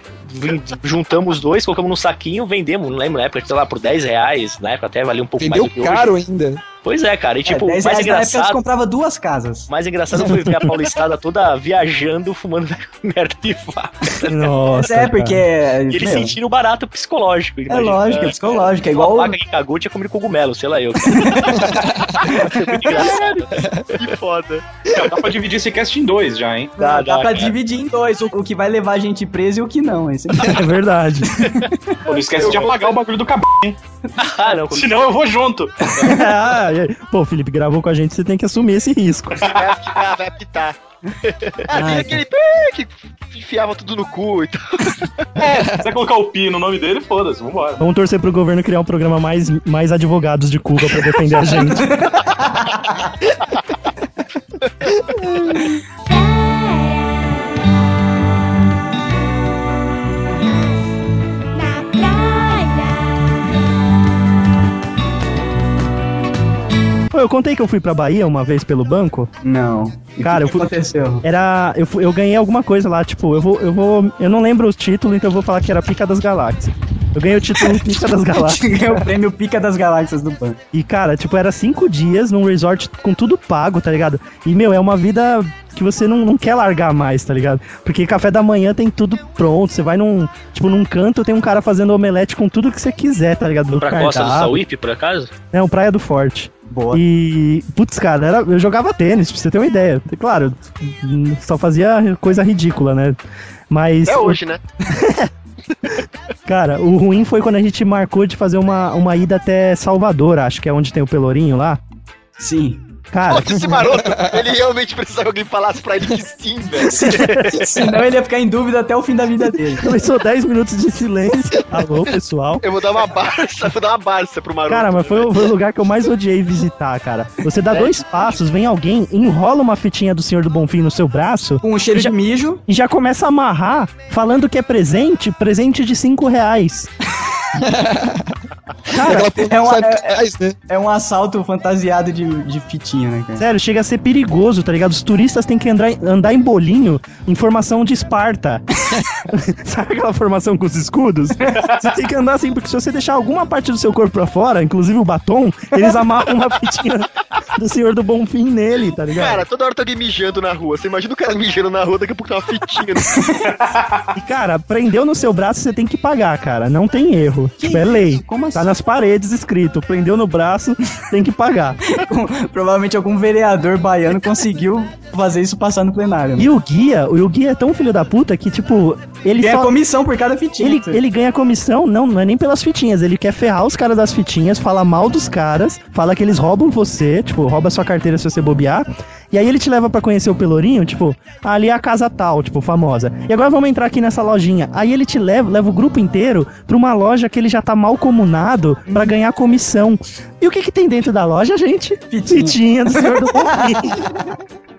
Juntamos os dois, colocamos num saquinho, vendemos, não lembro na época, sei lá, por 10 reais. Na época até valia um pouco Vendeu mais do que caro hoje. ainda. Pois é, cara. E tipo, é, 10 o mais reais na época você engraçado. comprava duas casas. O mais engraçado foi ver a paulistada toda viajando, fumando merda de vaca. Nossa. é, porque. E eles meu, sentiram o barato psicológico. É lógico, é psicológico. É igual. Uma vaca que cagou tinha comido cogumelo, sei lá eu. engraçado. Que foda. Dá pra dividir esse cast em dois já, hein? Dá, dá pra cara. dividir em dois, o, o que vai levar a gente preso e o que não. Esse... É verdade. Pô, não esquece de apagar o bagulho do cabelo, hein? Ah, não. Senão eu vou junto. Ah, Pô, o Felipe gravou com a gente, você tem que assumir esse risco. Vai apitar, vai apitar. Ah, tem aquele pé que enfiava tudo no cu e tal. Se você colocar o Pi no nome dele, foda-se, vambora. Vamos torcer pro governo criar um programa mais, mais advogados de Cuba pra defender a gente. Pô, eu contei que eu fui pra Bahia uma vez pelo banco. Não. E Cara, o eu que fui- aconteceu? Era. Eu, fui- eu ganhei alguma coisa lá, tipo, eu vou. Eu vou. Eu não lembro o título, então eu vou falar que era Pica das Galáxias. Eu ganhei o título Pica das Galáxias. Ganhou o prêmio Pica das Galáxias do banco. E, cara, tipo, era cinco dias num resort com tudo pago, tá ligado? E, meu, é uma vida que você não, não quer largar mais, tá ligado? Porque café da manhã tem tudo pronto. Você vai num. Tipo, num canto tem um cara fazendo omelete com tudo que você quiser, tá ligado? Do Pra costa do cardápio. Sauípe, por acaso? É, um Praia do Forte. Boa. E, putz, cara, era, eu jogava tênis, pra você ter uma ideia. Claro, só fazia coisa ridícula, né? Mas, É hoje, né? cara, o ruim foi quando a gente marcou de fazer uma, uma ida até Salvador, acho que é onde tem o Pelourinho lá. Sim. Cara, esse maroto, ele realmente precisava que alguém falasse pra ele que sim, velho. Senão ele ia ficar em dúvida até o fim da vida dele. começou 10 minutos de silêncio. Alô, pessoal. Eu vou dar uma barça, vou dar uma barça pro maroto. Cara, mas foi, o- foi o lugar que eu mais odiei visitar, cara. Você dá dois passos, vem alguém, enrola uma fitinha do Senhor do Bonfim no seu braço Com um cheiro de mijo. e já começa a amarrar, falando que é presente, presente de 5 reais. Cara, é uma- é- que né? É um assalto fantasiado de, de fitinha, né, cara? sério, chega a ser perigoso, tá ligado? Os turistas têm que andar, andar em bolinho em formação de Esparta. Sabe aquela formação com os escudos? Você tem que andar assim, porque se você deixar alguma parte do seu corpo pra fora, inclusive o batom, eles amarram uma fitinha do Senhor do Bonfim nele, tá ligado? Cara, toda hora tá alguém mijando na rua. Você imagina o cara mijando na rua, daqui a pouco tem uma fitinha. No... E, cara, prendeu no seu braço, você tem que pagar, cara. Não tem erro. tipo, é lei. Como assim? Tá nas paredes escrito. Prendeu no braço, tem que pagar. Provavelmente algum vereador baiano conseguiu fazer isso passar no plenário. né? E o guia, o guia é tão filho da puta que, tipo, ele Tem a só... comissão por cada fitinha. Ele, ele ganha comissão, não, não é nem pelas fitinhas. Ele quer ferrar os caras das fitinhas, fala mal dos caras, fala que eles roubam você, tipo, rouba sua carteira se você bobear. E aí ele te leva pra conhecer o Pelourinho, tipo, "Ah, ali é a casa tal, tipo, famosa. E agora vamos entrar aqui nessa lojinha. Aí ele te leva, leva o grupo inteiro pra uma loja que ele já tá mal comunado pra ganhar comissão. E o que que tem dentro da loja, gente? Fitinha. Fitinha do Senhor do.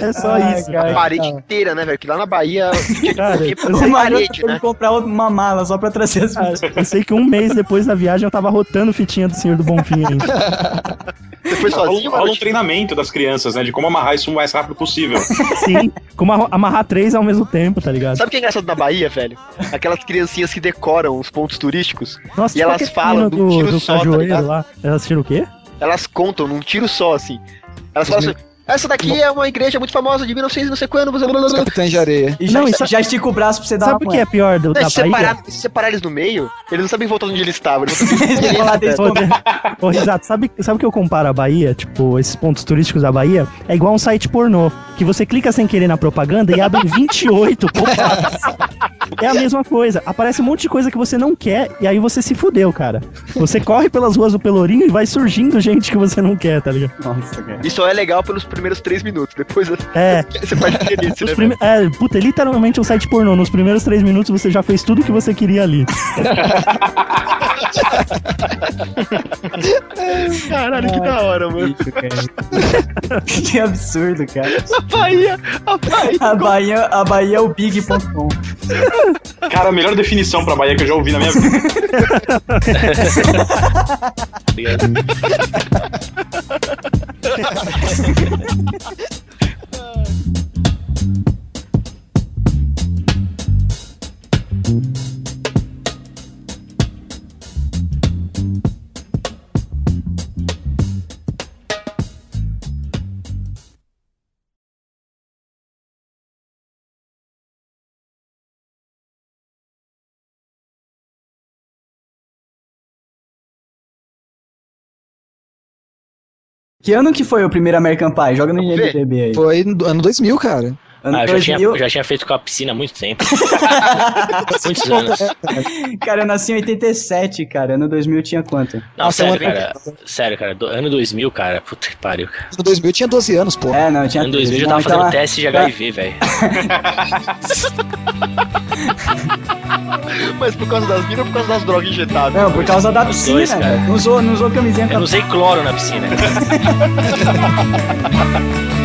É só Ai, isso. cara. A parede inteira, né, velho? Que lá na Bahia. Cara, Porque eu sei- parede, né? comprar uma mala só pra trazer as Ah. Eu sei que um mês depois da viagem eu tava rotando fitinha do Senhor do Bonfim ainda. Você foi Rola, sozinho, um- rola um treinamento das crianças, né? De como amarrar isso o mais rápido possível. Sim, como amarrar três ao mesmo tempo, tá ligado? Sabe o que é engraçado na Bahia, velho? Aquelas criancinhas que decoram os pontos turísticos. Nossa, e tipo elas falam menino do tiro do só, tá ligado? lá. Elas assistiram o quê? Elas contam num tiro só, assim. Elas falam assim. Essa daqui é uma igreja muito famosa de 1900 não sei quando. Blá, blá, blá, Os capitães de areia. E já, Não, isso- já estica o braço pra você dar Sabe o uma que é pior do, Não, da se, separar, se separar eles no meio, eles não sabem voltar onde eles estavam. Eles não sabem Eles vão lá desde Ô, Risato, sabe, sabe o que eu comparo a Bahia? Tipo, esses pontos turísticos da Bahia? É igual um site pornô. Que você clica sem querer na propaganda e abre 28 pop-ups. É a mesma coisa. Aparece um monte de coisa que você não quer e aí você se fudeu, cara. Você corre pelas ruas do Pelourinho e vai surgindo gente que você não quer, tá ligado? Nossa, cara. Só é legal pelos primeiros três minutos. Depois É. você interesse, Os né? prime- É, puta, é literalmente um site pornô. Nos primeiros três minutos você já fez tudo que você queria ali. Caralho, que da hora, mano. Isso, que absurdo, cara. A Bahia, a Bahia. A Bahia, a Bahia é o big.com. Cara, a melhor definição pra Bahia que eu já ouvi na minha vida. Que ano que foi o primeiro American Pie? Joga no IMDB aí. Foi no ano 2000, cara. Ano Ah, eu já tinha, 2000. eu já tinha feito com a piscina há muito tempo. Muitos anos. Cara, eu nasci em 87, cara. Ano 2000 tinha quanto? Não, Nossa, sério, é cara. Sério, cara. do- ano 2000, cara. Puta que pariu. cara. No 2000 eu tinha 12 anos, pô. É, não, tinha Ano 2000 eu já não, tava fazendo então, teste de HIV, velho. Mas por causa das minas ou por causa das drogas injetáveis? Não, por causa da Os piscina, dois, cara. Não usou, não usou camisinha Eu pra não usei cloro na piscina.